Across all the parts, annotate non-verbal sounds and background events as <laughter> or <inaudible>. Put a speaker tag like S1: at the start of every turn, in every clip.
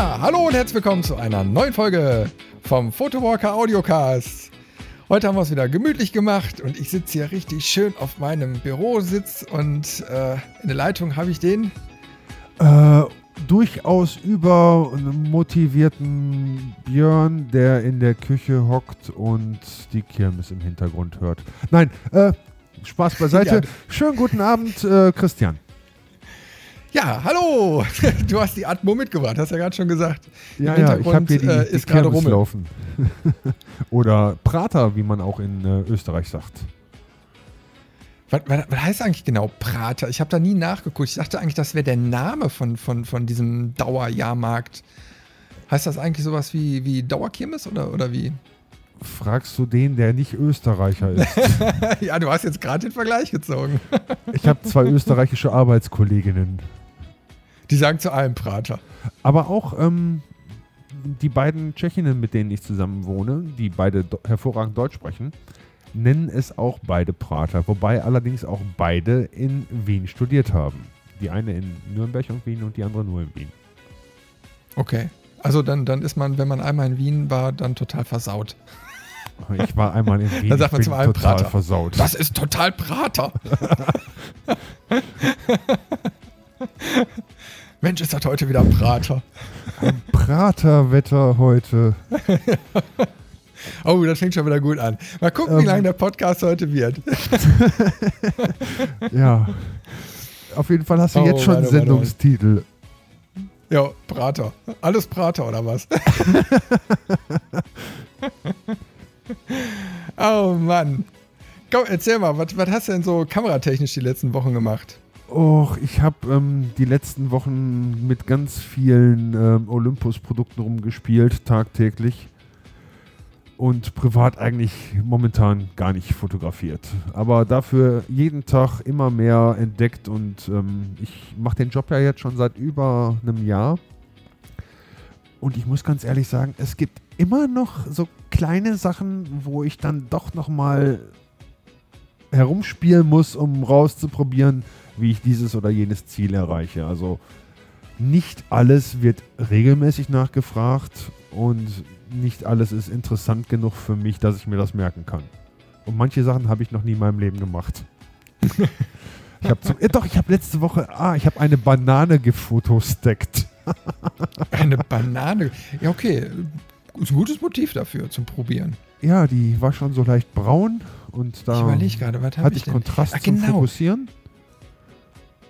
S1: Ja, hallo und herzlich willkommen zu einer neuen Folge vom Photowalker Audiocast. Heute haben wir es wieder gemütlich gemacht und ich sitze hier richtig schön auf meinem Bürositz und äh, in der Leitung habe ich den.
S2: Äh, durchaus übermotivierten Björn, der in der Küche hockt und die Kirmes im Hintergrund hört. Nein, äh, Spaß <laughs> beiseite. Ja. Schönen guten Abend, äh, Christian.
S1: Ja, hallo! <laughs> Du hast die Atmo mitgebracht, hast ja gerade schon gesagt.
S2: Ja, ja, ich habe hier die, äh, ist gerade rumlaufen. <laughs> Oder Prater, wie man auch in äh, Österreich sagt.
S1: Was, was, was, heißt eigentlich genau Prater? Ich habe da nie nachgeguckt. Ich dachte eigentlich, das wäre der Name von, von, von diesem Dauerjahrmarkt. Heißt das eigentlich sowas wie, wie Dauerkirmes oder, oder wie?
S2: Fragst du den, der nicht Österreicher ist? <laughs>
S1: ja, du hast jetzt gerade den Vergleich gezogen.
S2: ich habe zwei österreichische Arbeitskolleginnen.
S1: Die sagen zu allem Prater.
S2: Aber auch ähm, die beiden Tschechinnen, mit denen ich zusammen wohne, die beide hervorragend Deutsch sprechen, nennen es auch beide Prater, wobei allerdings auch beide in Wien studiert haben. Die eine in Nürnberg und Wien und die andere nur in Wien.
S1: Okay. Also dann, dann ist man, wenn man einmal in Wien war, dann total versaut.
S2: Ich war einmal in <laughs> Wien.
S1: Dann sagt man zum einen
S2: total
S1: Prater.
S2: versaut.
S1: Das ist total Prater. <laughs> <laughs> Mensch, ist das heute wieder Prater.
S2: Ein Praterwetter heute. <laughs>
S1: oh, das fängt schon wieder gut an. Mal gucken, ähm, wie lange der Podcast heute wird. <laughs>
S2: ja. Auf jeden Fall hast du oh, jetzt schon einen Sendungstitel.
S1: Ja, Prater. Alles Prater oder was? <laughs> oh Mann. Komm, erzähl mal, was, was hast du denn so kameratechnisch die letzten Wochen gemacht?
S2: Och, ich habe ähm, die letzten Wochen mit ganz vielen ähm, Olympus-Produkten rumgespielt, tagtäglich. Und privat eigentlich momentan gar nicht fotografiert. Aber dafür jeden Tag immer mehr entdeckt und ähm, ich mache den Job ja jetzt schon seit über einem Jahr. Und ich muss ganz ehrlich sagen, es gibt immer noch so kleine Sachen, wo ich dann doch nochmal herumspielen muss, um rauszuprobieren, wie ich dieses oder jenes Ziel erreiche. Also nicht alles wird regelmäßig nachgefragt und nicht alles ist interessant genug für mich, dass ich mir das merken kann. Und manche Sachen habe ich noch nie in meinem Leben gemacht. ich habe äh, doch, ich habe letzte Woche, ah, ich habe eine Banane gefotosteckt. <laughs>
S1: eine Banane? Ja, okay. Ist ein gutes Motiv dafür zum Probieren.
S2: Ja, die war schon so leicht braun und da
S1: ich gerade, was
S2: hatte ich, ich Kontrast Ach, zum genau. Fokussieren.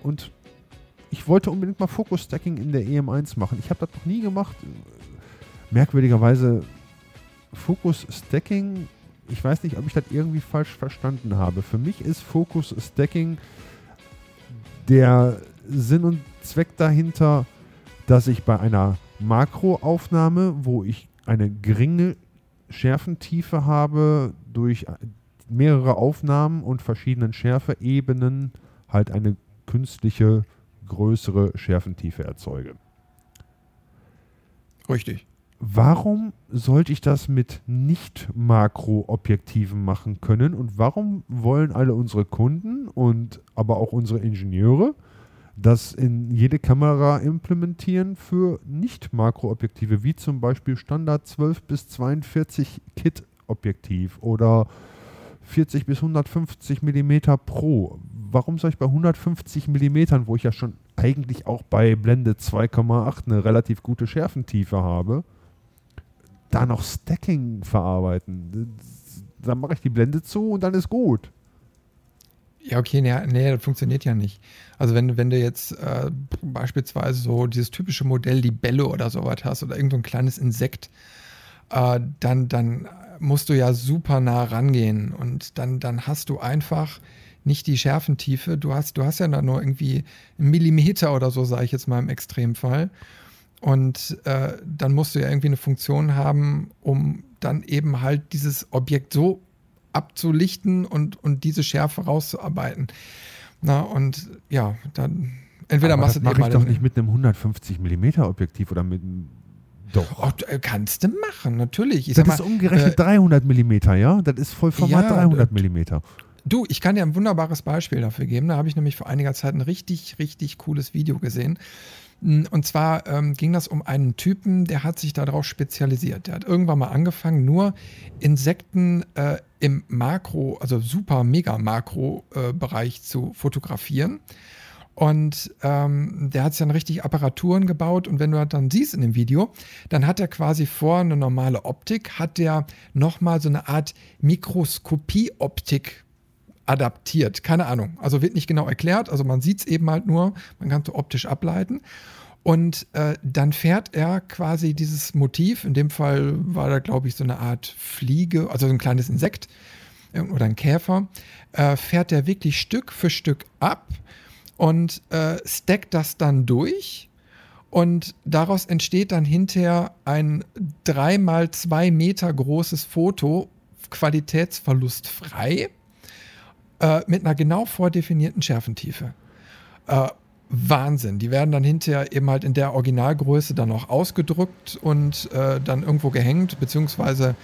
S2: Und ich wollte unbedingt mal Fokus-Stacking in der EM1 machen. Ich habe das noch nie gemacht. Merkwürdigerweise Fokus-Stacking, ich weiß nicht, ob ich das irgendwie falsch verstanden habe. Für mich ist Fokus-Stacking der Sinn und Zweck dahinter, dass ich bei einer Makroaufnahme, wo ich eine geringe Schärfentiefe habe, durch mehrere Aufnahmen und verschiedenen Schärfeebenen halt eine künstliche größere Schärfentiefe erzeuge.
S1: Richtig.
S2: Warum sollte ich das mit Nicht-Makro-Objektiven machen können? Und warum wollen alle unsere Kunden und aber auch unsere Ingenieure das in jede Kamera implementieren für Nicht-Makro-Objektive, wie zum Beispiel Standard 12 bis 42 Kit-Objektiv oder 40 bis 150 mm Pro. Warum soll ich bei 150 mm, wo ich ja schon eigentlich auch bei Blende 2,8 eine relativ gute Schärfentiefe habe, da noch Stacking verarbeiten? Dann mache ich die Blende zu und dann ist gut.
S1: Ja, okay, nee, nee, das funktioniert ja nicht. Also wenn, wenn du jetzt äh, beispielsweise so dieses typische Modell Libelle oder sowas hast oder irgendein so kleines Insekt, äh, dann, dann musst du ja super nah rangehen und dann, dann hast du einfach nicht die Schärfentiefe. Du hast, du hast ja da nur irgendwie einen Millimeter oder so, sage ich jetzt mal im Extremfall. Und äh, dann musst du ja irgendwie eine Funktion haben, um dann eben halt dieses Objekt so abzulichten und, und diese Schärfe rauszuarbeiten. Na, und ja, dann entweder
S2: Aber
S1: machst
S2: du das mache ich doch nicht mit einem 150 mm Objektiv oder mit einem
S1: doch. Oh, kannst du machen, natürlich.
S2: Ich das ist mal, umgerechnet äh, 300 mm, ja? Das ist Vollformat ja, 300 mm.
S1: Du, ich kann dir ein wunderbares Beispiel dafür geben. Da habe ich nämlich vor einiger Zeit ein richtig, richtig cooles Video gesehen. Und zwar ähm, ging das um einen Typen, der hat sich darauf spezialisiert. Der hat irgendwann mal angefangen, nur Insekten äh, im Makro, also super, mega Makro-Bereich äh, zu fotografieren. Und ähm, der hat sich dann richtig Apparaturen gebaut. Und wenn du das dann siehst in dem Video, dann hat er quasi vor eine normale Optik, hat der nochmal so eine Art Mikroskopie-Optik adaptiert. Keine Ahnung. Also wird nicht genau erklärt. Also man sieht es eben halt nur. Man kann es optisch ableiten. Und äh, dann fährt er quasi dieses Motiv, in dem Fall war da, glaube ich, so eine Art Fliege, also so ein kleines Insekt oder ein Käfer, äh, fährt er wirklich Stück für Stück ab und äh, stackt das dann durch. Und daraus entsteht dann hinterher ein dreimal zwei Meter großes Foto, qualitätsverlustfrei, äh, mit einer genau vordefinierten Schärfentiefe. Äh, Wahnsinn. Die werden dann hinterher eben halt in der Originalgröße dann auch ausgedrückt und äh, dann irgendwo gehängt, beziehungsweise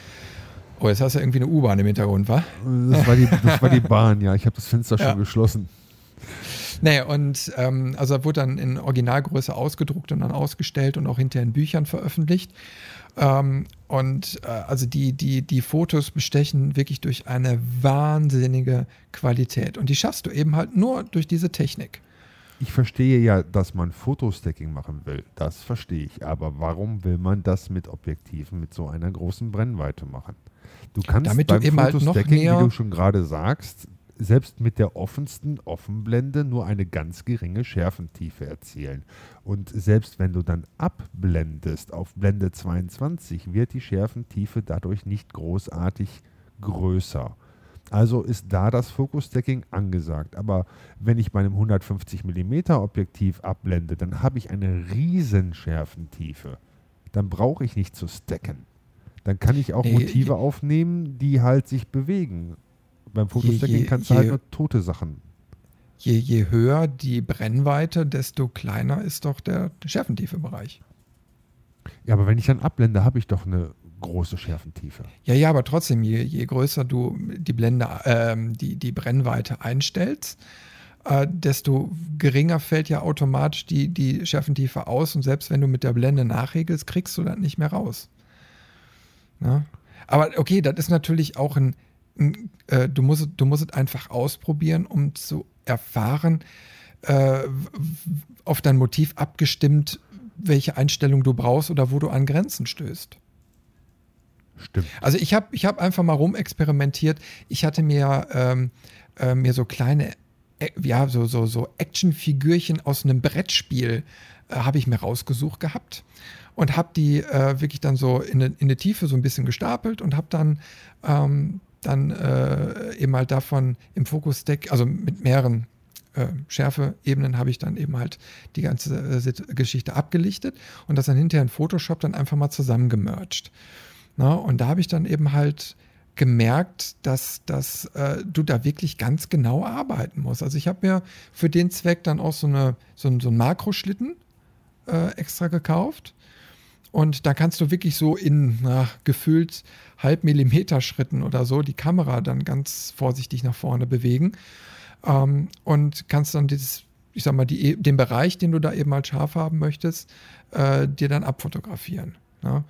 S1: Oh, jetzt hast du irgendwie eine U-Bahn im Hintergrund, wa?
S2: Das war die, das war die <laughs> Bahn, ja. Ich habe das Fenster schon geschlossen.
S1: Nee, und ähm, also wurde dann in Originalgröße ausgedruckt und dann ausgestellt und auch hinterher in Büchern veröffentlicht. Ähm, und äh, also die, die, die Fotos bestechen wirklich durch eine wahnsinnige Qualität. Und die schaffst du eben halt nur durch diese Technik.
S2: Ich verstehe ja, dass man Fotostacking machen will. Das verstehe ich. Aber warum will man das mit Objektiven mit so einer großen Brennweite machen? Du kannst
S1: Damit beim du eben Fotostacking,
S2: halt wie du schon gerade sagst, selbst mit der offensten Offenblende nur eine ganz geringe Schärfentiefe erzielen. Und selbst wenn du dann abblendest auf Blende 22, wird die Schärfentiefe dadurch nicht großartig größer. Also ist da das Focus-Stacking angesagt. Aber wenn ich bei einem 150 mm Objektiv abblende, dann habe ich eine riesen Schärfentiefe. Dann brauche ich nicht zu stacken. Dann kann ich auch Motive aufnehmen, die halt sich bewegen. Beim Fotostacking kannst du halt nur tote Sachen.
S1: Je, je höher die Brennweite, desto kleiner ist doch der Schärfentiefe-Bereich.
S2: Ja, aber wenn ich dann abblende, habe ich doch eine große Schärfentiefe.
S1: Ja, ja, aber trotzdem, je, je größer du die Blende, äh, die, die Brennweite einstellst, äh, desto geringer fällt ja automatisch die, die Schärfentiefe aus und selbst wenn du mit der Blende nachregelst, kriegst du das nicht mehr raus. Na? Aber okay, das ist natürlich auch ein, äh, du, musst, du musst es einfach ausprobieren, um zu erfahren, äh, auf dein Motiv abgestimmt, welche Einstellung du brauchst oder wo du an Grenzen stößt.
S2: Stimmt.
S1: Also ich habe ich hab einfach mal rumexperimentiert. Ich hatte mir, ähm, äh, mir so kleine, äh, ja, so, so, so Actionfigürchen aus einem Brettspiel äh, habe ich mir rausgesucht gehabt und habe die äh, wirklich dann so in, in der Tiefe so ein bisschen gestapelt und habe dann ähm, dann äh, eben halt davon im Fokus-Deck, also mit mehreren äh, Schärfe-Ebenen habe ich dann eben halt die ganze äh, Geschichte abgelichtet und das dann hinterher in Photoshop dann einfach mal zusammengemerged. Na, und da habe ich dann eben halt gemerkt, dass, dass äh, du da wirklich ganz genau arbeiten musst. Also ich habe mir für den Zweck dann auch so, eine, so, so einen Makroschlitten äh, extra gekauft. Und da kannst du wirklich so in na, gefühlt halb Millimeter Schritten oder so die Kamera dann ganz vorsichtig nach vorne bewegen ähm, und kannst dann dieses, ich sag mal, die, den Bereich, den du da eben halt scharf haben möchtest, äh, dir dann abfotografieren. Ja?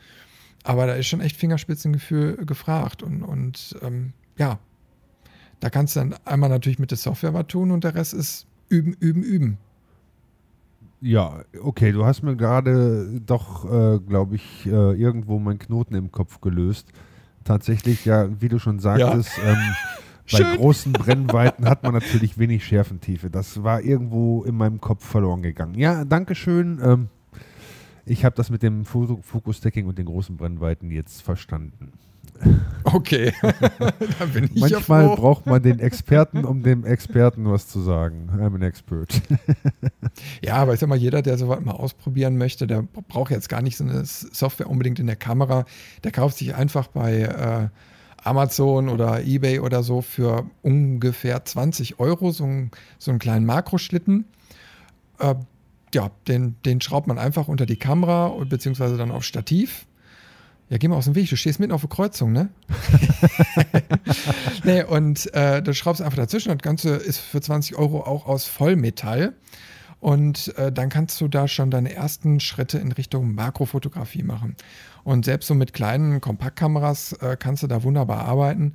S1: Aber da ist schon echt Fingerspitzengefühl gefragt und, und ähm, ja, da kannst du dann einmal natürlich mit der Software was tun und der Rest ist üben, üben, üben.
S2: Ja, okay, du hast mir gerade doch, äh, glaube ich, äh, irgendwo meinen Knoten im Kopf gelöst tatsächlich, ja, wie du schon sagtest, ja. ähm, <laughs> bei großen Brennweiten hat man natürlich wenig Schärfentiefe. Das war irgendwo in meinem Kopf verloren gegangen. Ja, danke schön. Ähm, ich habe das mit dem Fokus-Stacking und den großen Brennweiten jetzt verstanden.
S1: Okay, <laughs>
S2: da bin ich Manchmal ja braucht man den Experten, um dem Experten was zu sagen. I'm an expert. <laughs>
S1: ja, aber ich sag mal, jeder, der sowas mal ausprobieren möchte, der braucht jetzt gar nicht so eine Software unbedingt in der Kamera. Der kauft sich einfach bei äh, Amazon oder Ebay oder so für ungefähr 20 Euro so, ein, so einen kleinen Makroschlitten. Äh, ja, den, den schraubt man einfach unter die Kamera beziehungsweise dann auf Stativ ja, geh mal aus dem Weg, du stehst mitten auf der Kreuzung, ne? <laughs> nee, und äh, du schraubst einfach dazwischen. Das Ganze ist für 20 Euro auch aus Vollmetall. Und äh, dann kannst du da schon deine ersten Schritte in Richtung Makrofotografie machen. Und selbst so mit kleinen Kompaktkameras äh, kannst du da wunderbar arbeiten.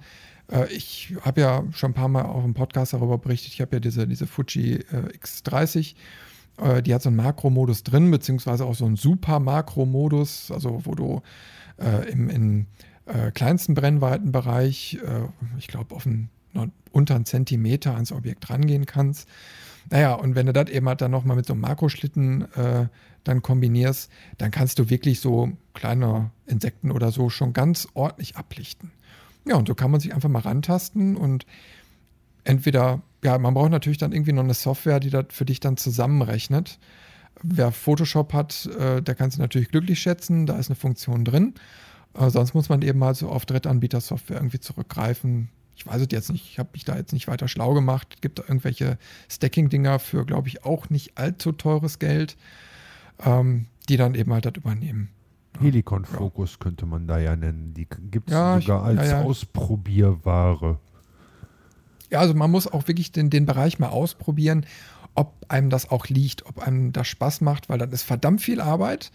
S1: Äh, ich habe ja schon ein paar Mal auf dem Podcast darüber berichtet. Ich habe ja diese, diese Fuji äh, X30. Äh, die hat so einen Makromodus drin, beziehungsweise auch so einen Super-Makro-Modus, also wo du äh, im, im kleinsten Brennweitenbereich, ich glaube auf einen, unter einen Zentimeter ans Objekt rangehen kannst. Naja, und wenn du das eben halt dann nochmal mit so einem Makroschlitten äh, dann kombinierst, dann kannst du wirklich so kleine Insekten oder so schon ganz ordentlich ablichten. Ja, und so kann man sich einfach mal rantasten und entweder, ja, man braucht natürlich dann irgendwie noch eine Software, die das für dich dann zusammenrechnet. Wer Photoshop hat, äh, der kann es natürlich glücklich schätzen, da ist eine Funktion drin. Äh, sonst muss man eben mal so auf Drittanbieter-Software irgendwie zurückgreifen ich weiß es jetzt nicht, ich habe mich da jetzt nicht weiter schlau gemacht. Es gibt da irgendwelche Stacking-Dinger für, glaube ich, auch nicht allzu teures Geld, ähm, die dann eben halt das übernehmen.
S2: Helicon Focus ja. könnte man da ja nennen. Die gibt es ja, sogar als ja, Ausprobierware.
S1: Ja, also man muss auch wirklich den, den Bereich mal ausprobieren, ob einem das auch liegt, ob einem das Spaß macht, weil das ist verdammt viel Arbeit.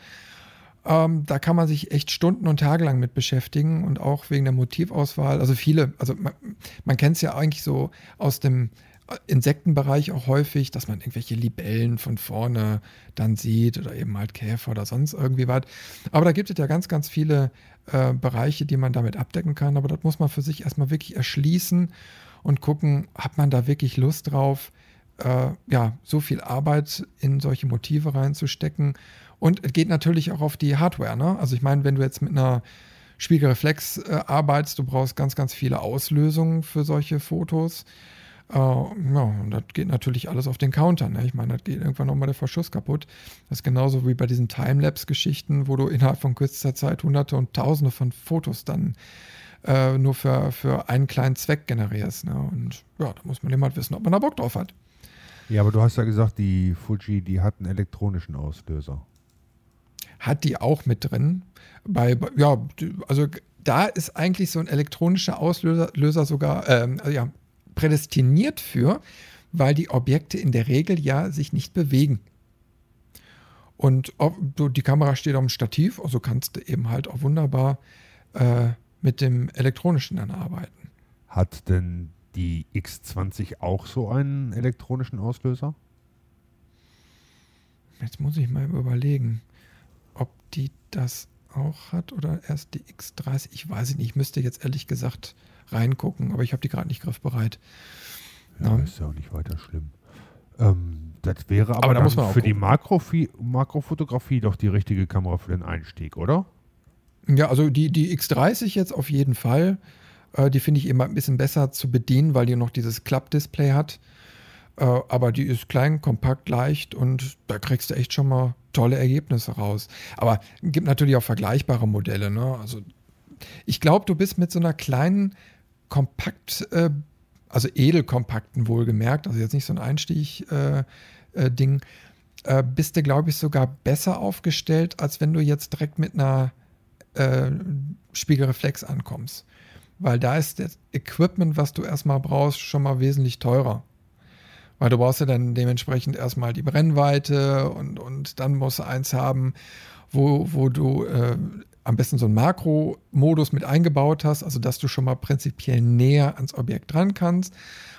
S1: Ähm, da kann man sich echt Stunden und Tage lang mit beschäftigen und auch wegen der Motivauswahl. Also viele, also man, man kennt es ja eigentlich so aus dem Insektenbereich auch häufig, dass man irgendwelche Libellen von vorne dann sieht oder eben halt Käfer oder sonst irgendwie was. Aber da gibt es ja ganz, ganz viele äh, Bereiche, die man damit abdecken kann. Aber das muss man für sich erstmal wirklich erschließen und gucken, hat man da wirklich Lust drauf, äh, ja, so viel Arbeit in solche Motive reinzustecken und es geht natürlich auch auf die Hardware. Ne? Also ich meine, wenn du jetzt mit einer Spiegelreflex äh, arbeitest, du brauchst ganz, ganz viele Auslösungen für solche Fotos. Äh, ja, und das geht natürlich alles auf den Counter. Ne? Ich meine, das geht irgendwann nochmal der Verschuss kaputt. Das ist genauso wie bei diesen Timelapse-Geschichten, wo du innerhalb von kürzester Zeit hunderte und tausende von Fotos dann äh, nur für, für einen kleinen Zweck generierst. Ne? Und ja, da muss man jemand wissen, ob man da Bock drauf hat.
S2: Ja, aber du hast ja gesagt, die Fuji, die hat einen elektronischen Auslöser
S1: hat die auch mit drin. Bei, ja, also da ist eigentlich so ein elektronischer Auslöser sogar ähm, also ja, prädestiniert für, weil die Objekte in der Regel ja sich nicht bewegen. Und die Kamera steht auf dem Stativ, also kannst du eben halt auch wunderbar äh, mit dem elektronischen dann arbeiten.
S2: Hat denn die X20 auch so einen elektronischen Auslöser?
S1: Jetzt muss ich mal überlegen ob die das auch hat oder erst die X30. Ich weiß es nicht. Ich müsste jetzt ehrlich gesagt reingucken, aber ich habe die gerade nicht griffbereit.
S2: Ja, ja, ist ja auch nicht weiter schlimm. Ähm, das wäre aber, aber da muss man für die Makrofi Makrofotografie doch die richtige Kamera für den Einstieg, oder?
S1: Ja, also die, die X30 jetzt auf jeden Fall. Äh, die finde ich immer ein bisschen besser zu bedienen, weil die noch dieses Klappdisplay hat. Äh, aber die ist klein, kompakt, leicht und da kriegst du echt schon mal tolle Ergebnisse raus. Aber gibt natürlich auch vergleichbare Modelle. Ne? Also ich glaube, du bist mit so einer kleinen, kompakt, äh, also edelkompakten wohlgemerkt, also jetzt nicht so ein Einstieg-Ding, äh, äh, äh, bist du, glaube ich, sogar besser aufgestellt, als wenn du jetzt direkt mit einer äh, Spiegelreflex ankommst. Weil da ist das Equipment, was du erstmal brauchst, schon mal wesentlich teurer. Weil du brauchst ja dann dementsprechend erstmal die Brennweite und, und dann musst du eins haben, wo, wo du äh, am besten so einen Makro-Modus mit eingebaut hast, also dass du schon mal prinzipiell näher ans Objekt dran kannst.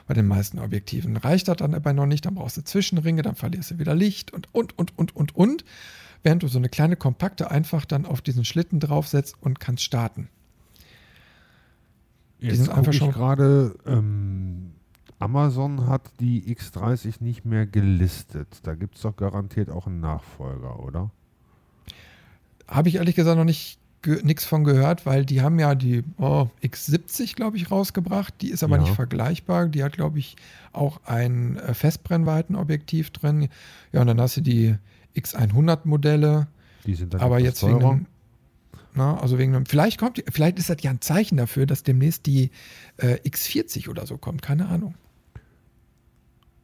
S1: Bei den meisten Objektiven reicht das dann aber noch nicht, dann brauchst du Zwischenringe, dann verlierst du wieder Licht und, und, und, und, und, und. Während du so eine kleine kompakte einfach dann auf diesen Schlitten draufsetzt und kannst starten.
S2: Jetzt die sind einfach schon gerade ähm, Amazon hat die X30 nicht mehr gelistet. Da gibt es doch garantiert auch einen Nachfolger, oder?
S1: Habe ich ehrlich gesagt noch nicht nichts von gehört, weil die haben ja die oh, X70, glaube ich, rausgebracht. Die ist aber ja. nicht vergleichbar. Die hat, glaube ich, auch ein äh, Festbrennweitenobjektiv drin. Ja, und dann hast du die X100-Modelle.
S2: Die sind dann
S1: aber jetzt wegen einem, na, also wegen vielleicht kommt, vielleicht ist das ja ein Zeichen dafür, dass demnächst die äh, X40 oder so kommt. Keine Ahnung.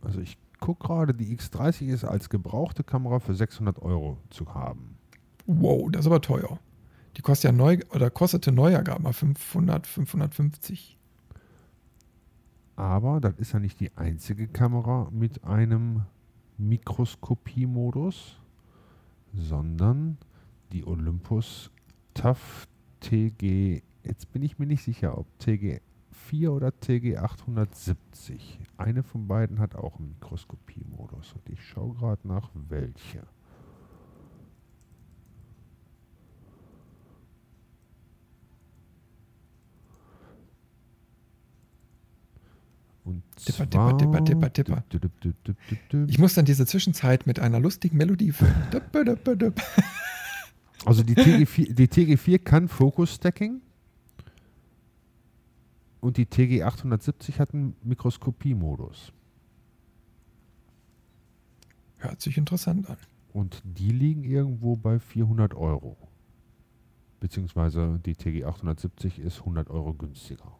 S2: Also ich gucke gerade, die X30 ist als gebrauchte Kamera für 600 Euro zu haben.
S1: Wow, das ist aber teuer. Die kostet ja neu oder kostete neu ja gerade mal 500, 550.
S2: Aber das ist ja nicht die einzige Kamera mit einem Mikroskopie-Modus, sondern die Olympus TAF TG, jetzt bin ich mir nicht sicher, ob TG 4 oder TG 870. Eine von beiden hat auch einen Mikroskopie-Modus und ich schaue gerade nach welche.
S1: Und tipper, tipper, tipper, tipper, tipper. Dip, ich muss dann diese Zwischenzeit mit einer lustigen Melodie <laughs> füllen.
S2: Also die TG4, <laughs> die TG4 kann Focus Stacking und die TG 870 hat einen Mikroskopie-Modus.
S1: Hört sich interessant an.
S2: Und die liegen irgendwo bei 400 Euro. Beziehungsweise die TG 870 ist 100 Euro günstiger.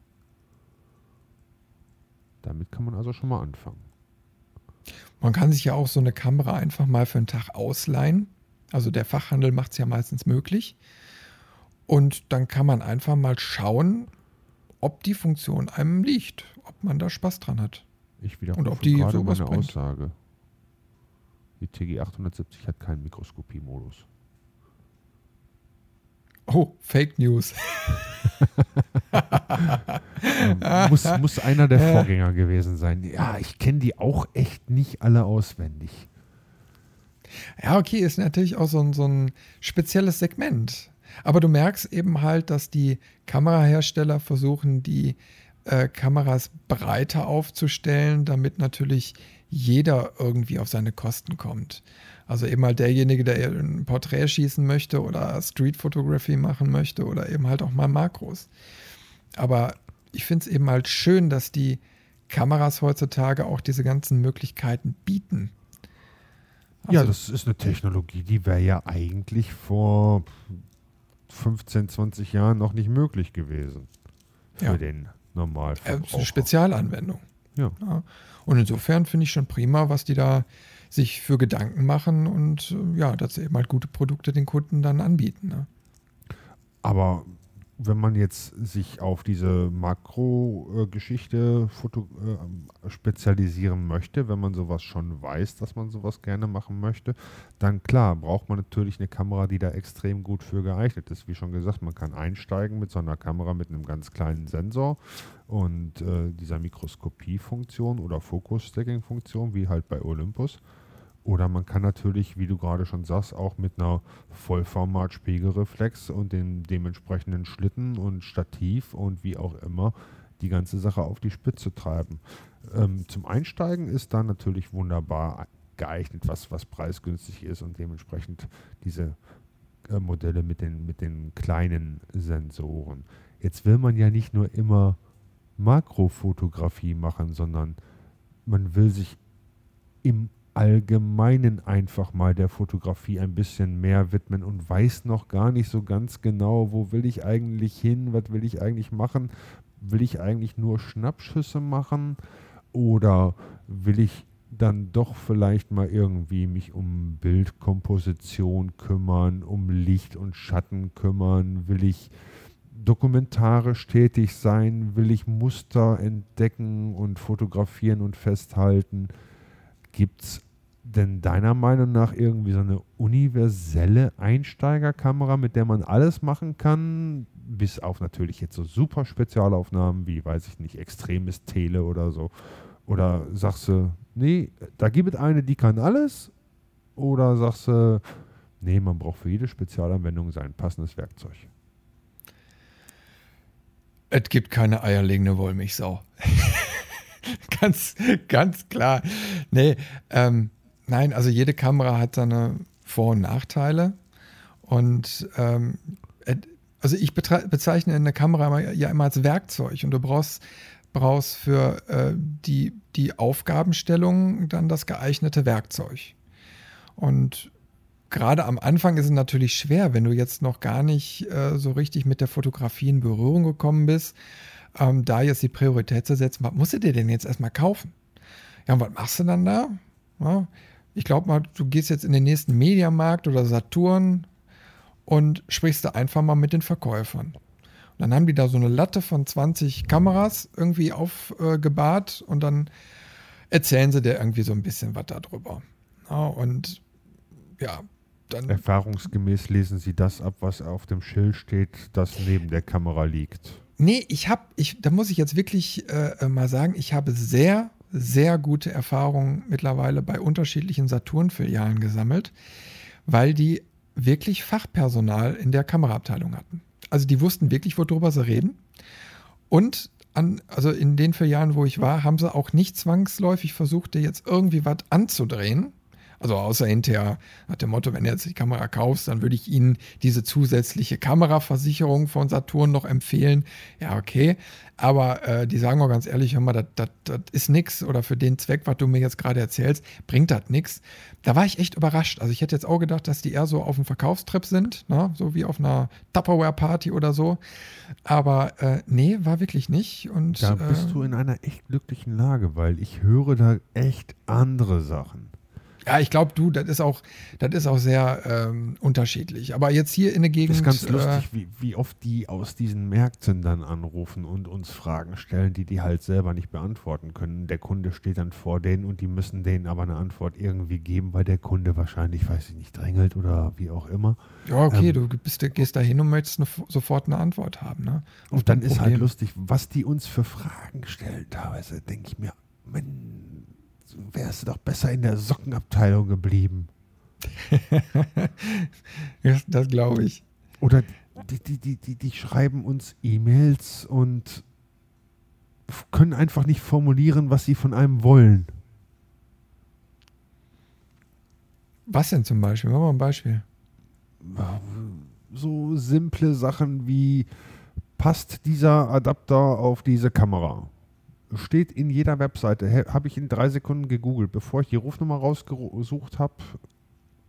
S2: Damit kann man also schon mal anfangen.
S1: Man kann sich ja auch so eine Kamera einfach mal für einen Tag ausleihen. Also der Fachhandel macht es ja meistens möglich. Und dann kann man einfach mal schauen, ob die Funktion einem liegt, ob man da Spaß dran hat.
S2: Ich wiederhole Und ob die gerade meine bringt. Aussage. Die TG 870 hat keinen Mikroskopie-Modus.
S1: Oh, Fake News. <laughs>
S2: muss, muss einer der Vorgänger gewesen sein. Ja, ich kenne die auch echt nicht alle auswendig.
S1: Ja, okay, ist natürlich auch so ein, so ein spezielles Segment. Aber du merkst eben halt, dass die Kamerahersteller versuchen, die äh, Kameras breiter aufzustellen, damit natürlich jeder irgendwie auf seine Kosten kommt. Also eben halt derjenige, der ein Porträt schießen möchte oder Street Photography machen möchte oder eben halt auch mal Makros. Aber ich finde es eben halt schön, dass die Kameras heutzutage auch diese ganzen Möglichkeiten bieten.
S2: Also, ja, das ist eine Technologie, die wäre ja eigentlich vor 15, 20 Jahren noch nicht möglich gewesen. Für ja. den Normalverbraucher.
S1: Äh, eine Spezialanwendung. Ja. ja. Und insofern finde ich schon prima, was die da sich für Gedanken machen und äh, ja, dass sie eben halt gute Produkte den Kunden dann anbieten. Ne?
S2: Aber wenn man jetzt sich auf diese Makro-Geschichte äh, spezialisieren möchte, wenn man sowas schon weiß, dass man sowas gerne machen möchte, dann klar, braucht man natürlich eine Kamera, die da extrem gut für geeignet ist. Wie schon gesagt, man kann einsteigen mit so einer Kamera mit einem ganz kleinen Sensor und äh, dieser Mikroskopie-Funktion oder Focus-Stacking-Funktion, wie halt bei Olympus. Oder man kann natürlich, wie du gerade schon sagst, auch mit einer Vollformat-Spiegelreflex und dem dementsprechenden Schlitten und Stativ und wie auch immer die ganze Sache auf die Spitze treiben. Ähm, zum Einsteigen ist da natürlich wunderbar geeignet, was, was preisgünstig ist und dementsprechend diese äh, Modelle mit den, mit den kleinen Sensoren. Jetzt will man ja nicht nur immer Makrofotografie machen, sondern man will sich im Allgemeinen einfach mal der Fotografie ein bisschen mehr widmen und weiß noch gar nicht so ganz genau, wo will ich eigentlich hin, was will ich eigentlich machen, will ich eigentlich nur Schnappschüsse machen? Oder will ich dann doch vielleicht mal irgendwie mich um Bildkomposition kümmern, um Licht und Schatten kümmern, will ich dokumentarisch tätig sein, will ich Muster entdecken und fotografieren und festhalten Gibt es denn deiner Meinung nach irgendwie so eine universelle Einsteigerkamera, mit der man alles machen kann, bis auf natürlich jetzt so super Spezialaufnahmen wie, weiß ich nicht, extremes Tele oder so? Oder sagst du, nee, da gibt es eine, die kann alles? Oder sagst du, nee, man braucht für jede Spezialanwendung sein passendes Werkzeug?
S1: Es gibt keine eierlegende Wollmilchsau. <laughs> ganz, ganz klar. Nee, ähm, nein, also jede Kamera hat seine Vor- und Nachteile. Und ähm, also ich bezeichne eine Kamera ja immer als Werkzeug und du brauchst, brauchst für äh, die, die Aufgabenstellung dann das geeignete Werkzeug. Und gerade am Anfang ist es natürlich schwer, wenn du jetzt noch gar nicht äh, so richtig mit der Fotografie in Berührung gekommen bist ähm, da jetzt die Priorität zu setzen, was musst du dir denn jetzt erstmal kaufen? Ja, und was machst du dann da? Ja, ich glaube mal, du gehst jetzt in den nächsten Mediamarkt oder Saturn und sprichst da einfach mal mit den Verkäufern. Und dann haben die da so eine Latte von 20 Kameras irgendwie aufgebahrt äh, und dann erzählen sie dir irgendwie so ein bisschen was darüber. Ja, und ja, dann.
S2: Erfahrungsgemäß lesen Sie das ab, was auf dem Schild steht, das neben der Kamera liegt.
S1: Nee, ich habe, ich, da muss ich jetzt wirklich äh, mal sagen, ich habe sehr, sehr gute Erfahrungen mittlerweile bei unterschiedlichen Saturn-Filialen gesammelt, weil die wirklich Fachpersonal in der Kameraabteilung hatten. Also die wussten wirklich, worüber sie reden. Und an, also in den Jahren, wo ich war, haben sie auch nicht zwangsläufig versucht, dir jetzt irgendwie was anzudrehen, also außer hinterher nach dem Motto, wenn du jetzt die Kamera kaufst, dann würde ich Ihnen diese zusätzliche Kameraversicherung von Saturn noch empfehlen. Ja, okay. Aber äh, die sagen auch ganz ehrlich, hör mal, das ist nichts oder für den Zweck, was du mir jetzt gerade erzählst, bringt das nichts. Da war ich echt überrascht. Also ich hätte jetzt auch gedacht, dass die eher so auf dem Verkaufstrip sind, ne? so wie auf einer Tupperware-Party oder so. Aber äh, nee, war wirklich nicht. Und,
S2: da bist äh, du in einer echt glücklichen Lage, weil ich höre da echt andere Sachen.
S1: Ja, ich glaube, du, das ist auch, das ist auch sehr ähm, unterschiedlich. Aber jetzt hier in der Gegend. Das ist
S2: ganz lustig, äh, wie, wie oft die aus diesen Märkten dann anrufen und uns Fragen stellen, die die halt selber nicht beantworten können. Der Kunde steht dann vor denen und die müssen denen aber eine Antwort irgendwie geben, weil der Kunde wahrscheinlich, weiß ich nicht, drängelt oder wie auch immer.
S1: Ja, okay, ähm, du bist, gehst da hin und möchtest eine, sofort eine Antwort haben. Ne?
S2: Und dann ist halt lustig, was die uns für Fragen stellen. Teilweise denke ich mir, Mensch wärst du doch besser in der Sockenabteilung geblieben. <laughs>
S1: das glaube ich.
S2: Oder die, die, die, die, die schreiben uns E-Mails und können einfach nicht formulieren, was sie von einem wollen.
S1: Was denn zum Beispiel? Machen wir mal ein Beispiel.
S2: So simple Sachen wie, passt dieser Adapter auf diese Kamera? Steht in jeder Webseite. Habe ich in drei Sekunden gegoogelt. Bevor ich die Rufnummer rausgesucht habe,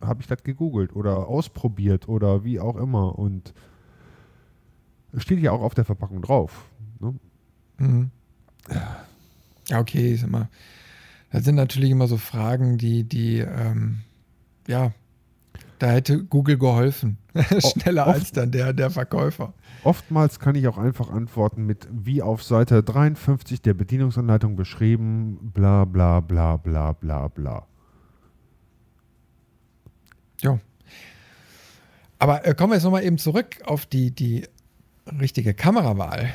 S2: habe ich das gegoogelt oder ausprobiert oder wie auch immer. Und steht ja auch auf der Verpackung drauf. Ne?
S1: Mhm. Ja, okay, ist immer. Das sind natürlich immer so Fragen, die, die, ähm, ja, da hätte Google geholfen. <laughs> Schneller als dann der, der Verkäufer.
S2: Oftmals kann ich auch einfach antworten mit wie auf Seite 53 der Bedienungsanleitung beschrieben, bla bla bla bla bla bla.
S1: Ja. Aber äh, kommen wir jetzt nochmal eben zurück auf die, die richtige Kamerawahl.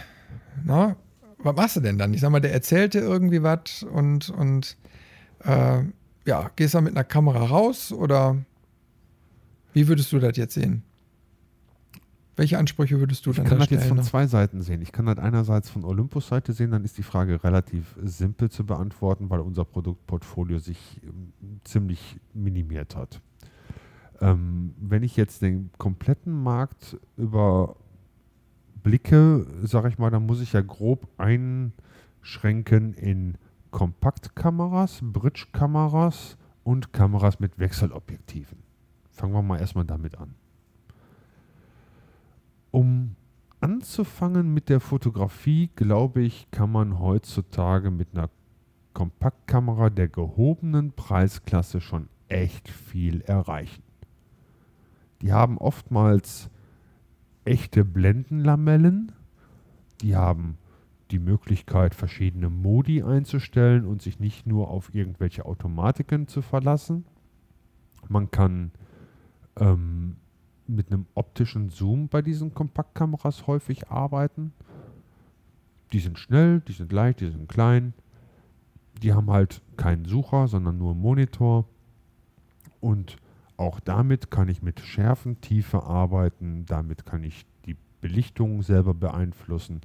S1: Na, was machst du denn dann? Ich sag mal, der erzählte irgendwie was und, und äh, ja, gehst du mit einer Kamera raus oder wie würdest du das jetzt sehen? Welche Ansprüche würdest du
S2: dann
S1: Ich kann
S2: das jetzt von zwei Seiten sehen. Ich kann das einerseits von Olympus-Seite sehen, dann ist die Frage relativ simpel zu beantworten, weil unser Produktportfolio sich ähm, ziemlich minimiert hat. Ähm, wenn ich jetzt den kompletten Markt überblicke, sage ich mal, dann muss ich ja grob einschränken in Kompaktkameras, Bridge-Kameras und Kameras mit Wechselobjektiven. Fangen wir mal erstmal damit an. Um anzufangen mit der Fotografie, glaube ich, kann man heutzutage mit einer Kompaktkamera der gehobenen Preisklasse schon echt viel erreichen. Die haben oftmals echte Blendenlamellen, die haben die Möglichkeit, verschiedene Modi einzustellen und sich nicht nur auf irgendwelche Automatiken zu verlassen. Man kann ähm, mit einem optischen Zoom bei diesen Kompaktkameras häufig arbeiten. Die sind schnell, die sind leicht, die sind klein. Die haben halt keinen Sucher, sondern nur einen Monitor. Und auch damit kann ich mit Schärfentiefe arbeiten. Damit kann ich die Belichtung selber beeinflussen.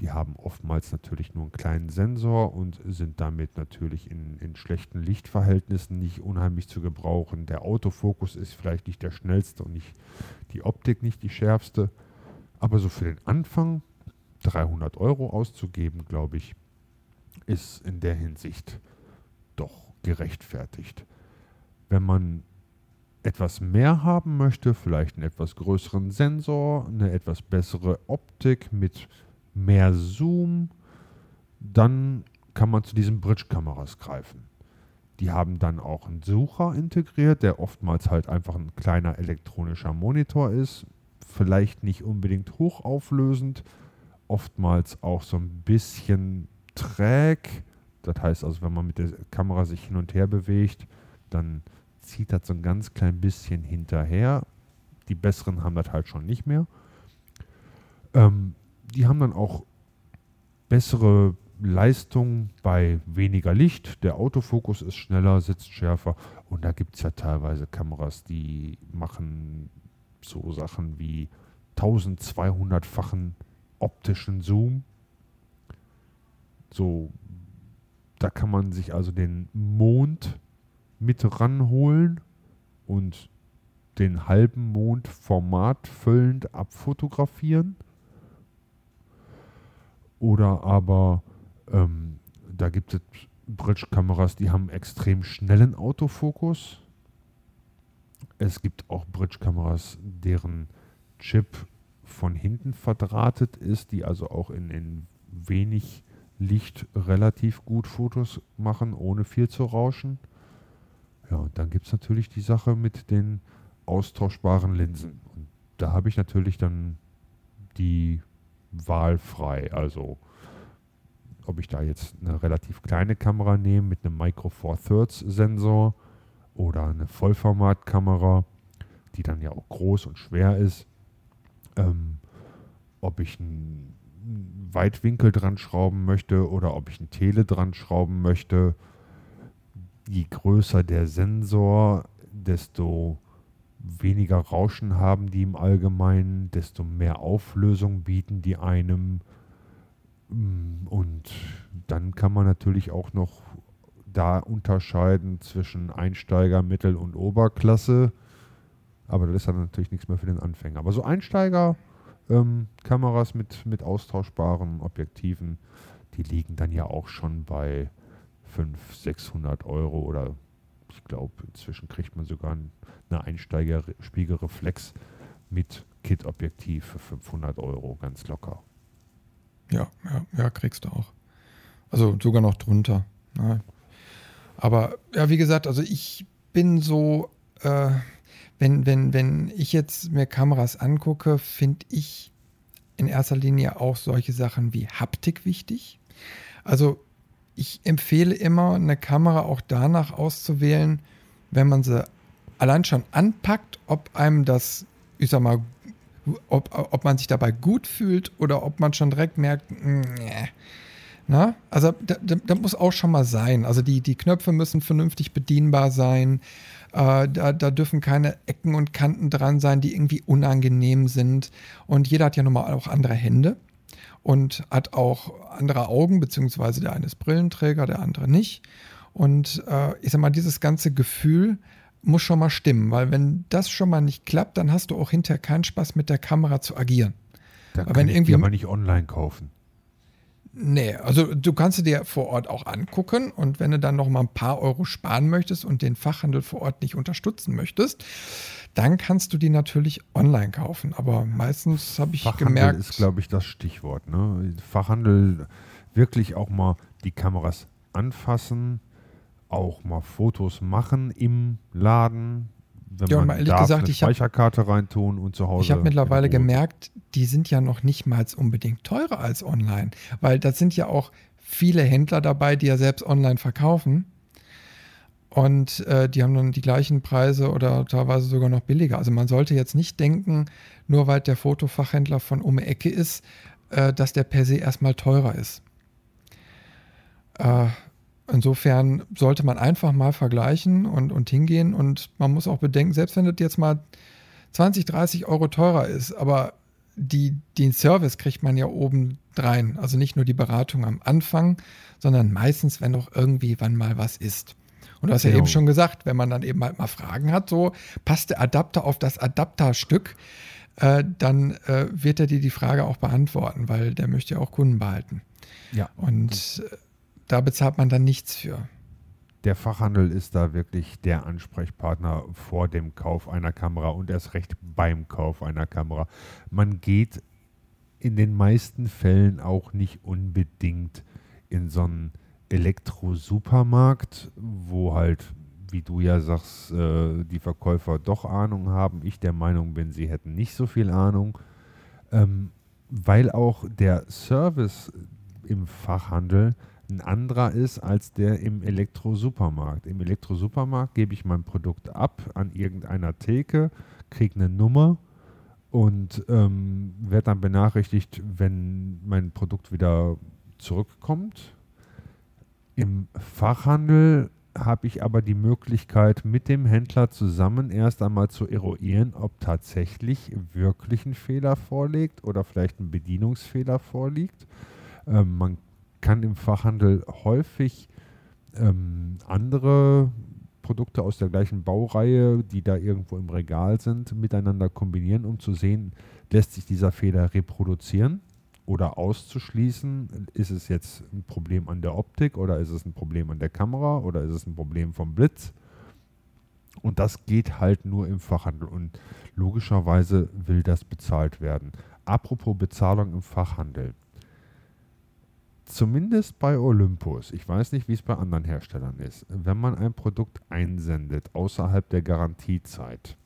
S2: Die haben oftmals natürlich nur einen kleinen Sensor und sind damit natürlich in, in schlechten Lichtverhältnissen nicht unheimlich zu gebrauchen. Der Autofokus ist vielleicht nicht der schnellste und nicht die Optik nicht die schärfste. Aber so für den Anfang 300 Euro auszugeben, glaube ich, ist in der Hinsicht doch gerechtfertigt. Wenn man etwas mehr haben möchte, vielleicht einen etwas größeren Sensor, eine etwas bessere Optik mit mehr Zoom, dann kann man zu diesen Bridge-Kameras greifen. Die haben dann auch einen Sucher integriert, der oftmals halt einfach ein kleiner elektronischer Monitor ist. Vielleicht nicht unbedingt hochauflösend, oftmals auch so ein bisschen träg. Das heißt also, wenn man mit der Kamera sich hin und her bewegt, dann zieht das so ein ganz klein bisschen hinterher. Die besseren haben das halt schon nicht mehr. Ähm, die haben dann auch bessere Leistung bei weniger Licht. Der Autofokus ist schneller, sitzt schärfer. Und da gibt es ja teilweise Kameras, die machen so Sachen wie 1200-fachen optischen Zoom. So, da kann man sich also den Mond mit ranholen und den halben Mond formatfüllend abfotografieren. Oder aber ähm, da gibt es Bridge-Kameras, die haben extrem schnellen Autofokus. Es gibt auch Bridge-Kameras, deren Chip von hinten verdrahtet ist, die also auch in, in wenig Licht relativ gut Fotos machen, ohne viel zu rauschen. Ja, und dann gibt es natürlich die Sache mit den austauschbaren Linsen. Und da habe ich natürlich dann die Wahl frei. Also ob ich da jetzt eine relativ kleine Kamera nehme mit einem Micro Four Thirds Sensor oder eine Vollformatkamera, die dann ja auch groß und schwer ist. Ähm, ob ich einen Weitwinkel dran schrauben möchte oder ob ich ein Tele dran schrauben möchte. Je größer der Sensor, desto weniger Rauschen haben die im Allgemeinen, desto mehr Auflösung bieten die einem. Mm, und dann kann man natürlich auch noch da unterscheiden zwischen Einsteiger, Mittel- und Oberklasse. Aber das ist dann natürlich nichts mehr für den Anfänger. Aber so Einsteiger, ähm, mit, mit austauschbaren Objektiven, die liegen dann ja auch schon bei 500, 600 Euro oder ich glaube, inzwischen kriegt man sogar eine Einsteiger-Spiegelreflex mit Kit-Objektiv für 500 Euro ganz locker.
S1: Ja, ja, ja, kriegst du auch. Also sogar noch drunter. Nein. Aber ja, wie gesagt, also ich bin so, äh, wenn, wenn, wenn ich jetzt mir Kameras angucke, finde ich in erster Linie auch solche Sachen wie Haptik wichtig. Also ich empfehle immer, eine Kamera auch danach auszuwählen, wenn man sie allein schon anpackt, ob einem das, ich sag mal, ob, ob man sich dabei gut fühlt oder ob man schon direkt merkt, nee. Na, also da, da, muss auch schon mal sein. Also die, die Knöpfe müssen vernünftig bedienbar sein. Äh, da, da dürfen keine Ecken und Kanten dran sein, die irgendwie unangenehm sind. Und jeder hat ja nun mal auch andere Hände und hat auch andere Augen, beziehungsweise der eine ist Brillenträger, der andere nicht. Und äh, ich sag mal, dieses ganze Gefühl muss schon mal stimmen, weil wenn das schon mal nicht klappt, dann hast du auch hinterher keinen Spaß mit der Kamera zu agieren.
S2: Da kann wenn ich irgendwie, die aber nicht online kaufen.
S1: Nee, also du kannst sie dir vor Ort auch angucken und wenn du dann noch mal ein paar Euro sparen möchtest und den Fachhandel vor Ort nicht unterstützen möchtest, dann kannst du die natürlich online kaufen. Aber meistens habe ich
S2: Fachhandel
S1: gemerkt.
S2: ist, glaube ich, das Stichwort. Ne? Fachhandel wirklich auch mal die Kameras anfassen, auch mal Fotos machen im Laden, wenn ja, man mal ehrlich darf, gesagt, eine Speicherkarte hab, reintun und zu Hause.
S1: Ich habe mittlerweile gemerkt, die sind ja noch nicht mal unbedingt teurer als online, weil da sind ja auch viele Händler dabei, die ja selbst online verkaufen. Und äh, die haben dann die gleichen Preise oder teilweise sogar noch billiger. Also man sollte jetzt nicht denken, nur weil der Fotofachhändler von um Ecke ist, äh, dass der per se erstmal teurer ist. Äh, Insofern sollte man einfach mal vergleichen und, und hingehen und man muss auch bedenken, selbst wenn das jetzt mal 20, 30 Euro teurer ist, aber die, den Service kriegt man ja oben drein. Also nicht nur die Beratung am Anfang, sondern meistens, wenn doch irgendwie wann mal was ist. Und du hast ja, ja eben schon gesagt, wenn man dann eben halt mal Fragen hat, so passt der Adapter auf das Adapterstück, äh, dann äh, wird er dir die Frage auch beantworten, weil der möchte ja auch Kunden behalten.
S2: Ja.
S1: Und äh, da bezahlt man dann nichts für.
S2: Der Fachhandel ist da wirklich der Ansprechpartner vor dem Kauf einer Kamera und erst recht beim Kauf einer Kamera. Man geht in den meisten Fällen auch nicht unbedingt in so einen Elektro-Supermarkt, wo halt, wie du ja sagst, äh, die Verkäufer doch Ahnung haben. Ich der Meinung bin, sie hätten nicht so viel Ahnung, ähm, weil auch der Service im Fachhandel ein anderer ist als der im Elektrosupermarkt. Im Elektrosupermarkt gebe ich mein Produkt ab an irgendeiner Theke, kriege eine Nummer und ähm, werde dann benachrichtigt, wenn mein Produkt wieder zurückkommt. Im Fachhandel habe ich aber die Möglichkeit, mit dem Händler zusammen erst einmal zu eruieren, ob tatsächlich wirklich ein Fehler vorliegt oder vielleicht ein Bedienungsfehler vorliegt. Ähm, man kann im Fachhandel häufig ähm, andere Produkte aus der gleichen Baureihe, die da irgendwo im Regal sind, miteinander kombinieren, um zu sehen, lässt sich dieser Fehler reproduzieren oder auszuschließen. Ist es jetzt ein Problem an der Optik oder ist es ein Problem an der Kamera oder ist es ein Problem vom Blitz? Und das geht halt nur im Fachhandel und logischerweise will das bezahlt werden. Apropos Bezahlung im Fachhandel zumindest bei Olympus, ich weiß nicht, wie es bei anderen Herstellern ist, wenn man ein Produkt einsendet außerhalb der Garantiezeit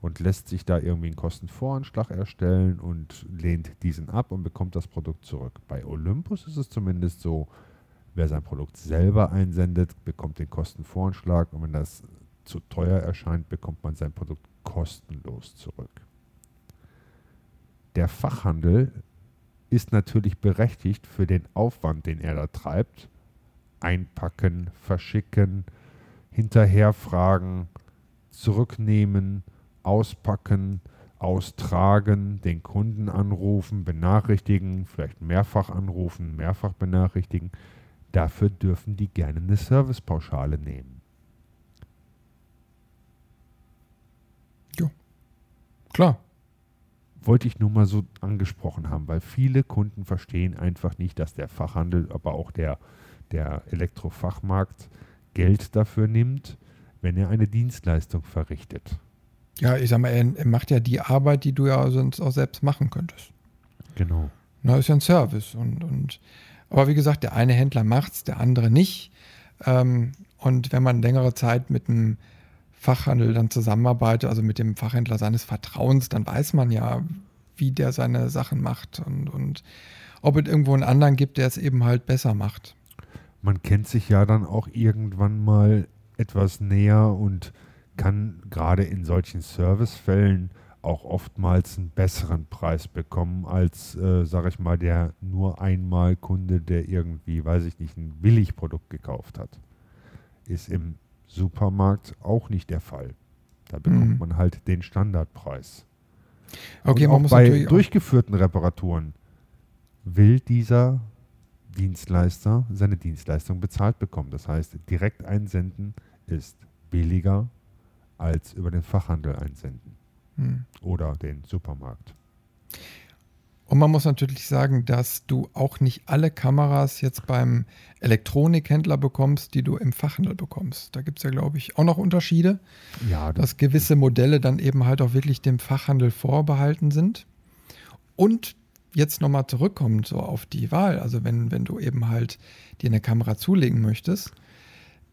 S2: und lässt sich da irgendwie einen Kostenvoranschlag erstellen und lehnt diesen ab und bekommt das Produkt zurück. Bei Olympus ist es zumindest so, wer sein Produkt selber einsendet, bekommt den Kostenvoranschlag und wenn das zu teuer erscheint, bekommt man sein Produkt kostenlos zurück. Der Fachhandel ist natürlich berechtigt für den Aufwand, den er da treibt. Einpacken, verschicken, hinterherfragen, zurücknehmen, auspacken, austragen, den Kunden anrufen, benachrichtigen, vielleicht mehrfach anrufen, mehrfach benachrichtigen. Dafür dürfen die gerne eine Servicepauschale nehmen.
S1: Ja, klar
S2: wollte ich nur mal so angesprochen haben, weil viele Kunden verstehen einfach nicht, dass der Fachhandel, aber auch der, der Elektrofachmarkt Geld dafür nimmt, wenn er eine Dienstleistung verrichtet.
S1: Ja, ich sag mal, er, macht ja die Arbeit, die du ja sonst auch selbst machen könntest.
S2: Genau.
S1: Na, ist ja ein Service. Und, und, aber wie gesagt, der eine Händler macht es, der andere nicht. Ähm, und wenn man längere Zeit mit einem Fachhandel dann zusammenarbeitet, also mit dem Fachhändler seines Vertrauens, dann weiß man ja, wie der seine Sachen macht und, und ob es irgendwo einen anderen gibt, der es eben halt besser macht.
S2: Man kennt sich ja dann auch irgendwann mal etwas näher und kann gerade in solchen Servicefällen auch oftmals einen besseren Preis bekommen als, äh, sage ich mal, der nur einmal Kunde, der irgendwie, weiß ich nicht, ein Billigprodukt gekauft hat. Ist im Supermarkt auch nicht der Fall. Da bekommt mhm. man halt den Standardpreis. Okay, auch bei durchgeführten Reparaturen will dieser Dienstleister seine Dienstleistung bezahlt bekommen. Das heißt, direkt einsenden ist billiger als über den Fachhandel einsenden hm. oder den Supermarkt.
S1: Und man muss natürlich sagen, dass du auch nicht alle Kameras jetzt beim Elektronikhändler bekommst, die du im Fachhandel bekommst. Da gibt es ja, glaube ich, auch noch Unterschiede. Ja, das dass gewisse Modelle dann eben halt auch wirklich dem Fachhandel vorbehalten sind. Und jetzt nochmal zurückkommen so auf die Wahl, also wenn, wenn du eben halt dir eine Kamera zulegen möchtest,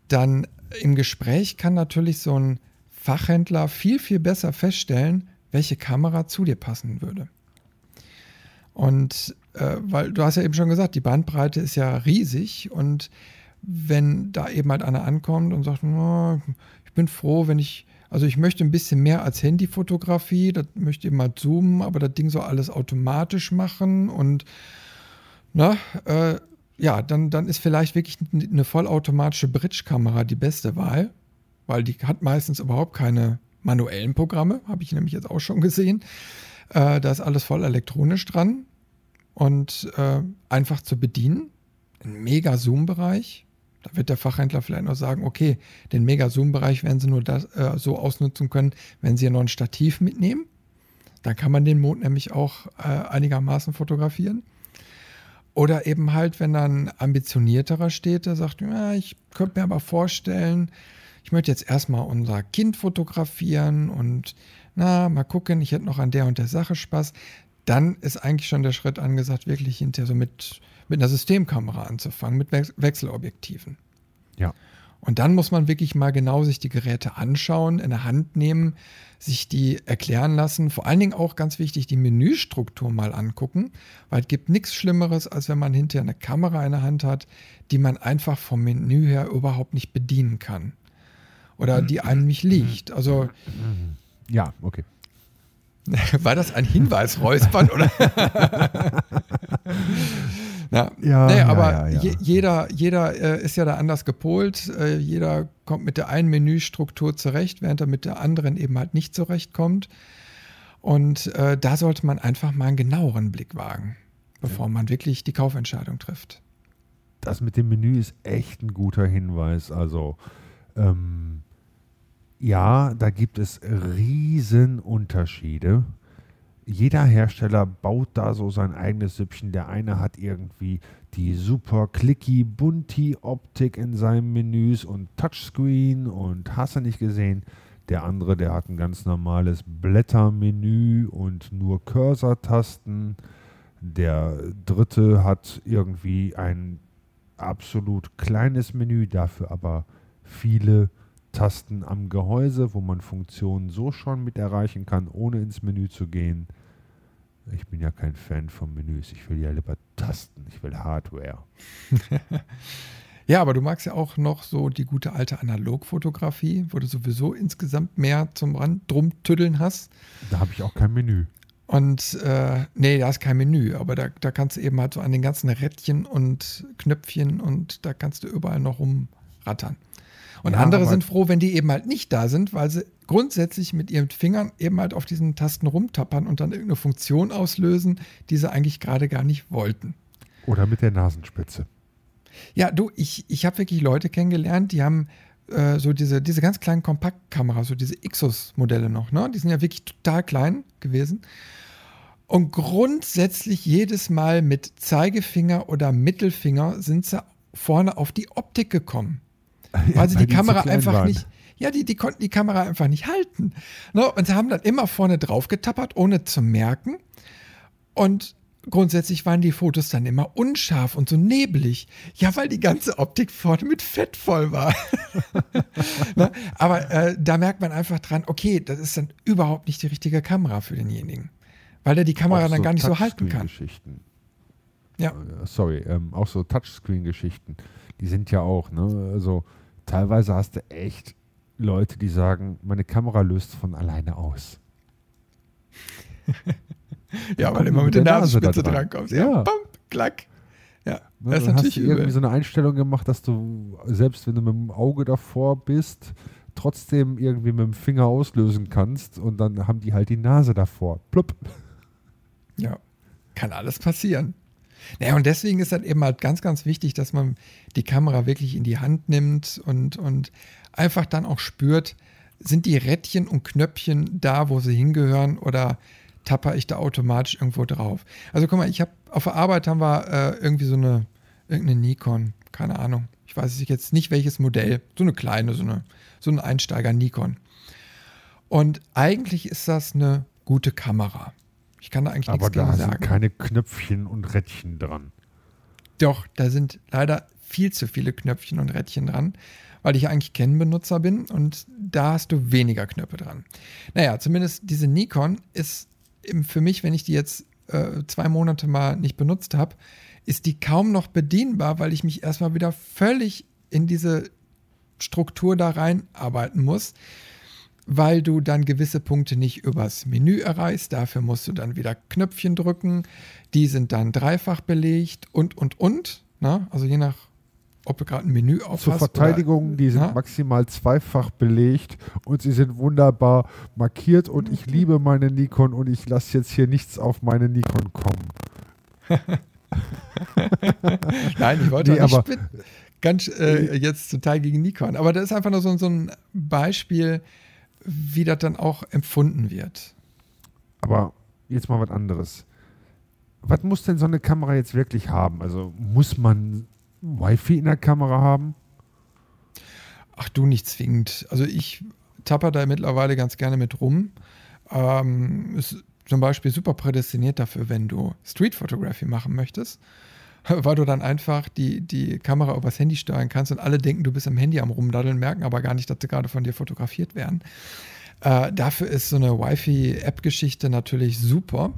S1: dann im Gespräch kann natürlich so ein Fachhändler viel, viel besser feststellen, welche Kamera zu dir passen würde. Und äh, weil du hast ja eben schon gesagt, die Bandbreite ist ja riesig und wenn da eben halt einer ankommt und sagt, oh, ich bin froh, wenn ich, also ich möchte ein bisschen mehr als Handyfotografie, das möchte ich mal zoomen, aber das Ding soll alles automatisch machen und na, äh, ja, dann, dann ist vielleicht wirklich eine vollautomatische Bridge-Kamera die beste Wahl, weil die hat meistens überhaupt keine manuellen Programme, habe ich nämlich jetzt auch schon gesehen. Äh, da ist alles voll elektronisch dran und äh, einfach zu bedienen. Ein Mega-Zoom-Bereich. Da wird der Fachhändler vielleicht noch sagen, okay, den Mega-Zoom-Bereich werden Sie nur das, äh, so ausnutzen können, wenn Sie hier noch ein Stativ mitnehmen. Dann kann man den Mond nämlich auch äh, einigermaßen fotografieren. Oder eben halt, wenn dann ambitionierterer steht, der sagt, ja, ich könnte mir aber vorstellen, ich möchte jetzt erstmal unser Kind fotografieren und na, mal gucken, ich hätte noch an der und der Sache Spaß. Dann ist eigentlich schon der Schritt angesagt, wirklich hinterher so mit, mit einer Systemkamera anzufangen, mit Wechselobjektiven.
S2: Ja.
S1: Und dann muss man wirklich mal genau sich die Geräte anschauen, in der Hand nehmen, sich die erklären lassen. Vor allen Dingen auch ganz wichtig, die Menüstruktur mal angucken, weil es gibt nichts Schlimmeres, als wenn man hinterher eine Kamera in der Hand hat, die man einfach vom Menü her überhaupt nicht bedienen kann. Oder die einem nicht liegt. Also.
S2: Ja, okay. <laughs>
S1: War das ein Hinweis, Räuspern, oder? <laughs> Ja, ja, nee, aber ja, ja, je, jeder, jeder äh, ist ja da anders gepolt. Äh, jeder kommt mit der einen Menüstruktur zurecht, während er mit der anderen eben halt nicht zurechtkommt. Und äh, da sollte man einfach mal einen genaueren Blick wagen, bevor man wirklich die Kaufentscheidung trifft.
S2: Das mit dem Menü ist echt ein guter Hinweis. Also ähm, ja, da gibt es Riesenunterschiede jeder Hersteller baut da so sein eigenes Süppchen. Der eine hat irgendwie die super clicky bunti Optik in seinen Menüs und Touchscreen und hast du nicht gesehen. Der andere, der hat ein ganz normales Blättermenü und nur Cursor-Tasten. Der dritte hat irgendwie ein absolut kleines Menü, dafür aber viele Tasten am Gehäuse, wo man Funktionen so schon mit erreichen kann, ohne ins Menü zu gehen. Ich bin ja kein Fan von Menüs. Ich will ja lieber Tasten. Ich will Hardware. <laughs>
S1: ja, aber du magst ja auch noch so die gute alte Analogfotografie, wo du sowieso insgesamt mehr zum Rand drum tüddeln hast.
S2: Da habe ich auch kein Menü.
S1: Und äh, nee, da ist kein Menü, aber da, da kannst du eben halt so an den ganzen Rädchen und Knöpfchen und da kannst du überall noch rumrattern. Und ja, andere sind froh, wenn die eben halt nicht da sind, weil sie grundsätzlich mit ihren Fingern eben halt auf diesen Tasten rumtappern und dann irgendeine Funktion auslösen, die sie eigentlich gerade gar nicht wollten.
S2: Oder mit der Nasenspitze.
S1: Ja, du, ich, ich habe wirklich Leute kennengelernt, die haben äh, so diese, diese ganz kleinen Kompaktkameras, so diese Ixus-Modelle noch, ne? Die sind ja wirklich total klein gewesen. Und grundsätzlich jedes Mal mit Zeigefinger oder Mittelfinger sind sie vorne auf die Optik gekommen weil sie die, die Kamera einfach waren. nicht, ja, die, die konnten die Kamera einfach nicht halten. Ne? Und sie haben dann immer vorne drauf getappert, ohne zu merken. Und grundsätzlich waren die Fotos dann immer unscharf und so nebelig. Ja, weil die ganze Optik vorne mit Fett voll war. <laughs> ne? Aber äh, da merkt man einfach dran, okay, das ist dann überhaupt nicht die richtige Kamera für denjenigen. Weil er die Kamera auch dann so gar nicht so halten kann.
S2: Ja. Äh, sorry, ähm, auch so Touchscreen-Geschichten. Die sind ja auch, ne? Also teilweise hast du echt Leute, die sagen, meine Kamera löst von alleine aus. <laughs>
S1: ja, weil immer mit der Nasenspitze dran kommst. Ja, ja. Bam, klack.
S2: Ja, ne, das ist natürlich hast du irgendwie so eine Einstellung gemacht, dass du, selbst wenn du mit dem Auge davor bist, trotzdem irgendwie mit dem Finger auslösen kannst und dann haben die halt die Nase davor. Plupp.
S1: Ja, kann alles passieren. Naja, und deswegen ist halt eben halt ganz, ganz wichtig, dass man die Kamera wirklich in die Hand nimmt und, und einfach dann auch spürt, sind die Rädchen und Knöpfchen da, wo sie hingehören oder tapper ich da automatisch irgendwo drauf. Also guck mal, ich habe auf der Arbeit haben wir äh, irgendwie so eine irgendeine Nikon, keine Ahnung. Ich weiß jetzt nicht welches Modell, so eine kleine, so eine so ein Einsteiger Nikon. Und eigentlich ist das eine gute Kamera. Ich kann da eigentlich
S2: Aber
S1: nichts
S2: da sagen. Aber da sind keine Knöpfchen und Rädchen dran.
S1: Doch, da sind leider viel zu viele Knöpfchen und Rädchen dran, weil ich eigentlich Kennbenutzer bin und da hast du weniger Knöpfe dran. Naja, zumindest diese Nikon ist für mich, wenn ich die jetzt äh, zwei Monate mal nicht benutzt habe, ist die kaum noch bedienbar, weil ich mich erstmal wieder völlig in diese Struktur da reinarbeiten muss weil du dann gewisse Punkte nicht übers Menü erreichst. Dafür musst du dann wieder Knöpfchen drücken. Die sind dann dreifach belegt und, und, und. Na? Ne? Also je nach, ob du gerade ein Menü aufhast.
S2: Zur Verteidigung, oder, die sind na? Ne? maximal zweifach belegt und sie sind wunderbar markiert und ich liebe meine Nikon und ich lasse jetzt hier nichts auf meine Nikon kommen. <laughs>
S1: Nein, ich wollte nee, aber ganz äh, jetzt total gegen Nikon. Aber das ist einfach nur so, so ein Beispiel, wie das dann auch empfunden wird.
S2: Aber jetzt mal was anderes. Was muss denn so eine Kamera jetzt wirklich haben? Also muss man Wi-Fi in der Kamera haben?
S1: Ach du, nicht zwingend. Also ich tapper da mittlerweile ganz gerne mit rum. Ähm, ist zum Beispiel super prädestiniert dafür, wenn du Street Photography machen möchtest. <laughs> weil du dann einfach die, die Kamera übers Handy steuern kannst und alle denken, du bist am Handy am Rumdaddeln, merken aber gar nicht, dass sie gerade von dir fotografiert werden. Äh, dafür ist so eine Wi-Fi-App-Geschichte natürlich super.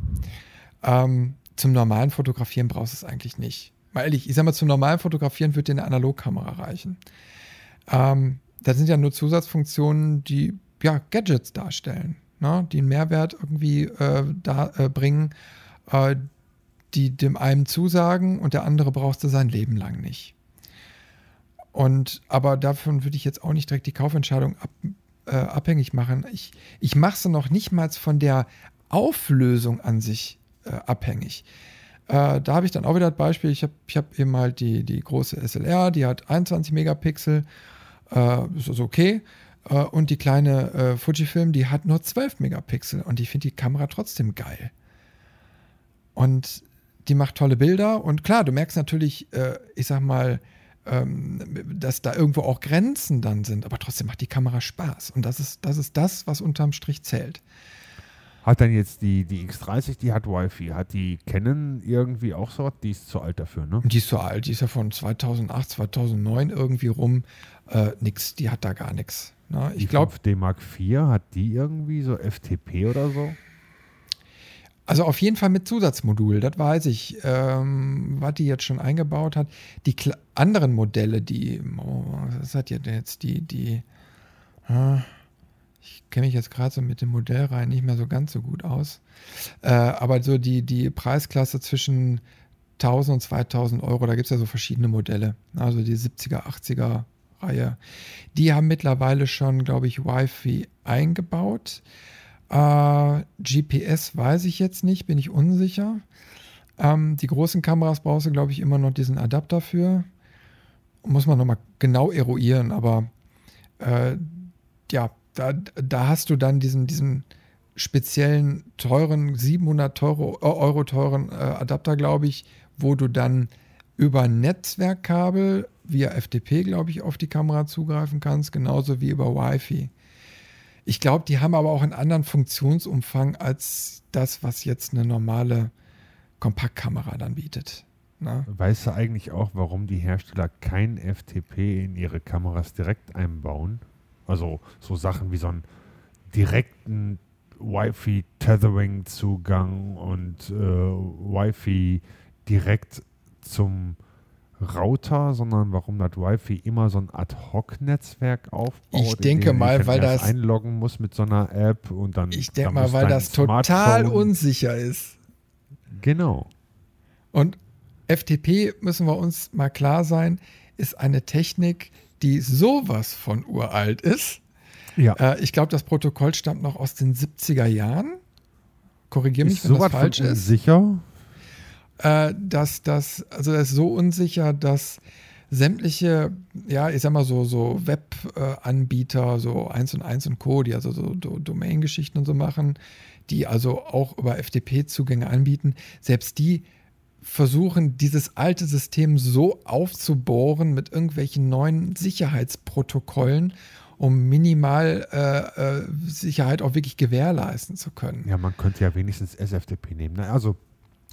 S1: Ähm, zum normalen Fotografieren brauchst du es eigentlich nicht. Mal ehrlich, ich sag mal, zum normalen Fotografieren wird dir eine Analogkamera reichen. Ähm, das sind ja nur Zusatzfunktionen, die ja, Gadgets darstellen, ne? die einen Mehrwert irgendwie äh, da, äh, bringen, äh, die dem einen zusagen und der andere brauchst du sein Leben lang nicht. Und aber davon würde ich jetzt auch nicht direkt die Kaufentscheidung ab, äh, abhängig machen. Ich, ich mache sie noch nicht mal von der Auflösung an sich äh, abhängig. Äh, da habe ich dann auch wieder das Beispiel, ich habe ich hab eben halt die, die große SLR, die hat 21 Megapixel, äh, ist also okay. Äh, und die kleine äh, Fujifilm, die hat nur 12 Megapixel und ich finde die Kamera trotzdem geil. Und die macht tolle Bilder und klar, du merkst natürlich, äh, ich sag mal, ähm, dass da irgendwo auch Grenzen dann sind, aber trotzdem macht die Kamera Spaß und das ist das, ist das was unterm Strich zählt.
S2: Hat dann jetzt die, die X30, die hat Wi-Fi. Hat die Canon irgendwie auch so? Die ist zu alt dafür, ne?
S1: Die ist zu alt. Die ist ja von 2008, 2009 irgendwie rum. Äh, nix, die hat da gar nichts. Ne? Ich glaube.
S2: D Mark IV, hat die irgendwie so FTP oder so?
S1: Also auf jeden Fall mit Zusatzmodul, das weiß ich, ähm, was die jetzt schon eingebaut hat. Die anderen Modelle, die, oh, was hat die jetzt, die, die, äh, ich kenne mich jetzt gerade so mit dem Modellreihen nicht mehr so ganz so gut aus, äh, aber so die, die Preisklasse zwischen 1000 und 2000 Euro, da gibt es ja so verschiedene Modelle, also die 70er, 80er Reihe, die haben mittlerweile schon, glaube ich, Wi-Fi eingebaut. Äh, GPS weiß ich jetzt nicht, bin ich unsicher. Ähm, die großen Kameras brauchst du, glaube ich, immer noch diesen Adapter für. Muss man nochmal genau eruieren, aber äh, ja, da, da hast du dann diesen, diesen speziellen teuren, 700 Euro, Euro teuren äh, Adapter, glaube ich, wo du dann über Netzwerkkabel via FTP, glaube ich, auf die Kamera zugreifen kannst, genauso wie über Wi-Fi. Ich glaube, die haben aber auch einen anderen Funktionsumfang als das, was jetzt eine normale Kompaktkamera dann bietet.
S2: Na? Ne? Weißt du eigentlich auch, warum die Hersteller kein FTP in ihre Kameras direkt einbauen? Also so Sachen wie so einen direkten Wi-Fi-Tethering-Zugang und äh, Wi-Fi direkt zum Router, sondern warum das Wi-Fi immer so ein Ad-Hoc-Netzwerk aufbaut.
S1: Ich denke mal, weil das
S2: einloggen muss mit so einer App und dann.
S1: Ich denke mal, weil das total unsicher ist.
S2: Genau.
S1: Und FTP müssen wir uns mal klar sein, ist eine Technik, die sowas von uralt ist.
S2: Ja.
S1: Äh, ich glaube, das Protokoll stammt noch aus den 70er Jahren. Korrigiere mich,
S2: ist wenn das falsch ist. Sicher?
S1: Äh, dass das, also das ist so unsicher, dass sämtliche, ja, ich sag mal so, so Web-Anbieter, so 1 und 1 und Co., die also so Domain-Geschichten und so machen, die also auch über FTP-Zugänge anbieten, selbst die versuchen, dieses alte System so aufzubohren mit irgendwelchen neuen Sicherheitsprotokollen, um minimal äh, äh, Sicherheit auch wirklich gewährleisten zu können.
S2: Ja, man könnte ja wenigstens SFTP nehmen. Ne? Also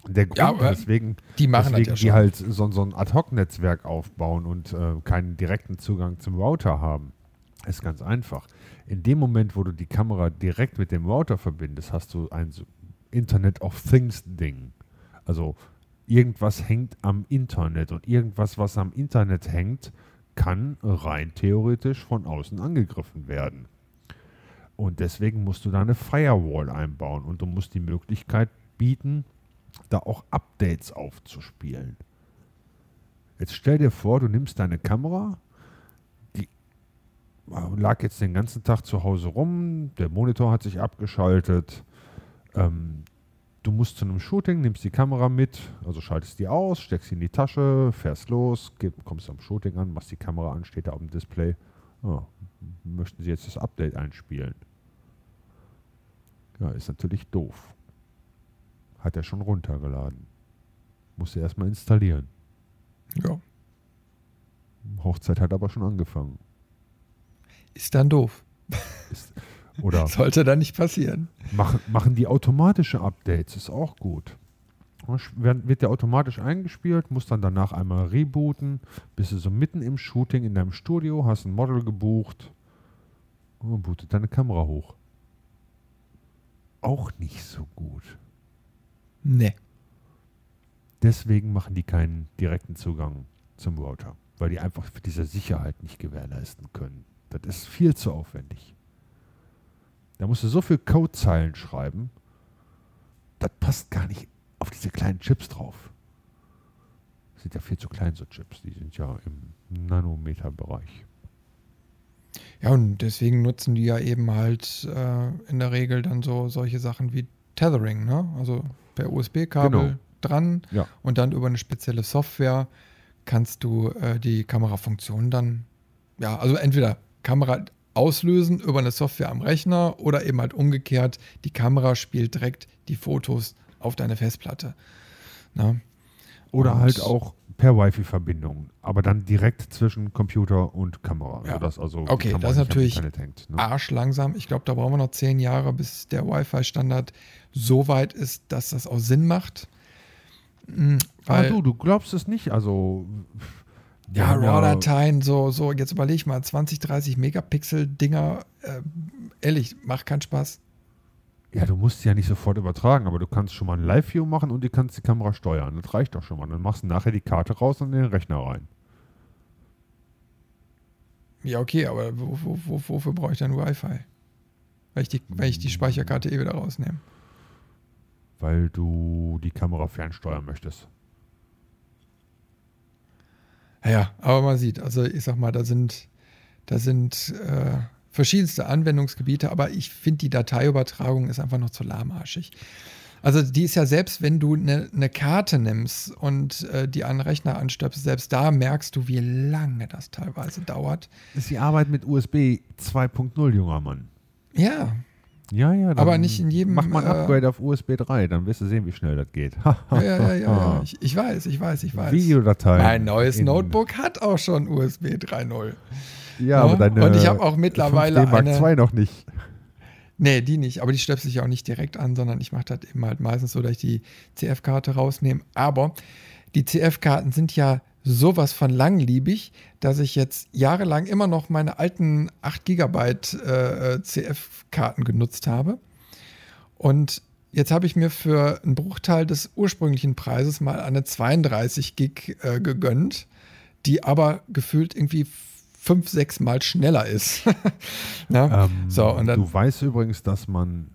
S2: der Grund, ja, weswegen,
S1: die, machen
S2: deswegen
S1: ja
S2: die halt so, so ein Ad-Hoc-Netzwerk aufbauen und äh, keinen direkten Zugang zum Router haben, ist ganz einfach. In dem Moment, wo du die Kamera direkt mit dem Router verbindest, hast du ein Internet of Things-Ding. Also irgendwas hängt am Internet und irgendwas, was am Internet hängt, kann rein theoretisch von außen angegriffen werden. Und deswegen musst du da eine Firewall einbauen und du musst die Möglichkeit bieten, da auch Updates aufzuspielen. Jetzt stell dir vor, du nimmst deine Kamera, die lag jetzt den ganzen Tag zu Hause rum, der Monitor hat sich abgeschaltet, ähm, du musst zu einem Shooting, nimmst die Kamera mit, also schaltest die aus, steckst sie in die Tasche, fährst los, kommst am Shooting an, machst die Kamera an, steht da auf dem Display. Oh, möchten Sie jetzt das Update einspielen? Ja, ist natürlich doof. Hat er schon runtergeladen. Musste erstmal installieren.
S1: Ja.
S2: Hochzeit hat aber schon angefangen.
S1: Ist dann doof.
S2: Ist, oder <laughs>
S1: Sollte dann nicht passieren.
S2: Machen, machen die automatische Updates, ist auch gut. wird der automatisch eingespielt, muss dann danach einmal rebooten, bist du so mitten im Shooting in deinem Studio, hast ein Model gebucht und bootet deine Kamera hoch. Auch nicht so gut.
S1: Nee.
S2: Deswegen machen die keinen direkten Zugang zum Router, weil die einfach für diese Sicherheit nicht gewährleisten können. Das ist viel zu aufwendig. Da musst du so viel Codezeilen schreiben, das passt gar nicht auf diese kleinen Chips drauf. Sind ja viel zu klein, so Chips. Die sind ja im Nanometer-Bereich.
S1: Ja, und deswegen nutzen die ja eben halt äh, in der Regel dann so solche Sachen wie Tethering, ne? Also per USB-Kabel genau. dran ja. und dann über eine spezielle Software kannst du äh, die Kamerafunktion dann, ja, also entweder Kamera auslösen über eine Software am Rechner oder eben halt umgekehrt, die Kamera spielt direkt die Fotos auf deine Festplatte. Na?
S2: Oder und halt auch per Wi-Fi-Verbindung, aber dann direkt zwischen Computer und Kamera.
S1: Ja. Sodass also okay, das ist natürlich hängt, ne? arschlangsam. Ich glaube, da brauchen wir noch zehn Jahre, bis der Wi-Fi-Standard so weit ist, dass das auch Sinn macht.
S2: Mhm, ah, du, du glaubst es nicht. Also
S1: ja, RAW-Dateien, so, so, jetzt überlege ich mal, 20, 30 Megapixel-Dinger, äh, ehrlich, macht keinen Spaß.
S2: Ja, du musst sie ja nicht sofort übertragen, aber du kannst schon mal ein Live-View machen und du kannst die Kamera steuern. Das reicht doch schon mal. Dann machst du nachher die Karte raus und in den Rechner rein.
S1: Ja, okay, aber wo, wo, wo, wofür brauche ich dann Wi-Fi? Weil ich, die, weil ich die Speicherkarte eh wieder rausnehme.
S2: Weil du die Kamera fernsteuern möchtest.
S1: Ja, aber man sieht, also ich sag mal, da sind, da sind äh, verschiedenste Anwendungsgebiete, aber ich finde, die Dateiübertragung ist einfach noch zu lahmarschig. Also die ist ja selbst, wenn du eine ne Karte nimmst und äh, die an den Rechner anstöpst, selbst da merkst du, wie lange das teilweise dauert.
S2: Das ist die Arbeit mit USB 2.0, junger Mann.
S1: Ja,
S2: ja, ja.
S1: Aber nicht in jedem.
S2: Mach mal ein äh, Upgrade auf USB 3, dann wirst du sehen, wie schnell das geht. <laughs>
S1: ja, ja, ja, ja. Ich, ich, weiß, ich weiß, ich weiß.
S2: Videodatei.
S1: Mein neues Notebook hat auch schon USB 3.0.
S2: Ja, ja, aber deine.
S1: Und ich habe auch mittlerweile
S2: Mark eine. 2 noch nicht.
S1: Nee, die nicht. Aber die stöpsel sich auch nicht direkt an, sondern ich mache das eben halt meistens so, dass ich die CF-Karte rausnehme. Aber die CF-Karten sind ja sowas von langlebig, dass ich jetzt jahrelang immer noch meine alten 8 GB äh, CF-Karten genutzt habe. Und jetzt habe ich mir für einen Bruchteil des ursprünglichen Preises mal eine 32 Gig äh, gegönnt, die aber gefühlt irgendwie fünf, sechs Mal schneller ist. <laughs>
S2: ähm, so, und dann, du weißt übrigens, dass man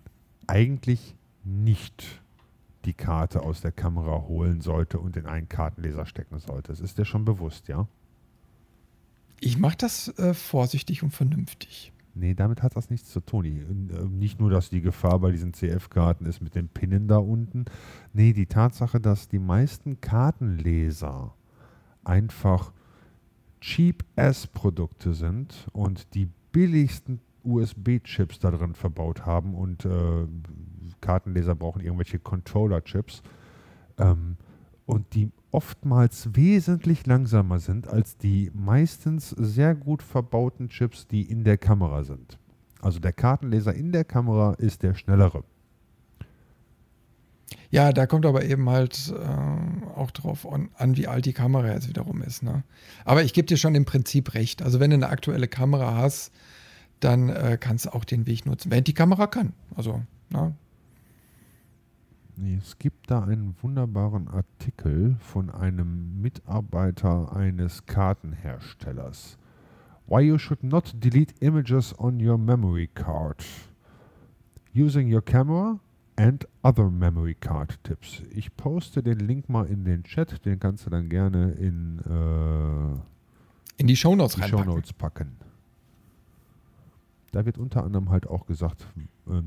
S2: eigentlich nicht die Karte aus der Kamera holen sollte und in einen Kartenleser stecken sollte. Das ist dir schon bewusst, ja?
S1: Ich mache das äh, vorsichtig und vernünftig.
S2: Nee, damit hat das nichts zu tun. Äh, nicht nur, dass die Gefahr bei diesen CF-Karten ist mit den Pinnen da unten. Nee, die Tatsache, dass die meisten Kartenleser einfach Cheap-Ass-Produkte sind und die billigsten USB-Chips da drin verbaut haben und äh, Kartenleser brauchen irgendwelche Controller-Chips ähm, und die oftmals wesentlich langsamer sind als die meistens sehr gut verbauten Chips, die in der Kamera sind. Also der Kartenleser in der Kamera ist der schnellere.
S1: Ja, da kommt aber eben halt äh, auch drauf an, an, wie alt die Kamera jetzt wiederum ist. Ne? Aber ich gebe dir schon im Prinzip recht. Also wenn du eine aktuelle Kamera hast, dann äh, kannst du auch den Weg nutzen, wenn die Kamera kann. Also, na, ne?
S2: Es gibt da einen wunderbaren Artikel von einem Mitarbeiter eines Kartenherstellers. Why you should not delete images on your memory card. Using your camera and other memory card tips. Ich poste den Link mal in den Chat, den kannst du dann gerne in, äh,
S1: in die Shownotes,
S2: die Shownotes packen. Da wird unter anderem halt auch gesagt,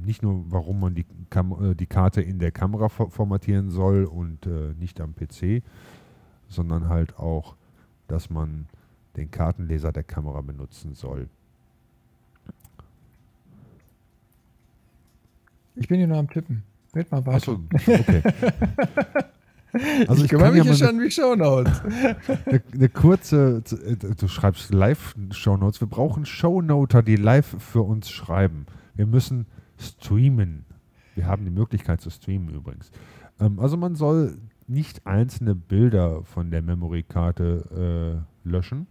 S2: nicht nur, warum man die, Kam äh, die Karte in der Kamera formatieren soll und äh, nicht am PC, sondern halt auch, dass man den Kartenleser der Kamera benutzen soll.
S1: Ich bin hier nur am Tippen. Red mal weiter. Achso,
S2: okay. <laughs>
S1: Also ich, ich kümmere mich ja schon wie Shownotes. <laughs>
S2: Eine, eine kurze, äh, du schreibst Live-Shownotes. Wir brauchen Shownoter, die live für uns schreiben. Wir müssen streamen. Wir haben die Möglichkeit zu streamen übrigens. Ähm, also man soll nicht einzelne Bilder von der Memory-Karte äh, löschen,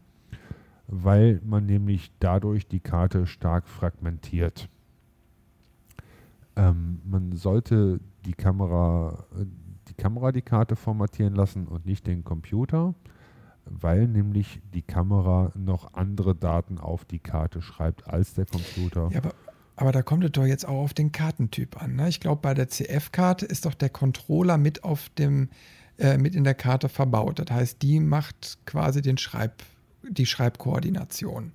S2: weil man nämlich dadurch die Karte stark fragmentiert. Ähm, man sollte die Kamera, äh, die Kamera die Karte formatieren lassen und nicht den Computer, weil nämlich die Kamera noch andere Daten auf die Karte schreibt als der Computer.
S1: Ja, aber, aber da kommt es doch jetzt auch auf den Kartentyp an. Ne? Ich glaube, bei der CF-Karte ist doch der Controller mit auf dem äh, mit in der Karte verbaut. Das heißt, die macht quasi den Schreib, die Schreibkoordination.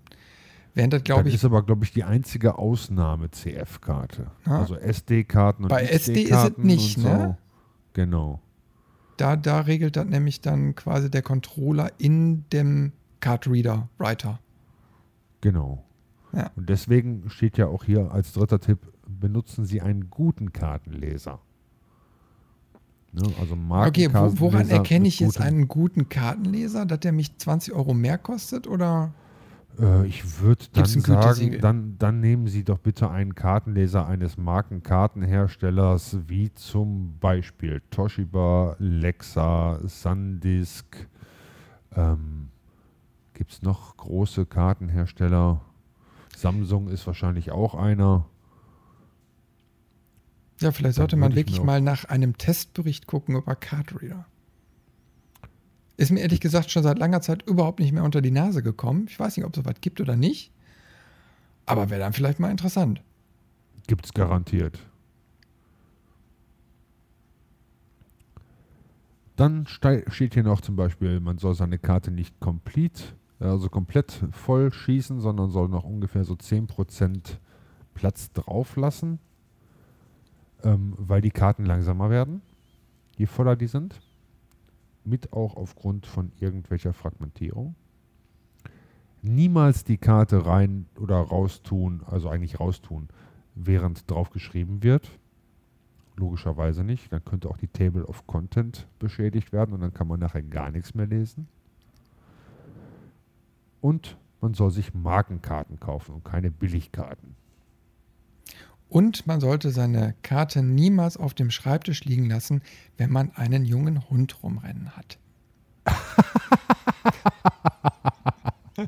S2: Während das, glaube ich. ist aber, glaube ich, die einzige Ausnahme CF-Karte. Also SD-Karten und
S1: Bei SD ist es nicht, so. ne?
S2: Genau.
S1: Da, da regelt das nämlich dann quasi der Controller in dem Card Reader Writer.
S2: Genau. Ja. Und deswegen steht ja auch hier als dritter Tipp, benutzen Sie einen guten Kartenleser.
S1: Ne? Also okay, wo, woran erkenne ich jetzt einen guten Kartenleser, dass der mich 20 Euro mehr kostet oder?
S2: Äh, ich würde dann sagen, dann, dann nehmen Sie doch bitte einen Kartenleser eines Markenkartenherstellers wie zum Beispiel Toshiba, Lexa, Sandisk. Ähm, Gibt es noch große Kartenhersteller? Samsung ist wahrscheinlich auch einer.
S1: Ja, vielleicht sollte man wirklich mal nach einem Testbericht gucken über Cardreader. Ist mir ehrlich gesagt schon seit langer Zeit überhaupt nicht mehr unter die Nase gekommen. Ich weiß nicht, ob es sowas gibt oder nicht. Aber wäre dann vielleicht mal interessant.
S2: Gibt es garantiert. Dann steht hier noch zum Beispiel, man soll seine Karte nicht complete, also komplett voll schießen, sondern soll noch ungefähr so 10% Platz drauf lassen ähm, weil die Karten langsamer werden, je voller die sind, mit auch aufgrund von irgendwelcher Fragmentierung. Niemals die Karte rein oder raus tun, also eigentlich raus tun, während drauf geschrieben wird. Logischerweise nicht. Dann könnte auch die Table of Content beschädigt werden und dann kann man nachher gar nichts mehr lesen. Und man soll sich Markenkarten kaufen und keine Billigkarten.
S1: Und man sollte seine Karte niemals auf dem Schreibtisch liegen lassen, wenn man einen jungen Hund rumrennen hat. <laughs>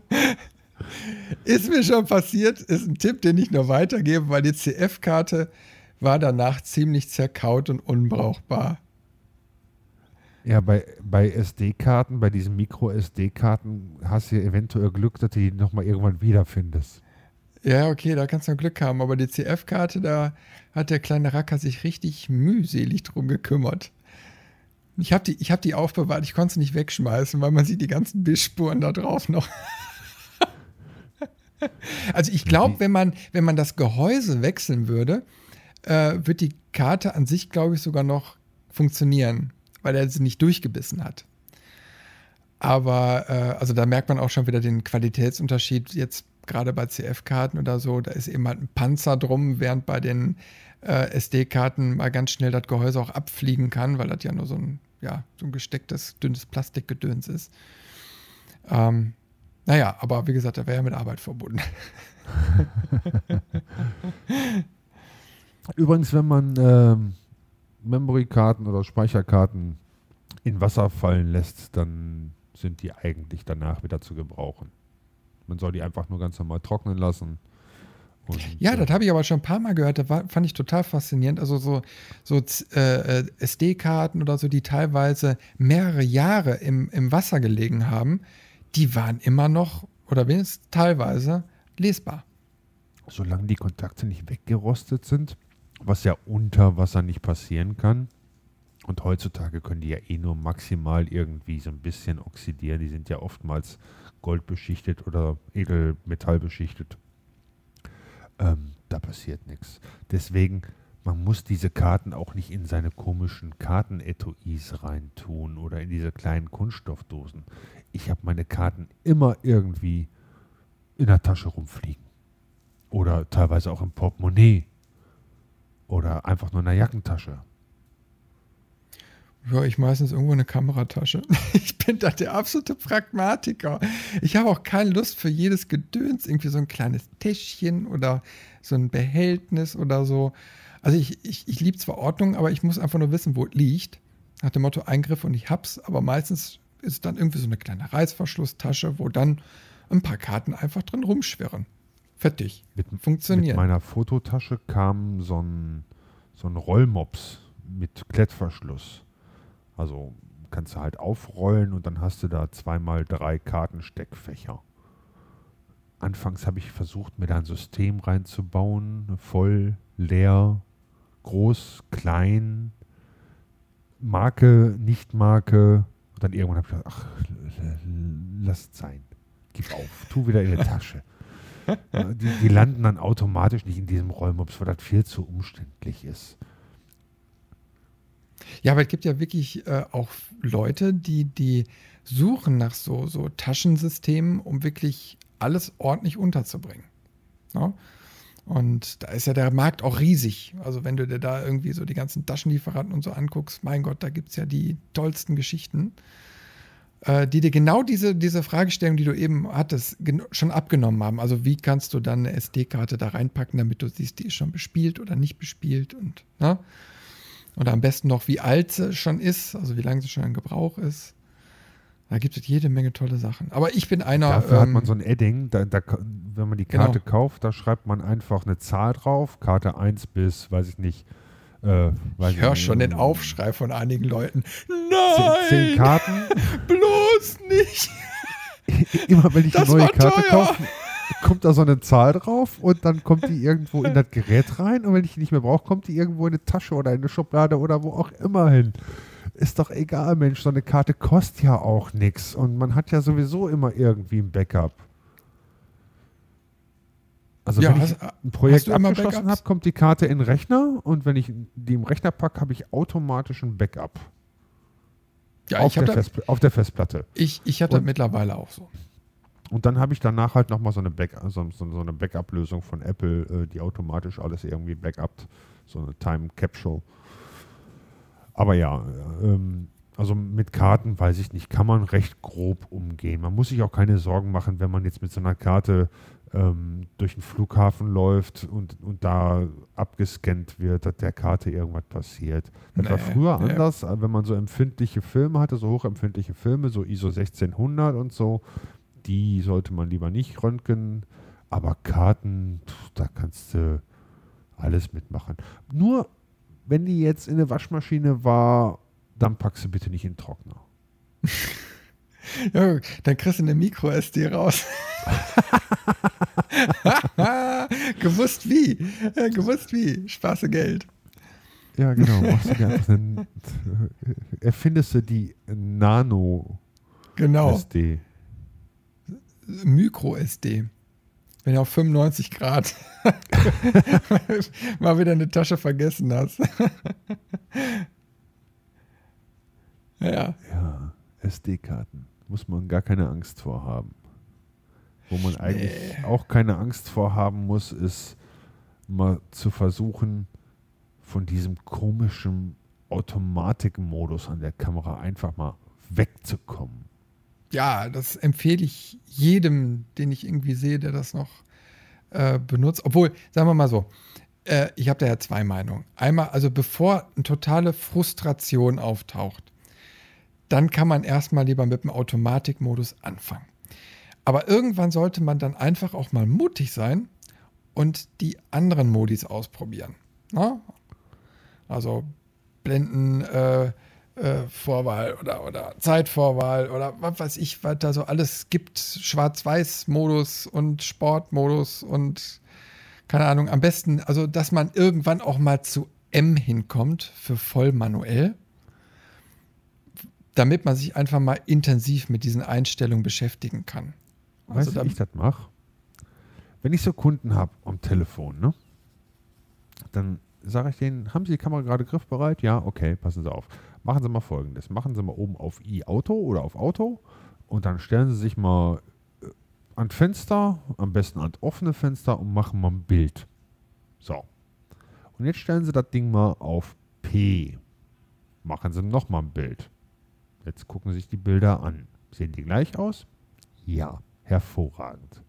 S1: ist mir schon passiert, ist ein Tipp, den ich nur weitergebe, weil die CF-Karte war danach ziemlich zerkaut und unbrauchbar.
S2: Ja, bei, bei SD-Karten, bei diesen Micro-SD-Karten hast du eventuell Glück, dass du die nochmal irgendwann wiederfindest.
S1: Ja, okay, da kannst du Glück haben. Aber die CF-Karte, da hat der kleine Racker sich richtig mühselig drum gekümmert. Ich habe die, hab die aufbewahrt, ich konnte sie nicht wegschmeißen, weil man sieht die ganzen Bissspuren da drauf noch. <laughs> also ich glaube, wenn man, wenn man das Gehäuse wechseln würde, äh, wird die Karte an sich, glaube ich, sogar noch funktionieren, weil er sie nicht durchgebissen hat. Aber äh, also da merkt man auch schon wieder den Qualitätsunterschied jetzt gerade bei CF-Karten oder so, da ist eben halt ein Panzer drum, während bei den äh, SD-Karten mal ganz schnell das Gehäuse auch abfliegen kann, weil das ja nur so ein, ja, so ein gestecktes, dünnes Plastikgedöns ist. Ähm, naja, aber wie gesagt, da wäre ja mit Arbeit verbunden. <laughs>
S2: Übrigens, wenn man ähm, Memory-Karten oder Speicherkarten in Wasser fallen lässt, dann sind die eigentlich danach wieder zu gebrauchen. Man soll die einfach nur ganz normal trocknen lassen.
S1: Und, ja, das habe ich aber schon ein paar Mal gehört. Das war, fand ich total faszinierend. Also so, so äh, äh SD-Karten oder so, die teilweise mehrere Jahre im, im Wasser gelegen haben, die waren immer noch, oder wenigstens teilweise, lesbar.
S2: Solange die Kontakte nicht weggerostet sind, was ja unter Wasser nicht passieren kann. Und heutzutage können die ja eh nur maximal irgendwie so ein bisschen oxidieren. Die sind ja oftmals goldbeschichtet oder edelmetallbeschichtet. Ähm, da passiert nichts. Deswegen, man muss diese Karten auch nicht in seine komischen Kartenetuis reintun oder in diese kleinen Kunststoffdosen. Ich habe meine Karten immer irgendwie in der Tasche rumfliegen. Oder teilweise auch im Portemonnaie. Oder einfach nur in der Jackentasche.
S1: Ja, ich meistens irgendwo eine Kameratasche. <laughs> Ich bin da der absolute Pragmatiker. Ich habe auch keine Lust für jedes Gedöns, irgendwie so ein kleines Täschchen oder so ein Behältnis oder so. Also ich, ich, ich liebe zwar Ordnung, aber ich muss einfach nur wissen, wo es liegt. Nach dem Motto Eingriff und ich hab's, aber meistens ist dann irgendwie so eine kleine Reißverschlusstasche, wo dann ein paar Karten einfach drin rumschwirren. Fertig.
S2: Mit, Funktioniert. Mit meiner Fototasche kam so ein, so ein Rollmops mit Klettverschluss. Also kannst du halt aufrollen und dann hast du da zweimal drei Kartensteckfächer. Anfangs habe ich versucht, mir da ein System reinzubauen. Voll, leer, groß, klein, Marke, Nicht-Marke. Und dann irgendwann habe ich gedacht, ach, lass es sein. Gib auf, tu wieder in die Tasche. Die, die, landen dann automatisch nicht in diesem Rollmops, weil das viel zu umständlich ist.
S1: Ja, aber es gibt ja wirklich äh, auch Leute, die, die suchen nach so, so Taschensystemen, um wirklich alles ordentlich unterzubringen. Ja? Und da ist ja der Markt auch riesig. Also wenn du dir da irgendwie so die ganzen Taschenlieferanten und so anguckst, mein Gott, da gibt es ja die tollsten Geschichten, die dir genau diese, diese Fragestellung, die du eben hattest, schon abgenommen haben. Also wie kannst du dann eine SD-Karte da reinpacken, damit du siehst, die ist schon bespielt oder nicht bespielt und ne? Oder am besten noch, wie alt sie schon ist, also wie lange sie schon in Gebrauch ist. Da gibt es jede Menge tolle Sachen. Aber ich bin einer.
S2: Dafür ähm, hat man so ein Edding, da, da, wenn man die Karte genau. kauft, da schreibt man einfach eine Zahl drauf, Karte 1 bis, weiß ich nicht.
S1: Äh, ich höre schon den Aufschrei von einigen Leuten. Nein!
S2: Zehn, zehn Karten? <laughs>
S1: Bloß nicht! <laughs>
S2: Immer wenn ich das eine neue Karte teuer. kaufe, kommt da so eine Zahl drauf und dann kommt die irgendwo in das Gerät rein und wenn ich die nicht mehr brauche, kommt die irgendwo in eine Tasche oder in eine Schublade oder wo auch immer hin ist doch egal, Mensch, so eine Karte kostet ja auch nichts und man hat ja sowieso immer irgendwie ein Backup. Also ja, wenn hast, ich ein Projekt abgeschlossen habe, kommt die Karte in den Rechner und wenn ich die im Rechner packe, habe ich automatisch ein Backup. Ja, auf, der das, auf der Festplatte.
S1: Ich, ich habe das mittlerweile auch so.
S2: Und dann habe ich danach halt nochmal so eine, Back, so, so, so eine Backup-Lösung von Apple, äh, die automatisch alles irgendwie backupt. So eine Time Capsule. Aber ja, ähm, also mit Karten weiß ich nicht, kann man recht grob umgehen. Man muss sich auch keine Sorgen machen, wenn man jetzt mit so einer Karte ähm, durch den Flughafen läuft und, und da abgescannt wird, dass der Karte irgendwas passiert. Das nee, war früher nee. anders, wenn man so empfindliche Filme hatte, so hochempfindliche Filme, so ISO 1600 und so, die sollte man lieber nicht röntgen. Aber Karten, da kannst du alles mitmachen. Nur wenn die jetzt in der Waschmaschine war, dann packst du bitte nicht in den Trockner. <laughs>
S1: ja, dann kriegst du eine Micro-SD raus. <laughs> gewusst wie. Ja, gewusst wie. Spaße Geld.
S2: Ja, genau. Du einen, erfindest du die Nano
S1: genau. SD. Micro SD. Wenn du auf 95 Grad <laughs> mal wieder eine Tasche vergessen hast. <laughs>
S2: ja. Ja, SD-Karten. Muss man gar keine Angst vor haben. Wo man eigentlich nee. auch keine Angst vor haben muss, ist mal zu versuchen, von diesem komischen Automatikmodus an der Kamera einfach mal wegzukommen
S1: ja, das empfehle ich jedem, den ich irgendwie sehe, der das noch äh, benutzt. Obwohl, sagen wir mal so, äh, ich habe da ja zwei Meinungen. Einmal, also bevor eine totale Frustration auftaucht, dann kann man erstmal lieber mit dem Automatikmodus anfangen. Aber irgendwann sollte man dann einfach auch mal mutig sein und die anderen Modis ausprobieren. Na? Also Blenden, äh, äh, Vorwahl oder, oder Zeitvorwahl oder was weiß ich, was da so alles gibt. Schwarz-Weiß-Modus und Sportmodus und keine Ahnung, am besten, also dass man irgendwann auch mal zu M hinkommt für voll manuell, damit man sich einfach mal intensiv mit diesen Einstellungen beschäftigen kann.
S2: Also weißt du, wie ich das mache? Wenn ich so Kunden habe am Telefon, ne? Dann sage ich denen, haben Sie die Kamera gerade griffbereit? Ja, okay, passen Sie auf. Machen Sie mal folgendes. Machen Sie mal oben auf i-Auto oder auf Auto und dann stellen Sie sich mal äh, an Fenster, am besten an offene Fenster und machen mal ein Bild. So. Und jetzt stellen Sie das Ding mal auf P. Machen Sie nochmal ein Bild. Jetzt gucken Sie sich die Bilder an. Sehen die gleich aus? Ja, hervorragend.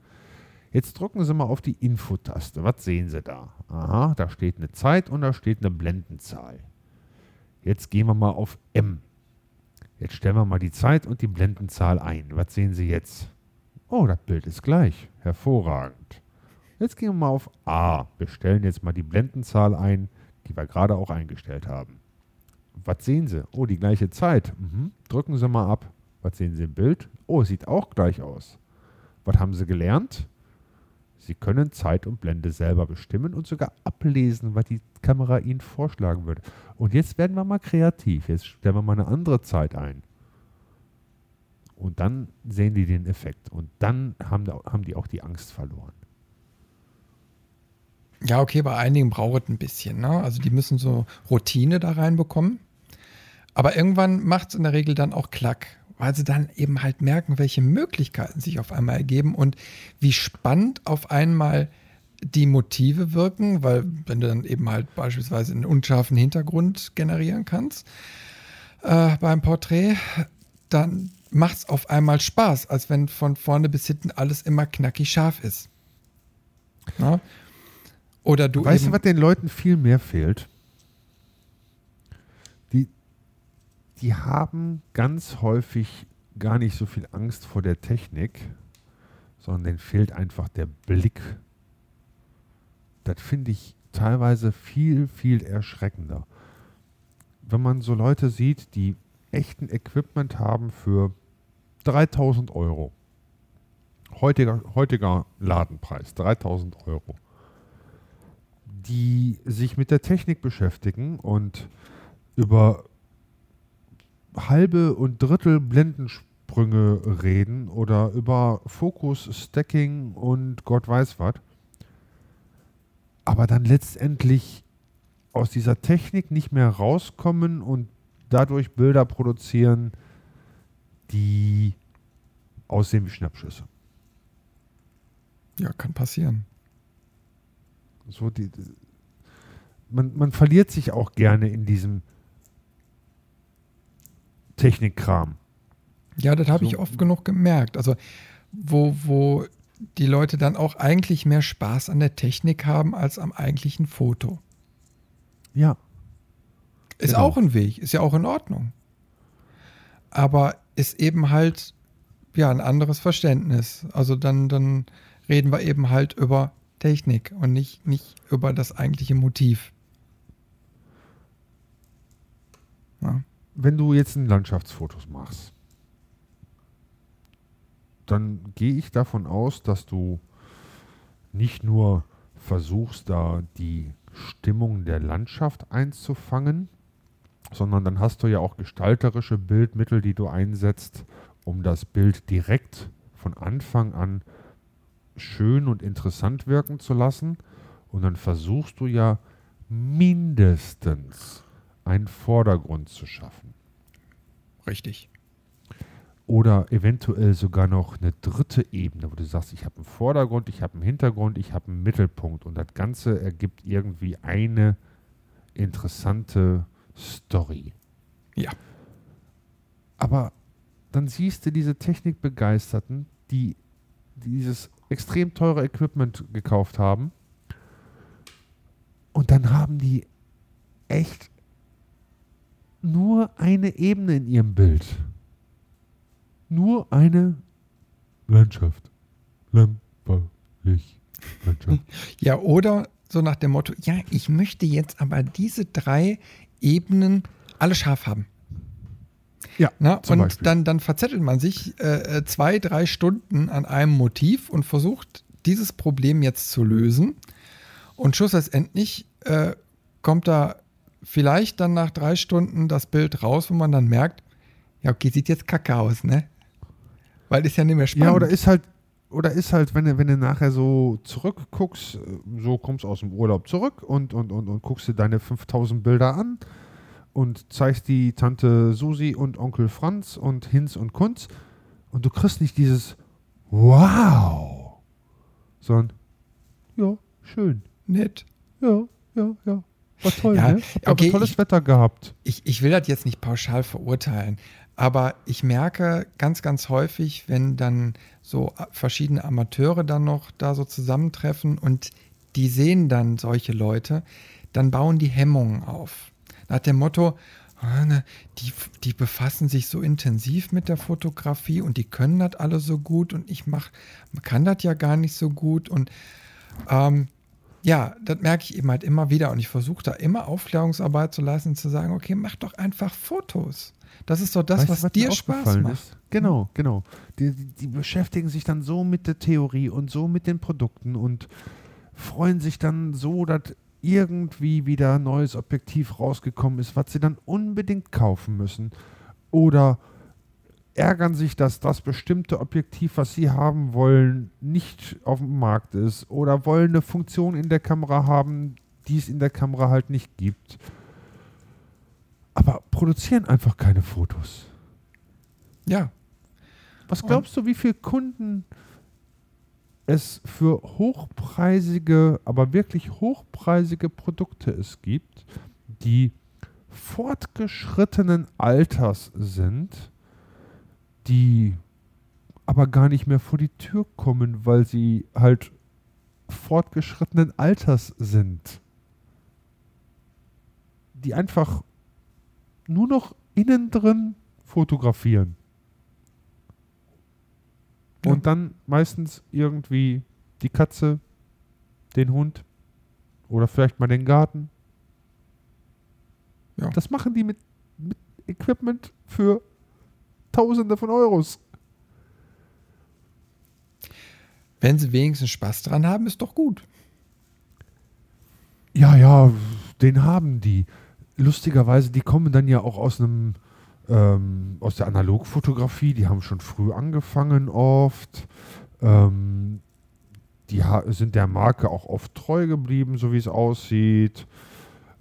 S2: Jetzt drücken Sie mal auf die Infotaste. Was sehen Sie da? Aha, da steht eine Zeit und da steht eine Blendenzahl. Jetzt gehen wir mal auf M. Jetzt stellen wir mal die Zeit und die Blendenzahl ein. Was sehen Sie jetzt? Oh, das Bild ist gleich. Hervorragend. Jetzt gehen wir mal auf A. Wir stellen jetzt mal die Blendenzahl ein, die wir gerade auch eingestellt haben. Was sehen Sie? Oh, die gleiche Zeit. Mhm. Drücken Sie mal ab. Was sehen Sie im Bild? Oh, sieht auch gleich aus. Was haben Sie gelernt? Sie können Zeit und Blende selber bestimmen und sogar ablesen, was die Kamera Ihnen vorschlagen würde. Und jetzt werden wir mal kreativ. Jetzt stellen wir mal eine andere Zeit ein. Und dann sehen die den Effekt. Und dann haben, die auch die Angst verloren.
S1: Ja, okay, bei einigen braucht es ein bisschen. Ne? Also die müssen so Routine da reinbekommen. Aber irgendwann macht es in der Regel dann auch Klack, weil sie dann eben halt merken, welche Möglichkeiten sich auf einmal ergeben und wie spannend auf einmal die Motive wirken, weil wenn du dann eben halt beispielsweise einen unscharfen Hintergrund generieren kannst äh, beim Porträt, dann macht es auf einmal Spaß, als wenn von vorne bis hinten alles immer knackig scharf ist. Na? Oder du
S2: weißt du, was den Leuten viel mehr fehlt? Die, die haben ganz häufig gar nicht so viel Angst vor der Technik, sondern denen fehlt einfach der Blick. Das finde ich teilweise viel, viel erschreckender. Wenn man so Leute sieht, die echten Equipment haben für 3000 Euro. Heutiger, heutiger Ladenpreis, 3000 Euro. Die sich mit der Technik beschäftigen und über halbe und Drittel Blendensprünge reden oder über Fokus, Stacking und Gott weiß was. Aber dann letztendlich aus dieser Technik nicht mehr rauskommen und dadurch Bilder produzieren, die aussehen wie Schnappschüsse.
S1: Ja, kann passieren.
S2: So die, man, man verliert sich auch gerne in diesem Technikkram.
S1: Ja, das habe so. ich oft genug gemerkt. Also, wo, wo die Leute dann auch eigentlich mehr Spaß an der Technik haben als am eigentlichen Foto.
S2: Ja.
S1: Ist genau. auch ein Weg, ist ja auch in Ordnung. Aber ist eben halt ja ein anderes Verständnis. Also dann, dann reden wir eben halt über Technik und nicht, nicht über das eigentliche Motiv.
S2: Ja. Wenn du jetzt ein Landschaftsfotos machst, dann gehe ich davon aus, dass du nicht nur versuchst, da die Stimmung der Landschaft einzufangen, sondern dann hast du ja auch gestalterische Bildmittel, die du einsetzt, um das Bild direkt von Anfang an schön und interessant wirken zu lassen. Und dann versuchst du ja mindestens einen Vordergrund zu schaffen.
S1: Richtig.
S2: Oder eventuell sogar noch eine dritte Ebene, wo du sagst, ich habe einen Vordergrund, ich habe einen Hintergrund, ich habe einen Mittelpunkt. Und das Ganze ergibt irgendwie eine interessante Story.
S1: Ja.
S2: Aber dann siehst du diese Technikbegeisterten, die dieses extrem teure Equipment gekauft haben. Und dann haben die echt nur eine Ebene in ihrem Bild. Nur eine Landschaft.
S1: Landschaft. <laughs> Ja, oder so nach dem Motto, ja, ich möchte jetzt aber diese drei Ebenen alle scharf haben. Ja. Na, und Beispiel. dann, dann verzettelt man sich äh, äh, zwei, drei Stunden an einem Motiv und versucht, dieses Problem jetzt zu lösen. Und schlussendlich äh, kommt da vielleicht dann nach drei Stunden das Bild raus, wo man dann merkt, ja, okay, sieht jetzt kacke aus, ne? Weil ist ja nicht mehr spannend.
S2: Ja, oder ist halt, oder ist halt, wenn du, wenn du nachher so zurückguckst, äh, so kommst aus dem Urlaub zurück und, und, und, und guckst dir deine 5000 Bilder an und zeigst die Tante Susi und Onkel Franz und Hinz und Kunz und du kriegst nicht dieses Wow, sondern ja, schön.
S1: Nett.
S2: Ja, ja, ja. War toll,
S1: ja,
S2: ne?
S1: Hab okay,
S2: tolles
S1: ich,
S2: Wetter gehabt.
S1: Ich, ich will das jetzt nicht pauschal verurteilen, Aber ich merke ganz, ganz häufig, wenn dann so verschiedene Amateure dann noch da so zusammentreffen und die sehen dann solche Leute, dann bauen die Hemmungen auf. Nach dem Motto, ah, ne, die, die befassen sich so intensiv mit der Fotografie und die können das alle so gut und ich mach, kann das ja gar nicht so gut und ähm, ja, das merke ich eben halt immer wieder und ich versuche da immer Aufklärungsarbeit zu leisten, zu sagen, okay, mach doch einfach Fotos. Das ist doch das, weißt, was, was, dir Spaß macht. Ist?
S2: Genau, genau. Die, die, die, beschäftigen sich dann so mit der Theorie und so mit den Produkten und freuen sich dann so, dass irgendwie wieder ein neues Objektiv rausgekommen ist, was sie dann unbedingt kaufen müssen. Oder ärgern sich, dass das bestimmte Objektiv, was sie haben wollen, nicht auf dem Markt ist. Oder wollen eine Funktion in der Kamera haben, die es in der Kamera halt nicht gibt. Aber produzieren einfach keine Fotos.
S1: Ja.
S2: Was glaubst Und du, wie viele Kunden es für hochpreisige, aber wirklich hochpreisige Produkte es gibt, die fortgeschrittenen Alters sind, die aber gar nicht mehr vor die Tür kommen, weil sie halt fortgeschrittenen Alters sind. Die einfach nur noch innen drin fotografieren. Ja. Und dann meistens irgendwie die Katze, den Hund oder vielleicht mal den Garten. Ja. Das machen die mit, mit Equipment für Tausende von Euros.
S1: Wenn sie wenigstens Spaß dran haben, ist doch gut.
S2: Ja, ja, den haben die. Lustigerweise, die kommen dann ja auch aus einem ähm, aus der Analogfotografie, die haben schon früh angefangen oft. Ähm, die sind der Marke auch oft treu geblieben, so wie es aussieht.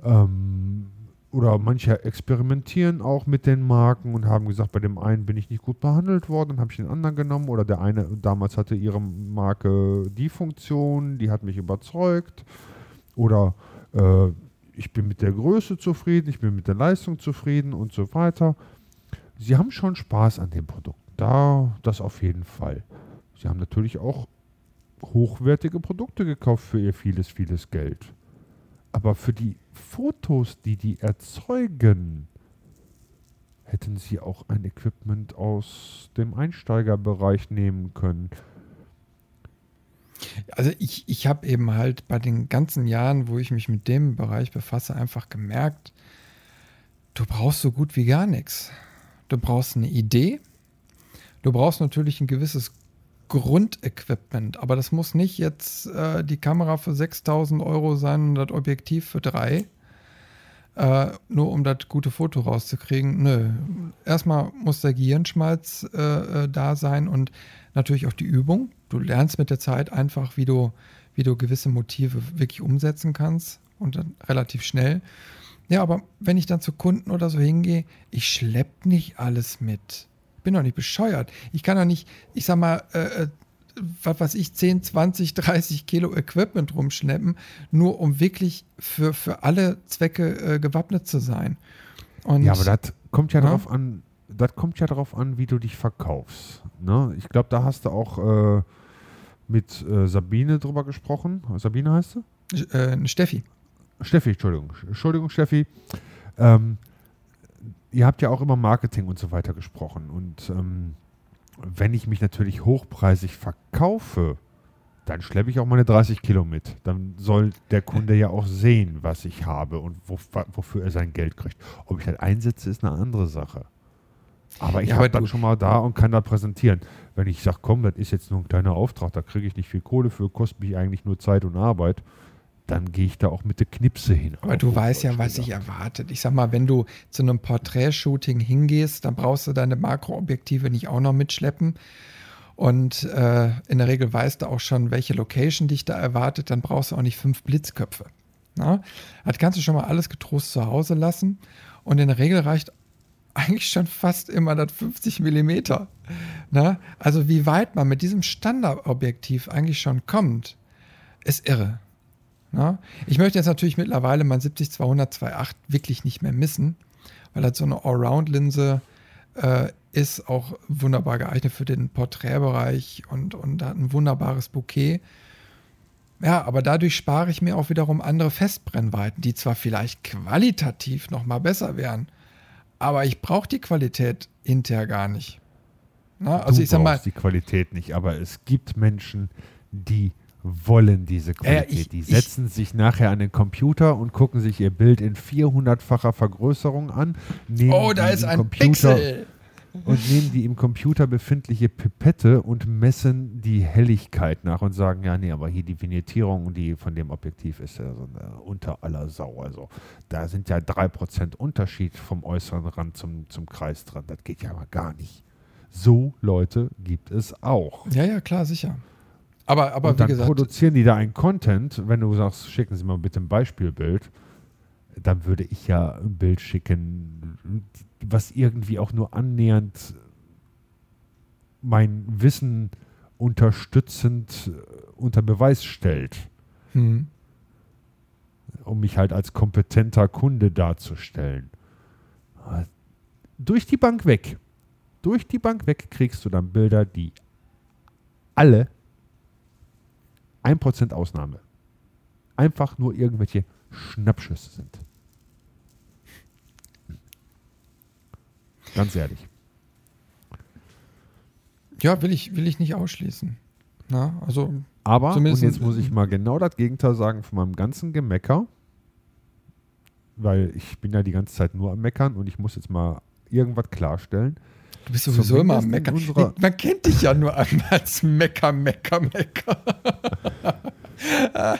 S2: Ähm, oder manche experimentieren auch mit den Marken und haben gesagt, bei dem einen bin ich nicht gut behandelt worden, dann habe ich den anderen genommen. Oder der eine damals hatte ihre Marke die Funktion, die hat mich überzeugt. Oder äh, ich bin mit der Größe zufrieden, ich bin mit der Leistung zufrieden und so weiter. Sie haben schon Spaß an dem Produkt. Da, das auf jeden Fall. Sie haben natürlich auch hochwertige Produkte gekauft für ihr vieles, vieles Geld. Aber für die Fotos, die die erzeugen, hätten sie auch ein Equipment aus dem Einsteigerbereich nehmen können.
S1: Also ich, ich habe eben halt bei den ganzen Jahren, wo ich mich mit dem Bereich befasse, einfach gemerkt, du brauchst so gut wie gar nichts. Du brauchst eine Idee. Du brauchst natürlich ein gewisses Grundequipment, aber das muss nicht jetzt äh, die Kamera für 6000 Euro sein und das Objektiv für drei, äh, nur um das gute Foto rauszukriegen. Nö, erstmal muss der Gehirnschmalz äh, äh, da sein und natürlich auch die Übung. Du lernst mit der Zeit einfach, wie du, wie du gewisse Motive wirklich umsetzen kannst und dann relativ schnell. Ja, aber wenn ich dann zu Kunden oder so hingehe, ich schleppe nicht alles mit. Bin doch nicht bescheuert. Ich kann doch nicht, ich sag mal, äh, äh was weiß ich, 10, 20, 30 Kilo Equipment rumschleppen, nur um wirklich für, für alle Zwecke äh, gewappnet zu sein.
S2: Und, ja, aber das kommt ja, ja, darauf an, das kommt ja darauf an, wie du dich verkaufst. Ne? Ich glaube, da hast du auch äh, mit äh, Sabine drüber gesprochen. Sabine heißt
S1: sie? Äh, Steffi.
S2: Steffi, Entschuldigung. Entschuldigung, Steffi. Ähm, ihr habt ja auch immer Marketing und so weiter gesprochen. Und ähm, wenn ich mich natürlich hochpreisig verkaufe, dann schleppe ich auch meine 30 Kilo mit. Dann soll der Kunde ja auch sehen, was ich habe und wo, wofür er sein Geld kriegt. Ob ich das einsetze, ist eine andere Sache. Aber ich ja, habe dann schon mal da und kann da präsentieren. Wenn ich sage, komm, das ist jetzt nur ein kleiner Auftrag, da kriege ich nicht viel Kohle für, kostet mich eigentlich nur Zeit und Arbeit, dann gehe ich da auch mit der Knipse hin.
S1: Aber du weißt ja, was sich erwartet. Ich sag mal, wenn du zu einem Porträtshooting hingehst, dann brauchst du deine Makroobjektive nicht auch noch mitschleppen. Und äh, in der Regel weißt du auch schon, welche Location dich da erwartet. Dann brauchst du auch nicht fünf Blitzköpfe. Na? Das kannst du schon mal alles getrost zu Hause lassen. Und in der Regel reicht eigentlich schon fast immer das 50 Millimeter. Na? Also wie weit man mit diesem Standardobjektiv eigentlich schon kommt, ist irre. Ja? Ich möchte jetzt natürlich mittlerweile mein 70-200 2.8 wirklich nicht mehr missen, weil halt so eine Allround-Linse äh, ist auch wunderbar geeignet für den Porträtbereich und, und hat ein wunderbares Bouquet. Ja, aber dadurch spare ich mir auch wiederum andere Festbrennweiten, die zwar vielleicht qualitativ noch mal besser wären, aber ich brauche die Qualität hinterher gar nicht.
S2: Na, also du ich sag mal, die Qualität nicht, aber es gibt Menschen, die wollen diese Qualität. Äh, ich, die setzen ich, sich nachher an den Computer und gucken sich ihr Bild in 400-facher Vergrößerung an.
S1: oh, da ist ein Computer Pixel.
S2: Und nehmen die im Computer befindliche Pipette und messen die Helligkeit nach und sagen, ja, nee, aber hier die Vignettierung, die von dem Objektiv ist ja so unter aller Sau. Also da sind ja 3% Unterschied vom äußeren Rand zum, zum Kreis dran. Das geht ja aber gar nicht. So Leute gibt es auch.
S1: Ja, ja, klar, sicher. Aber, aber
S2: und dann gesagt, produzieren die da einen Content, wenn du sagst, schicken Sie mal bitte ein Beispielbild, dann würde ich ja ein Bild schicken, was irgendwie auch nur annähernd mein Wissen unterstützend äh, unter Beweis stellt. Hm. Um mich halt als kompetenter Kunde darzustellen. Durch die Bank weg. Durch die Bank weg kriegst du dann Bilder, die alle 1% Ausnahme einfach nur irgendwelche Schnappschüsse sind. Ganz ehrlich.
S1: Ja, will ich, will ich nicht ausschließen. Na, also
S2: Aber, und jetzt muss ich mal genau das Gegenteil sagen von meinem ganzen Gemecker, weil ich bin ja die ganze Zeit nur am Meckern und ich muss jetzt mal irgendwas klarstellen.
S1: Du bist sowieso immer am Meckern. Man kennt dich ja nur als Mecker, Mecker, Mecker. <laughs>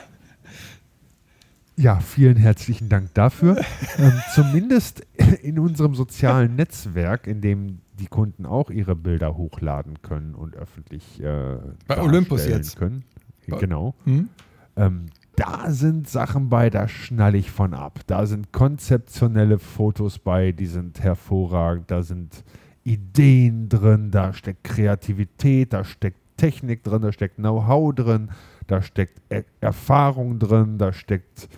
S2: Ja, vielen herzlichen Dank dafür. ähm, zumindest in unserem sozialen Netzwerk, in dem die Kunden auch ihre Bilder hochladen können und öffentlich äh,
S1: bei Olympus jetzt
S2: können. Genau. Hm? Ähm, da sind Sachen bei, da schnalle ich von ab. Da sind konzeptionelle Fotos bei, die sind hervorragend. Da sind Ideen drin, da steckt Kreativität, da steckt Technik drin, da steckt Know-how drin, da steckt er Erfahrung drin, da steckt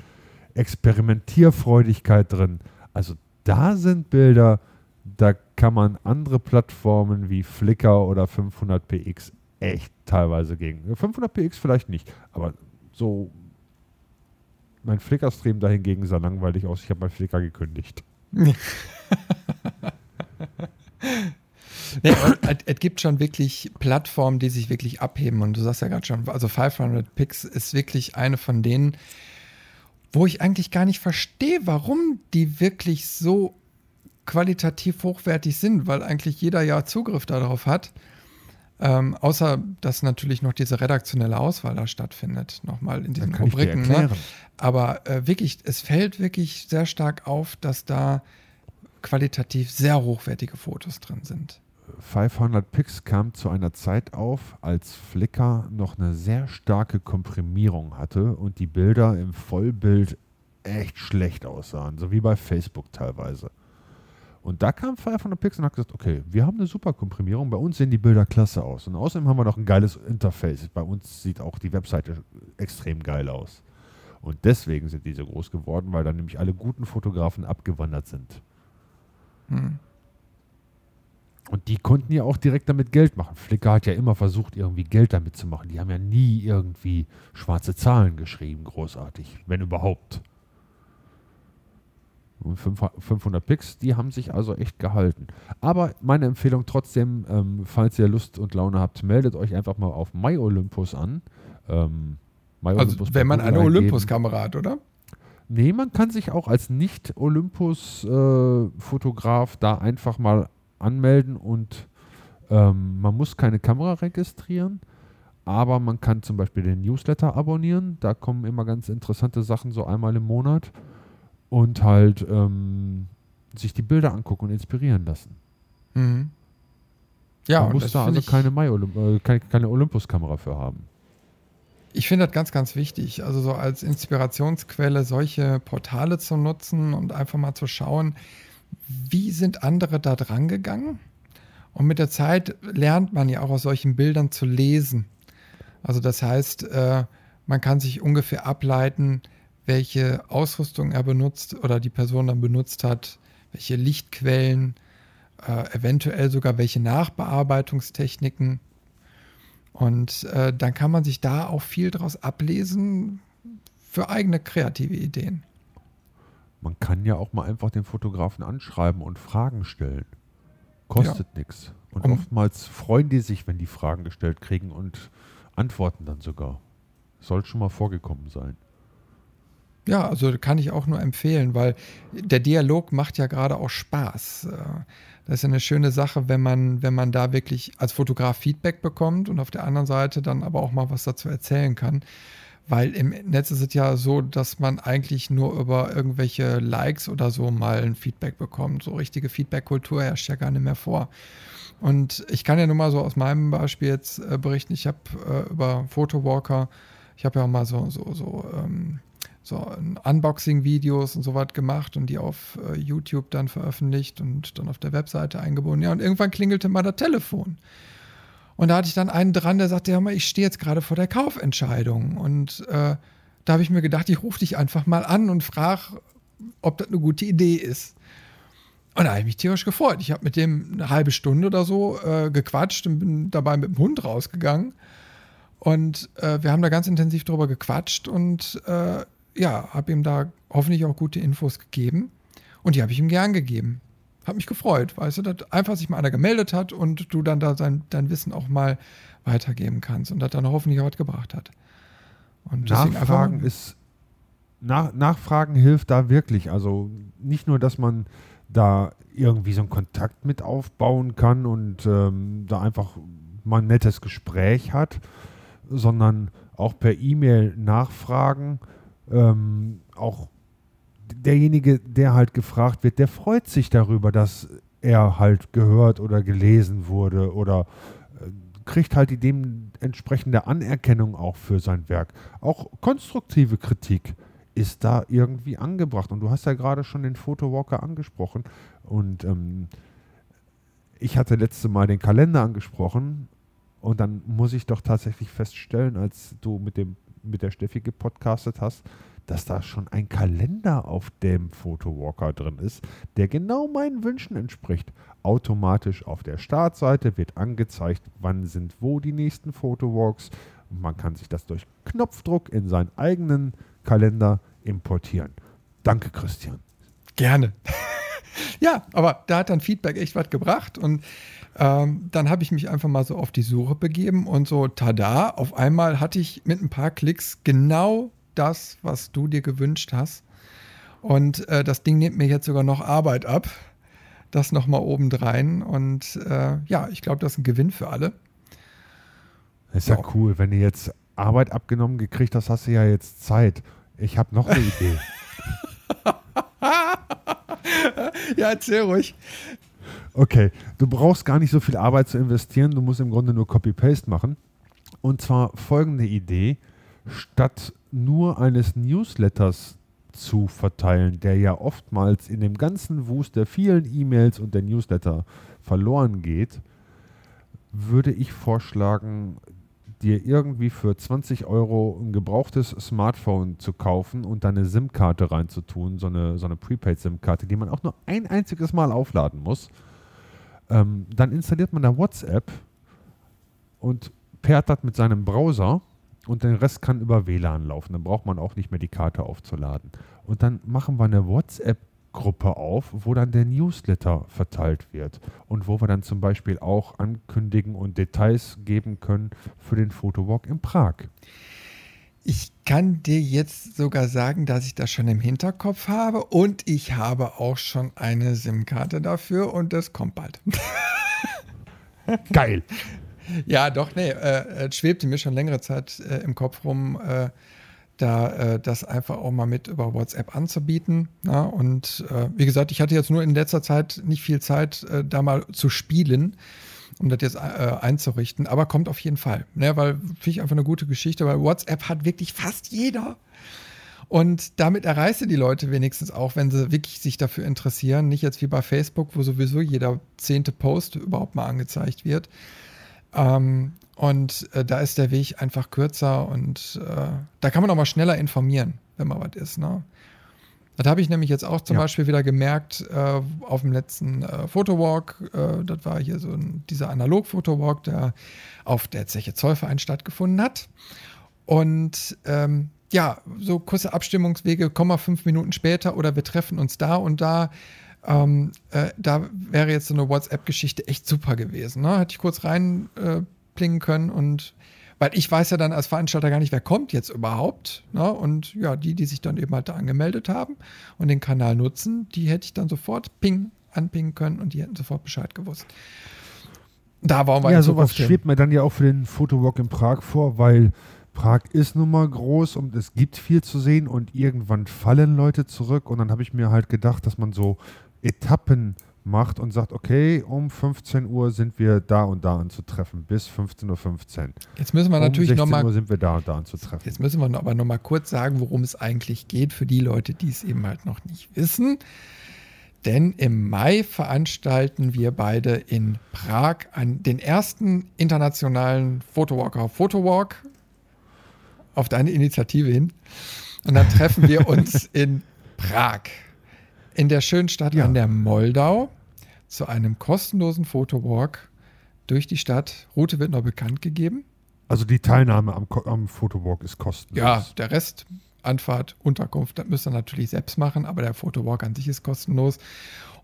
S2: Experimentierfreudigkeit drin. Also da sind Bilder, da kann man andere Plattformen wie Flickr oder 500px echt teilweise gegen. 500px vielleicht nicht, aber so mein Flickr-Stream dahingegen sah langweilig aus. Ich habe mein Flickr gekündigt. <laughs>
S1: nee, es gibt schon wirklich Plattformen, die sich wirklich abheben. Und du sagst ja gerade schon, also 500 Pix ist wirklich eine von denen, wo ich eigentlich gar nicht verstehe, warum die wirklich so qualitativ hochwertig sind, weil eigentlich jeder ja Zugriff darauf hat. Ähm, außer, dass natürlich noch diese redaktionelle Auswahl da stattfindet, nochmal in diesen Rubriken. Ne? Aber äh, wirklich, es fällt wirklich sehr stark auf, dass da qualitativ sehr hochwertige Fotos drin sind.
S2: 500 Pix kam zu einer Zeit auf, als Flickr noch eine sehr starke Komprimierung hatte und die Bilder im Vollbild echt schlecht aussahen, so wie bei Facebook teilweise. Und da kam 500 Pix und hat gesagt, okay, wir haben eine super Komprimierung, bei uns sehen die Bilder klasse aus. Und außerdem haben wir noch ein geiles Interface. Bei uns sieht auch die Webseite extrem geil aus. Und deswegen sind diese groß geworden, weil dann nämlich alle guten Fotografen abgewandert sind. Hm. Und die konnten ja auch direkt damit Geld machen. Flickr hat ja immer versucht, irgendwie Geld damit zu machen. Die haben ja nie irgendwie schwarze Zahlen geschrieben, großartig, wenn überhaupt. Und 500 Pix, die haben sich also echt gehalten. Aber meine Empfehlung trotzdem, ähm, falls ihr Lust und Laune habt, meldet euch einfach mal auf MyOlympus an. Ähm,
S1: My also wenn man eine Olympus-Kamera hat, oder?
S2: Nee, man kann sich auch als Nicht-Olympus-Fotograf äh, da einfach mal anmelden und ähm, man muss keine Kamera registrieren, aber man kann zum Beispiel den Newsletter abonnieren. Da kommen immer ganz interessante Sachen so einmal im Monat und halt ähm, sich die Bilder angucken und inspirieren lassen. Mhm. Ja, man muss da also keine, äh, keine, keine Olympus-Kamera für haben.
S1: Ich finde das ganz, ganz wichtig. Also so als Inspirationsquelle solche Portale zu nutzen und einfach mal zu schauen, wie sind andere da dran gegangen? Und mit der Zeit lernt man ja auch aus solchen Bildern zu lesen. Also das heißt, äh, man kann sich ungefähr ableiten, welche Ausrüstung er benutzt oder die Person dann benutzt hat, welche Lichtquellen, äh, eventuell sogar welche Nachbearbeitungstechniken. Und äh, dann kann man sich da auch viel draus ablesen für eigene kreative Ideen.
S2: Man kann ja auch mal einfach den Fotografen anschreiben und Fragen stellen. Kostet ja. nichts. Und um, oftmals freuen die sich, wenn die Fragen gestellt kriegen und antworten dann sogar. Soll schon mal vorgekommen sein.
S1: Ja, also kann ich auch nur empfehlen, weil der Dialog macht ja gerade auch Spaß. Das ist ja eine schöne Sache, wenn man, wenn man da wirklich als Fotograf Feedback bekommt und auf der anderen Seite dann aber auch mal was dazu erzählen kann. Weil im Netz ist es ja so, dass man eigentlich nur über irgendwelche Likes oder so mal ein Feedback bekommt. So richtige Feedback-Kultur herrscht ja gar nicht mehr vor. Und ich kann ja nur mal so aus meinem Beispiel jetzt äh, berichten. Ich habe äh, über Photowalker, ich habe ja auch mal so, so, so, ähm, so Unboxing-Videos und so was gemacht und die auf äh, YouTube dann veröffentlicht und dann auf der Webseite eingebunden. Ja, und irgendwann klingelte mal das Telefon. Und da hatte ich dann einen dran, der sagte, ja, mal, ich stehe jetzt gerade vor der Kaufentscheidung. Und äh, da habe ich mir gedacht, ich rufe dich einfach mal an und frage, ob das eine gute Idee ist. Und da habe ich mich tierisch gefreut. Ich habe mit dem eine halbe Stunde oder so äh, gequatscht und bin dabei mit dem Hund rausgegangen. Und äh, wir haben da ganz intensiv drüber gequatscht und äh, ja, habe ihm da hoffentlich auch gute Infos gegeben. Und die habe ich ihm gern gegeben hat mich gefreut, weißt du, dass einfach sich mal einer gemeldet hat und du dann da sein, dein Wissen auch mal weitergeben kannst und das dann hoffentlich auch was gebracht hat.
S2: Und Nachfragen ist nach, Nachfragen hilft da wirklich. Also nicht nur, dass man da irgendwie so einen Kontakt mit aufbauen kann und ähm, da einfach mal ein nettes Gespräch hat, sondern auch per E-Mail nachfragen, ähm, auch derjenige, der halt gefragt wird, der freut sich darüber, dass er halt gehört oder gelesen wurde oder äh, kriegt halt die dementsprechende Anerkennung auch für sein Werk. Auch konstruktive Kritik ist da irgendwie angebracht. Und du hast ja gerade schon den Photowalker angesprochen. Und ähm, ich hatte letzte Mal den Kalender angesprochen. Und dann muss ich doch tatsächlich feststellen, als du mit, dem, mit der Steffi gepodcastet hast, dass da schon ein Kalender auf dem Photowalker drin ist, der genau meinen Wünschen entspricht. Automatisch auf der Startseite wird angezeigt, wann sind wo die nächsten Photowalks. Man kann sich das durch Knopfdruck in seinen eigenen Kalender importieren. Danke, Christian.
S1: Gerne. <laughs> ja, aber da hat dann Feedback echt was gebracht und ähm, dann habe ich mich einfach mal so auf die Suche begeben und so, tada, auf einmal hatte ich mit ein paar Klicks genau das, was du dir gewünscht hast. Und äh, das Ding nimmt mir jetzt sogar noch Arbeit ab. Das nochmal obendrein. Und äh, ja, ich glaube, das ist ein Gewinn für alle.
S2: Das ist ja. ja cool. Wenn du jetzt Arbeit abgenommen gekriegt hast, hast du ja jetzt Zeit. Ich habe noch eine <laughs> Idee.
S1: ja, erzähl ruhig.
S2: Okay, du brauchst gar nicht so viel Arbeit zu investieren. Du musst im Grunde nur Copy-Paste machen. Und zwar folgende Idee. Statt nur eines Newsletters zu verteilen, der ja oftmals in dem ganzen Wust der vielen E-Mails und der Newsletter verloren geht, würde ich vorschlagen, dir irgendwie für 20 Euro ein gebrauchtes Smartphone zu kaufen und deine SIM-Karte reinzutun, so eine, so eine Prepaid-SIM-Karte, die man auch nur ein einziges Mal aufladen muss. Ähm, dann installiert man da WhatsApp und pairt das mit seinem Browser und den Rest kann über WLAN laufen. Dann braucht man auch nicht mehr die Karte aufzuladen. Und dann machen wir eine WhatsApp-Gruppe auf, wo dann der Newsletter verteilt wird und wo wir dann zum Beispiel auch ankündigen und Details geben können für den Fotowalk in Prag.
S1: Ich kann dir jetzt sogar sagen, dass ich das schon im Hinterkopf habe und ich habe auch schon eine SIM-Karte dafür und das kommt bald.
S2: Geil. <laughs>
S1: Ja, doch, nee, äh, äh, schwebte mir schon längere Zeit äh, im Kopf rum, äh, da äh, das einfach auch mal mit über WhatsApp anzubieten. Ja? Und äh, wie gesagt, ich hatte jetzt nur in letzter Zeit nicht viel Zeit, da mal zu spielen, um das jetzt einzurichten, aber kommt auf jeden Fall. Ne? Weil finde ich einfach eine gute Geschichte, weil WhatsApp hat wirklich fast jeder. Und damit erreichst die Leute wenigstens auch, wenn sie wirklich sich dafür interessieren. Nicht jetzt wie bei Facebook, wo sowieso jeder zehnte Post überhaupt mal angezeigt wird. Ähm, und äh, da ist der Weg einfach kürzer und äh, da kann man auch mal schneller informieren, wenn mal was ist. Ne? Das habe ich nämlich jetzt auch zum
S2: Ja.
S1: Beispiel wieder gemerkt äh, auf dem letzten äh, Fotowalk. Äh, das war hier so ein, dieser Analog-Fotowalk, der auf der Zeche Zollverein stattgefunden hat. Und ähm, ja, so kurze Abstimmungswege, kommen wir fünf Minuten später oder wir treffen uns da und da. Ähm, äh, da wäre jetzt so eine WhatsApp-Geschichte echt super gewesen. Ne? Hätte ich kurz reinplingen äh, können und weil ich weiß ja dann als Veranstalter gar nicht, wer kommt jetzt überhaupt. Ne? Und ja, die, die sich dann eben halt da angemeldet haben und den Kanal nutzen, die hätte ich dann sofort ping anpingen können und die hätten sofort Bescheid gewusst. Da wollen wir
S2: Ja, sowas schwebt mir dann ja auch für den Fotowalk in Prag vor, weil Prag ist nun mal groß und es gibt viel zu sehen und irgendwann fallen Leute zurück und dann habe ich mir halt gedacht, dass man so Etappen macht und sagt, okay, um 15 Uhr sind wir da und da anzutreffen, bis 15.15 Uhr.
S1: Jetzt müssen wir
S2: um
S1: natürlich
S2: 16
S1: nochmal
S2: Uhr sind wir da und da anzutreffen.
S1: Jetzt müssen wir aber noch mal kurz sagen, worum es eigentlich geht für die Leute, die es eben halt noch nicht wissen. Denn im Mai veranstalten wir beide in Prag an den ersten internationalen Photowalker Photowalk auf deine Initiative hin. Und dann treffen wir <laughs> uns in Prag, in der schönen Stadt
S2: Ja.
S1: an der Moldau, zu einem kostenlosen Photowalk durch die Stadt. Route wird noch bekannt gegeben.
S2: Also die Teilnahme am, am Fotowalk ist kostenlos.
S1: Ja, der Rest, Anfahrt, Unterkunft, das müsst ihr natürlich selbst machen, aber der Fotowalk an sich ist kostenlos.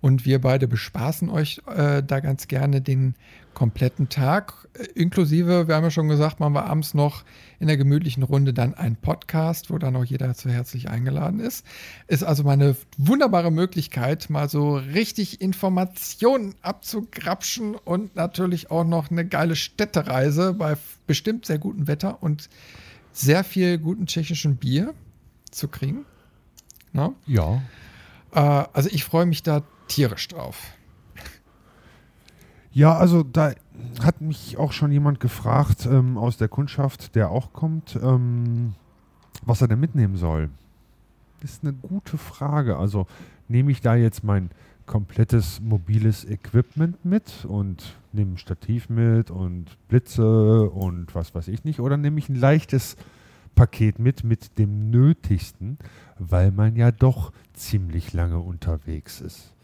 S1: Und wir beide bespaßen euch äh, da ganz gerne den kompletten Tag. Äh, inklusive, wir haben ja schon gesagt, machen wir abends noch in der gemütlichen Runde dann einen Podcast, wo dann auch jeder zu herzlich eingeladen ist. Ist also mal eine wunderbare Möglichkeit, mal so richtig Informationen abzugrapschen und natürlich auch noch eine geile Städtereise bei bestimmt sehr gutem Wetter und sehr viel guten tschechischen Bier zu kriegen. Ne?
S2: Ja.
S1: Äh, also ich freue mich da tierisch drauf.
S2: Ja, also da hat mich auch schon jemand gefragt ähm, aus der Kundschaft, der auch kommt, ähm, was er denn mitnehmen soll. Ist eine gute Frage. Also nehme ich da jetzt mein komplettes mobiles Equipment mit und nehme ein Stativ mit und Blitze und was weiß ich nicht, oder nehme ich ein leichtes Paket mit mit dem Nötigsten, weil man ja doch ziemlich lange unterwegs ist.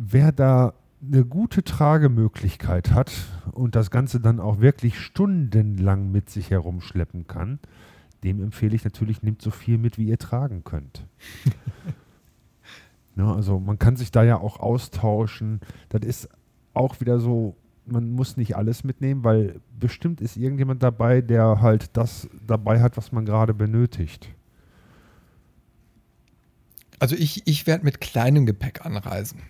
S2: Wer da eine gute Tragemöglichkeit hat und das Ganze dann auch wirklich stundenlang mit sich herumschleppen kann, dem empfehle ich natürlich, nehmt so viel mit, wie ihr tragen könnt. <laughs> ne, also man kann sich da ja auch austauschen. Das ist auch wieder so, man muss nicht alles mitnehmen, weil bestimmt ist irgendjemand dabei, der halt das dabei hat, was man gerade benötigt.
S1: Also ich, ich werde mit kleinem Gepäck anreisen.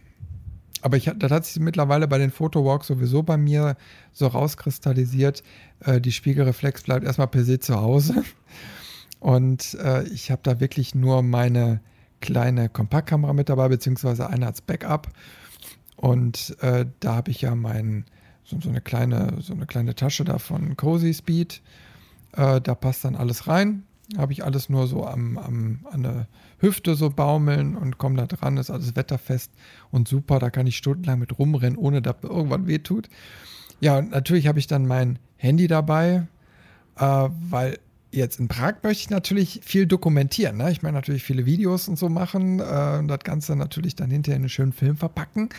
S1: Aber ich, das hat sich mittlerweile bei den Fotowalks sowieso bei mir so rauskristallisiert. Äh, die Spiegelreflex bleibt erstmal per se zu Hause. <laughs> Und äh, ich habe da wirklich nur meine kleine Kompaktkamera mit dabei, beziehungsweise eine als Backup. Und äh, da habe ich ja mein, so, so, eine kleine, so eine kleine Tasche da von Cozy Speed. Äh, da passt dann alles rein. Habe ich alles nur so am, am, an der Hüfte so baumeln und komme da dran, ist alles wetterfest und super. Da kann ich stundenlang mit rumrennen, ohne dass mir irgendwann wehtut. Ja, und natürlich habe ich dann mein Handy dabei, äh, weil jetzt in Prag möchte ich natürlich viel dokumentieren. Ne? Ich meine natürlich viele Videos und so machen äh, und das Ganze natürlich dann hinterher in einen schönen Film verpacken.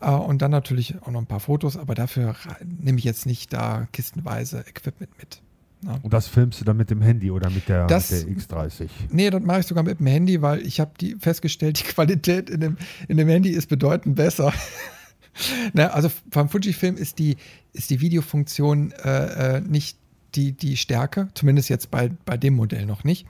S1: Äh, und dann natürlich auch noch ein paar Fotos, aber dafür nehme ich jetzt nicht da kistenweise Equipment mit. Ne?
S2: Und das filmst du dann mit dem Handy oder mit der,
S1: Das-
S2: mit der X30.
S1: Nee, das mache ich sogar mit dem Handy, weil ich habe die festgestellt, <laughs> die Qualität in dem, in dem Handy ist bedeutend besser. <laughs> ne, also beim Fujifilm ist die, ist die Videofunktion äh, äh, nicht die, die Stärke, zumindest jetzt bei, bei dem Modell noch nicht.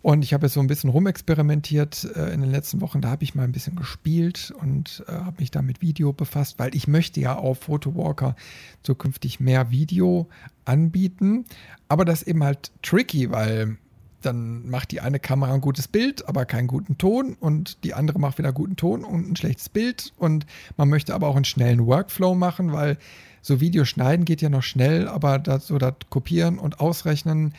S1: Und ich habe jetzt so ein bisschen rumexperimentiert äh, in den letzten Wochen. Da habe ich mal ein bisschen gespielt und äh, habe mich da mit Video befasst, weil ich möchte ja auf Photowalker zukünftig mehr Video anbieten. Aber das ist eben halt tricky, weil dann macht die eine Kamera ein gutes Bild, aber keinen guten Ton und die andere macht wieder guten Ton und ein schlechtes Bild. Und man möchte aber auch einen schnellen Workflow machen, weil so Video schneiden geht ja noch schnell, aber das, so das Kopieren und Ausrechnen,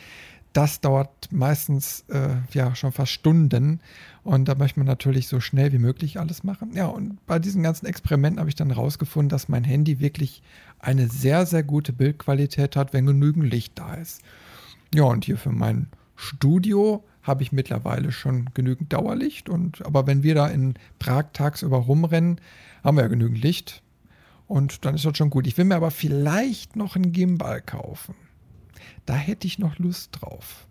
S1: das dauert meistens äh, ja schon fast Stunden. Und da möchte man natürlich so schnell wie möglich alles machen. Ja, und bei diesen ganzen Experimenten habe ich dann rausgefunden, dass mein Handy wirklich eine sehr, sehr gute Bildqualität hat, wenn genügend Licht da ist. Ja, und hier für mein Studio habe ich mittlerweile schon genügend Dauerlicht. Und, aber wenn wir da in Prag tagsüber rumrennen, haben wir ja genügend Licht. Und dann ist das schon gut. Ich will mir aber vielleicht noch einen Gimbal kaufen. Da hätte ich noch Lust drauf.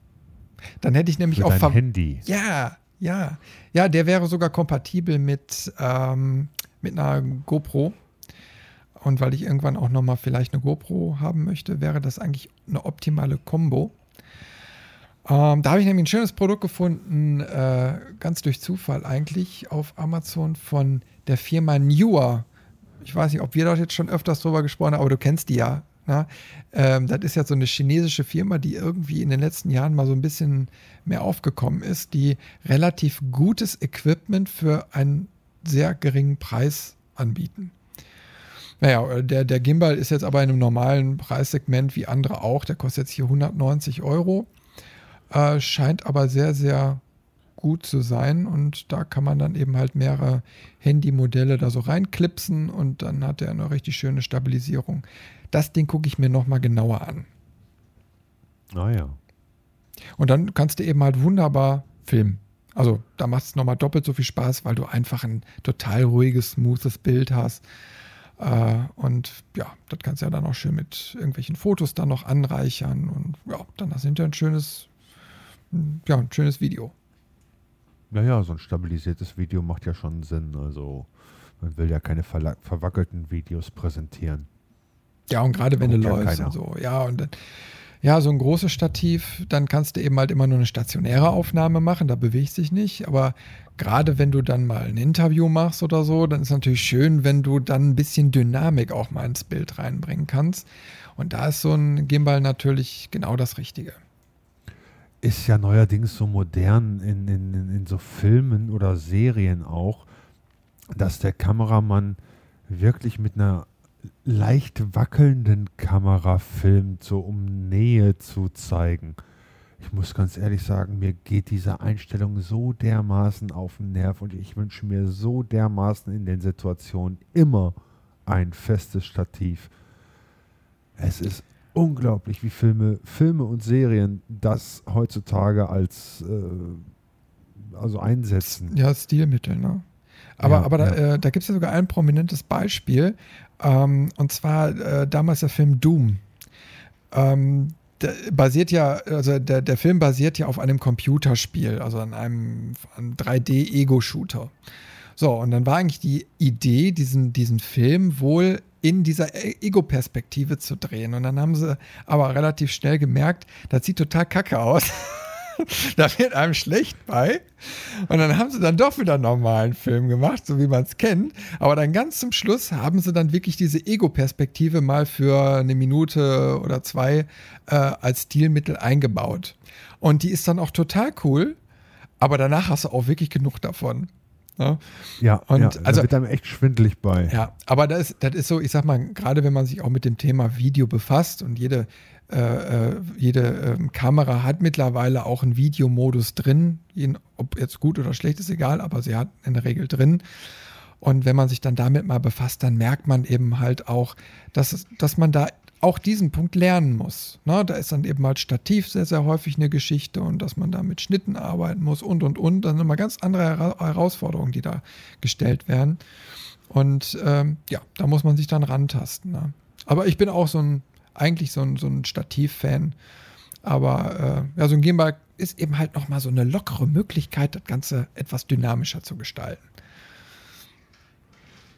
S1: Dann hätte ich nämlich
S2: Für
S1: auch
S2: dein Handy.
S1: Ja, ja. Ja, der wäre sogar kompatibel mit, ähm, mit einer GoPro. Und weil ich irgendwann auch nochmal vielleicht eine GoPro haben möchte, wäre das eigentlich eine optimale Kombo. Ähm, da habe ich nämlich ein schönes Produkt gefunden, äh, ganz durch Zufall eigentlich, auf Amazon von der Firma Newer. Ich weiß nicht, ob wir dort jetzt schon öfters drüber gesprochen haben, aber du kennst die ja. Ne? Ähm, das ist ja so eine chinesische Firma, die irgendwie in den letzten Jahren mal so ein bisschen mehr aufgekommen ist, die relativ gutes Equipment für einen sehr geringen Preis anbieten. Naja, der, der Gimbal ist jetzt aber in einem normalen Preissegment wie andere auch. Der kostet jetzt hier 190 Euro. Äh, scheint aber sehr, sehr gut zu sein und da kann man dann eben halt mehrere Handymodelle da so reinklipsen und dann hat er eine richtig schöne Stabilisierung. Das Ding gucke ich mir nochmal genauer an.
S2: Ah ja.
S1: Und dann kannst du eben halt wunderbar filmen. Also da macht es nochmal doppelt so viel Spaß, weil du einfach ein total ruhiges, smoothes Bild hast. Äh, und ja, das kannst du ja dann auch schön mit irgendwelchen Fotos dann noch anreichern. Und ja, dann hast du hinterher ein schönes, ja, ein schönes Video.
S2: Naja, so ein stabilisiertes Video macht ja schon Sinn. Also man will ja keine verwackelten Videos präsentieren.
S1: Ja, und gerade wenn du läufst und so. Ja, und dann, ja, so ein großes Stativ, dann kannst du eben halt immer nur eine stationäre Aufnahme machen, da bewegt sich nicht. Aber gerade wenn du dann mal ein Interview machst oder so, dann ist natürlich schön, wenn du dann ein bisschen Dynamik auch mal ins Bild reinbringen kannst. Und da ist so ein Gimbal natürlich genau das Richtige
S2: ist ja neuerdings so modern in, in, in so Filmen oder Serien auch, dass der Kameramann wirklich mit einer leicht wackelnden Kamera filmt, so um Nähe zu zeigen. Ich muss ganz ehrlich sagen, mir geht diese Einstellung so dermaßen auf den Nerv und ich wünsche mir so dermaßen in den Situationen immer ein festes Stativ. Es ist unglaublich, wie Filme, Filme und Serien das heutzutage als äh, also einsetzen.
S1: Ja, Stilmittel, ne? Aber, ja, aber da, ja. äh, da gibt es ja sogar ein prominentes Beispiel. Ähm, und zwar äh, damals der Film Doom. Ähm, der basiert ja, also der, der Film basiert ja auf einem Computerspiel, also an einem, einem 3D-Ego-Shooter. So, und dann war eigentlich die Idee, diesen, diesen Film wohl in dieser e- Ego-Perspektive zu drehen. Und dann haben sie aber relativ schnell gemerkt, das sieht total kacke aus. <laughs> <laughs> da wird einem schlecht bei. Und dann haben sie dann doch wieder einen normalen Film gemacht, so wie man es kennt. Aber dann ganz zum Schluss haben sie dann wirklich diese Ego-Perspektive mal für eine Minute oder zwei äh, als Stilmittel eingebaut. Und die ist dann auch total cool. Aber danach hast du auch wirklich genug davon.
S2: Ne? Ja, und ja, also wird einem echt schwindelig bei.
S1: Ja, aber das, das ist so, ich sag mal, gerade wenn man sich auch mit dem Thema Video befasst und jede, äh, äh jede äh, Kamera hat mittlerweile auch einen Videomodus drin, ob jetzt gut oder schlecht ist egal, aber sie hat in der Regel drin. Und wenn man sich dann damit mal befasst, dann merkt man eben halt auch, dass, dass man da auch diesen Punkt lernen muss. Ne? Da ist dann eben halt Stativ sehr, sehr häufig eine Geschichte und dass man da mit Schnitten arbeiten muss und und und. Dann sind immer ganz andere Herausforderungen, die da gestellt werden. Und ähm, ja, da muss man sich dann rantasten. Ne? Aber ich bin auch so ein, eigentlich so ein, so ein Stativ-Fan. Aber äh, ja, so ein Gimbal ist eben halt nochmal so eine lockere Möglichkeit, das Ganze etwas dynamischer zu gestalten.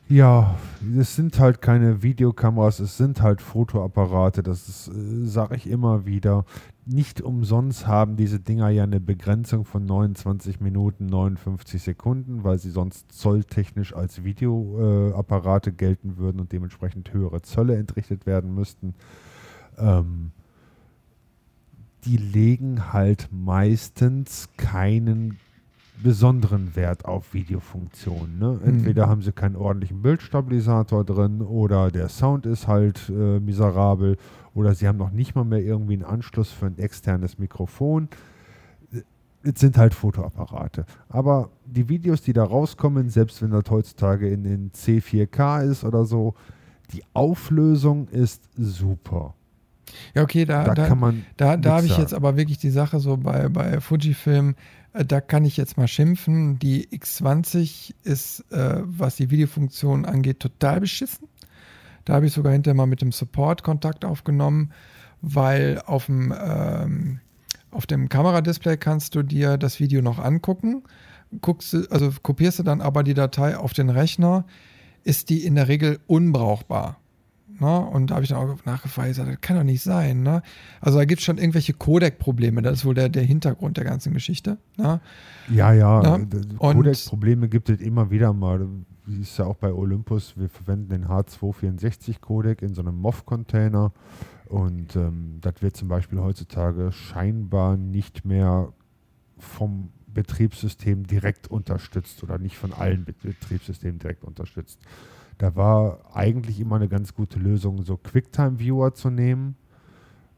S2: Ja, es sind halt keine Videokameras, es sind halt Fotoapparate, das äh, sage ich immer wieder. Nicht umsonst haben diese Dinger ja eine Begrenzung von 29 Minuten 59 Sekunden, weil sie sonst zolltechnisch als Videoapparate äh, gelten würden und dementsprechend höhere Zölle entrichtet werden müssten. Ähm, die legen halt meistens keinen besonderen Wert auf Videofunktionen. Ne? Entweder mhm. haben sie keinen ordentlichen Bildstabilisator drin oder der Sound ist halt äh, miserabel oder sie haben noch nicht mal mehr irgendwie einen Anschluss für ein externes Mikrofon. Es sind halt Fotoapparate. Aber die Videos, die da rauskommen, selbst wenn das heutzutage in, in C4K ist oder so, die Auflösung ist super.
S1: Ja, okay, da,
S2: Da
S1: da,
S2: kann man
S1: da, da habe ich jetzt aber wirklich die Sache so bei, bei Fujifilm, äh, da kann ich jetzt mal schimpfen. Die X20 ist, äh, was die Videofunktion angeht, total beschissen. Da habe ich sogar hinterher mal mit dem Support Kontakt aufgenommen, weil auf dem, ähm, auf dem Kameradisplay kannst du dir das Video noch angucken. Guckst, du- also kopierst du dann aber die Datei auf den Rechner, ist die in der Regel unbrauchbar. Ne? Und da habe ich dann auch nachgefragt, ich gesagt, das kann doch nicht sein. Ne? Also da gibt es schon irgendwelche Codec-Probleme, das ist wohl der, der Hintergrund der ganzen Geschichte. Ne?
S2: Ja, ja,
S1: und-
S2: Codec-Probleme gibt es immer wieder mal. Ist ja auch bei Olympus, wir verwenden den H264-Codec in so einem MOV-Container und ähm, das wird zum Beispiel heutzutage scheinbar nicht mehr vom Betriebssystem direkt unterstützt oder nicht von allen Bet- Betriebssystemen direkt unterstützt. Da war eigentlich immer eine ganz gute Lösung, so QuickTime-Viewer zu nehmen.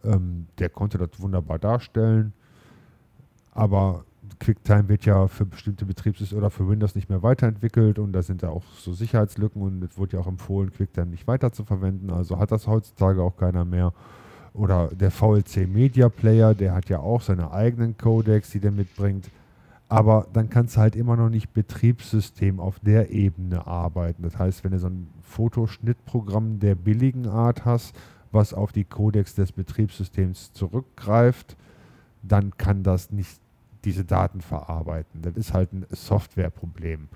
S2: Ähm, der konnte das wunderbar darstellen. Aber QuickTime wird ja für bestimmte Betriebssysteme oder für Windows nicht mehr weiterentwickelt und da sind ja auch so Sicherheitslücken und es wurde ja auch empfohlen, QuickTime nicht weiter zu verwenden. Also hat das heutzutage auch keiner mehr. Oder der VLC Media Player, der hat ja auch seine eigenen Codecs, die der mitbringt. Aber dann kannst du halt immer noch nicht Betriebssystem auf der Ebene arbeiten. Das heißt, wenn du so ein Fotoschnittprogramm der billigen Art hast, was auf die Codecs des Betriebssystems zurückgreift, dann kann das nicht diese Daten verarbeiten. Das ist halt ein Softwareproblem.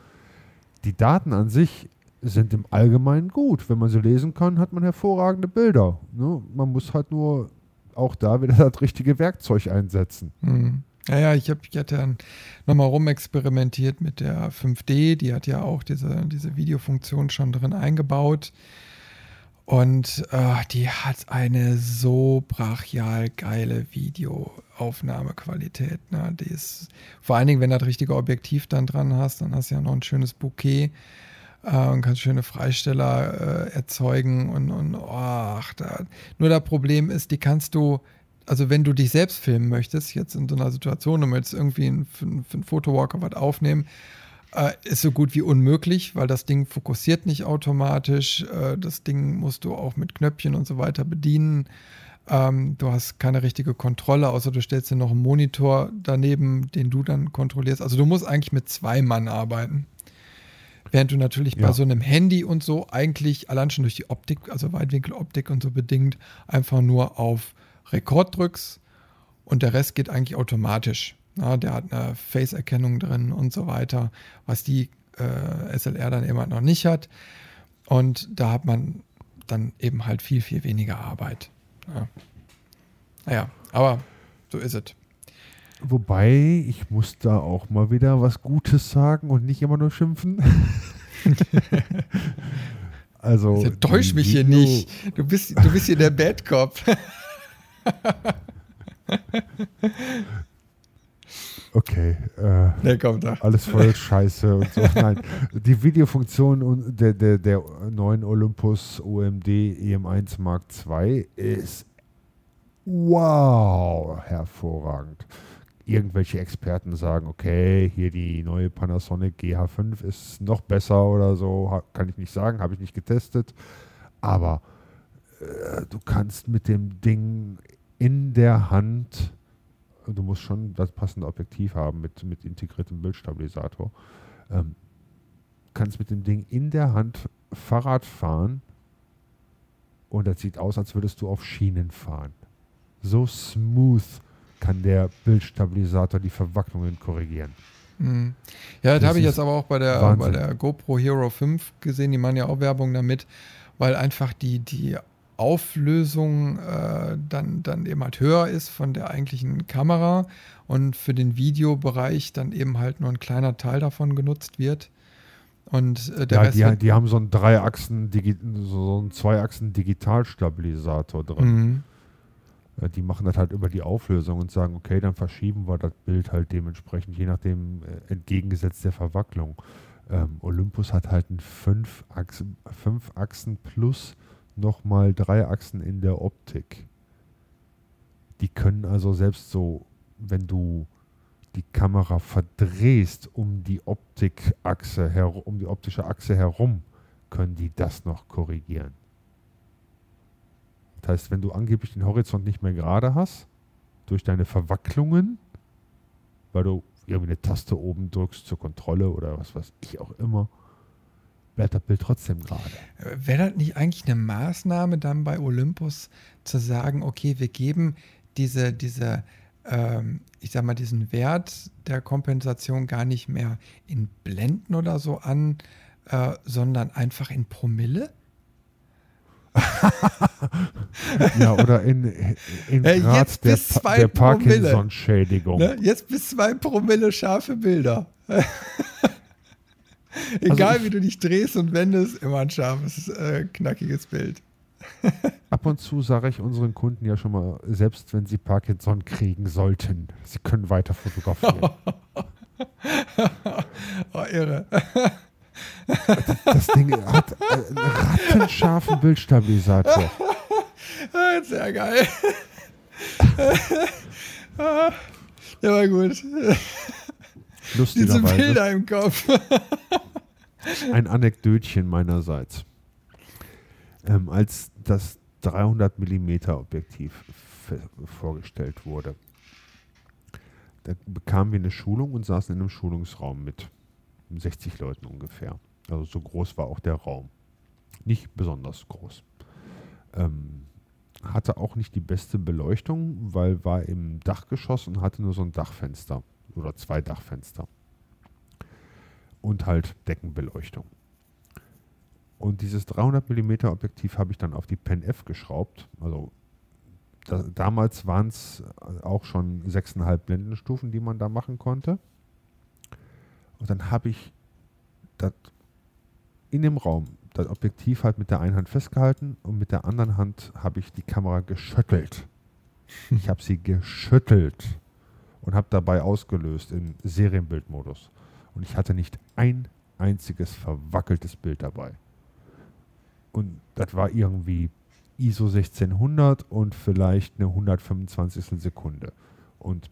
S2: Die Daten an sich sind im Allgemeinen gut. Wenn man sie lesen kann, hat man hervorragende Bilder. Ne? Man muss halt nur auch da wieder <laughs> das richtige Werkzeug einsetzen.
S1: Hm. Ja, ja, ich, hab, ich dann nochmal rumexperimentiert mit der 5D, die hat ja auch diese, diese Videofunktion schon drin eingebaut. Und äh, die hat eine so brachial geile Videoaufnahmequalität. Ne? Die ist, vor allen Dingen, wenn du das richtige Objektiv dann dran hast, dann hast du ja noch ein schönes Bouquet äh, und kannst schöne Freisteller äh, erzeugen. Und, und ach, da, nur das Problem ist, die kannst du, also wenn du dich selbst filmen möchtest, jetzt in so einer Situation, du möchtest irgendwie ein, für, für einen Photowalker was aufnehmen, äh, ist so gut wie unmöglich, weil das Ding fokussiert nicht automatisch. Äh, das Ding musst du auch mit Knöpfchen und so weiter bedienen. Ähm, du hast keine richtige Kontrolle, außer du stellst dir noch einen Monitor daneben, den du dann kontrollierst. Also du musst eigentlich mit zwei Mann arbeiten. Während du natürlich
S2: Ja.
S1: bei so einem Handy und so eigentlich allein schon durch die Optik, also Weitwinkeloptik und so bedingt, einfach nur auf Rekord drückst und der Rest geht eigentlich automatisch. Ja, der hat eine Face-Erkennung drin und so weiter, was die äh, SLR dann eben halt noch nicht hat. Und da hat man dann eben halt viel, viel weniger Arbeit. Ja. Naja, aber so ist es.
S2: Wobei, ich muss da auch mal wieder was Gutes sagen und nicht immer nur schimpfen. <laughs> also.
S1: Also, täusch mich hier
S2: Video-
S1: nicht. Du bist, du bist hier der Bad Cop. <laughs>
S2: Okay. Äh,
S1: Der kommt da.
S2: alles voll <laughs> Scheiße und so. Nein, die Videofunktion der, der, der neuen Olympus OMD EM1 Mark II ist wow, hervorragend. Irgendwelche Experten sagen, okay, hier die neue Panasonic GH5 ist noch besser oder so, kann ich nicht sagen, habe ich nicht getestet. Aber äh, du kannst mit dem Ding in der Hand du musst schon das passende Objektiv haben mit, mit integriertem Bildstabilisator. Ähm, kannst mit dem Ding in der Hand Fahrrad fahren und das sieht aus, als würdest du auf Schienen fahren. So smooth kann der Bildstabilisator die Verwacklungen korrigieren.
S1: Hm. Ja, das,
S2: Das
S1: habe ich jetzt aber auch bei der,
S2: Wahnsinn.
S1: bei der GoPro Hero 5 gesehen. Die machen ja auch Werbung damit, weil einfach die, die Auflösung äh, dann, dann eben halt höher ist von der eigentlichen Kamera und für den Videobereich dann eben halt nur ein kleiner Teil davon genutzt wird. Und äh, der
S2: Ja,
S1: Rest
S2: die, die haben so einen Dreiachsen, so einen Zweiachsen Digitalstabilisator drin.
S1: Mhm.
S2: Die machen das halt über die Auflösung und sagen, okay, dann verschieben wir das Bild halt dementsprechend, je nachdem äh, entgegengesetzt der Verwacklung. Ähm, Olympus hat halt ein fünf Achsen, fünf Achsen plus nochmal drei Achsen in der Optik. Die können also selbst so, wenn du die Kamera verdrehst um die Optikachse herum, um die optische Achse herum, können die das noch korrigieren. Das heißt, wenn du angeblich den Horizont nicht mehr gerade hast, durch deine Verwacklungen, weil du irgendwie eine Taste oben drückst zur Kontrolle oder was weiß ich auch immer, bleibt das Bild trotzdem gerade.
S1: Wäre das nicht eigentlich eine Maßnahme dann bei Olympus zu sagen, okay, wir geben diese, diese ähm, ich sag mal, diesen Wert der Kompensation gar nicht mehr in Blenden oder so an, äh, sondern einfach in Promille? <laughs>
S2: ja, oder in, in
S1: äh,
S2: Grad der, der Parkinson-Schädigung. Ne?
S1: Jetzt bis zwei Promille scharfe Bilder. <laughs> Egal also ich, wie du dich drehst und wendest, immer ein scharfes, äh, knackiges Bild. <laughs>
S2: Ab und zu sage ich unseren Kunden ja schon mal, selbst wenn sie Parkinson kriegen sollten, sie können weiter fotografieren. <laughs>
S1: oh, irre.
S2: Das, das Ding hat einen rattenscharfen Bildstabilisator. <laughs>
S1: Sehr geil. Der war gut. Diese Bilder im Kopf. <laughs>
S2: Ein Anekdötchen meinerseits. Ähm, als das 300 mm Objektiv vorgestellt wurde, da bekamen wir eine Schulung und saßen in einem Schulungsraum mit 60 Leuten ungefähr. Also so groß war auch der Raum. Nicht besonders groß. Ähm, hatte auch nicht die beste Beleuchtung, weil war im Dachgeschoss und hatte nur so ein Dachfenster oder zwei Dachfenster. Und halt Deckenbeleuchtung. Und dieses 300 mm Objektiv habe ich dann auf die Pen F geschraubt. Also da, damals waren es auch schon 6,5 Blendenstufen, die man da machen konnte. Und dann habe ich das in dem Raum das Objektiv halt mit der einen Hand festgehalten und mit der anderen Hand habe ich die Kamera geschüttelt. Ich habe sie geschüttelt und habe dabei ausgelöst in Serienbildmodus. Und ich hatte nicht ein einziges verwackeltes Bild dabei. Und das war irgendwie ISO 1600 und vielleicht eine 125. Sekunde. Und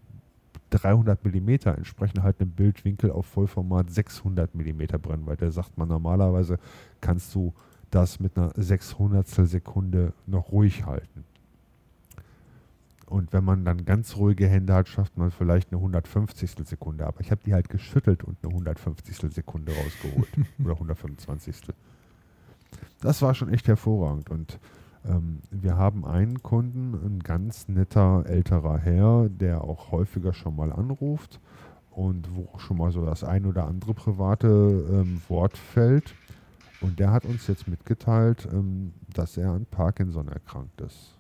S2: 300 mm entsprechen halt einem Bildwinkel auf Vollformat 600 mm Brennweite. sagt man normalerweise, kannst du das mit einer 600 Sekunde noch ruhig halten. Und wenn man dann ganz ruhige Hände hat, schafft man vielleicht eine 150. Sekunde. Aber ich habe die halt geschüttelt und eine 150. Sekunde rausgeholt. <laughs> oder 125. Das war schon echt hervorragend. Und ähm, wir haben einen Kunden, ein ganz netter älterer Herr, der auch häufiger schon mal anruft und wo schon mal so das ein oder andere private ähm, Wort fällt. Und der hat uns jetzt mitgeteilt, ähm, dass er an Parkinson erkrankt ist.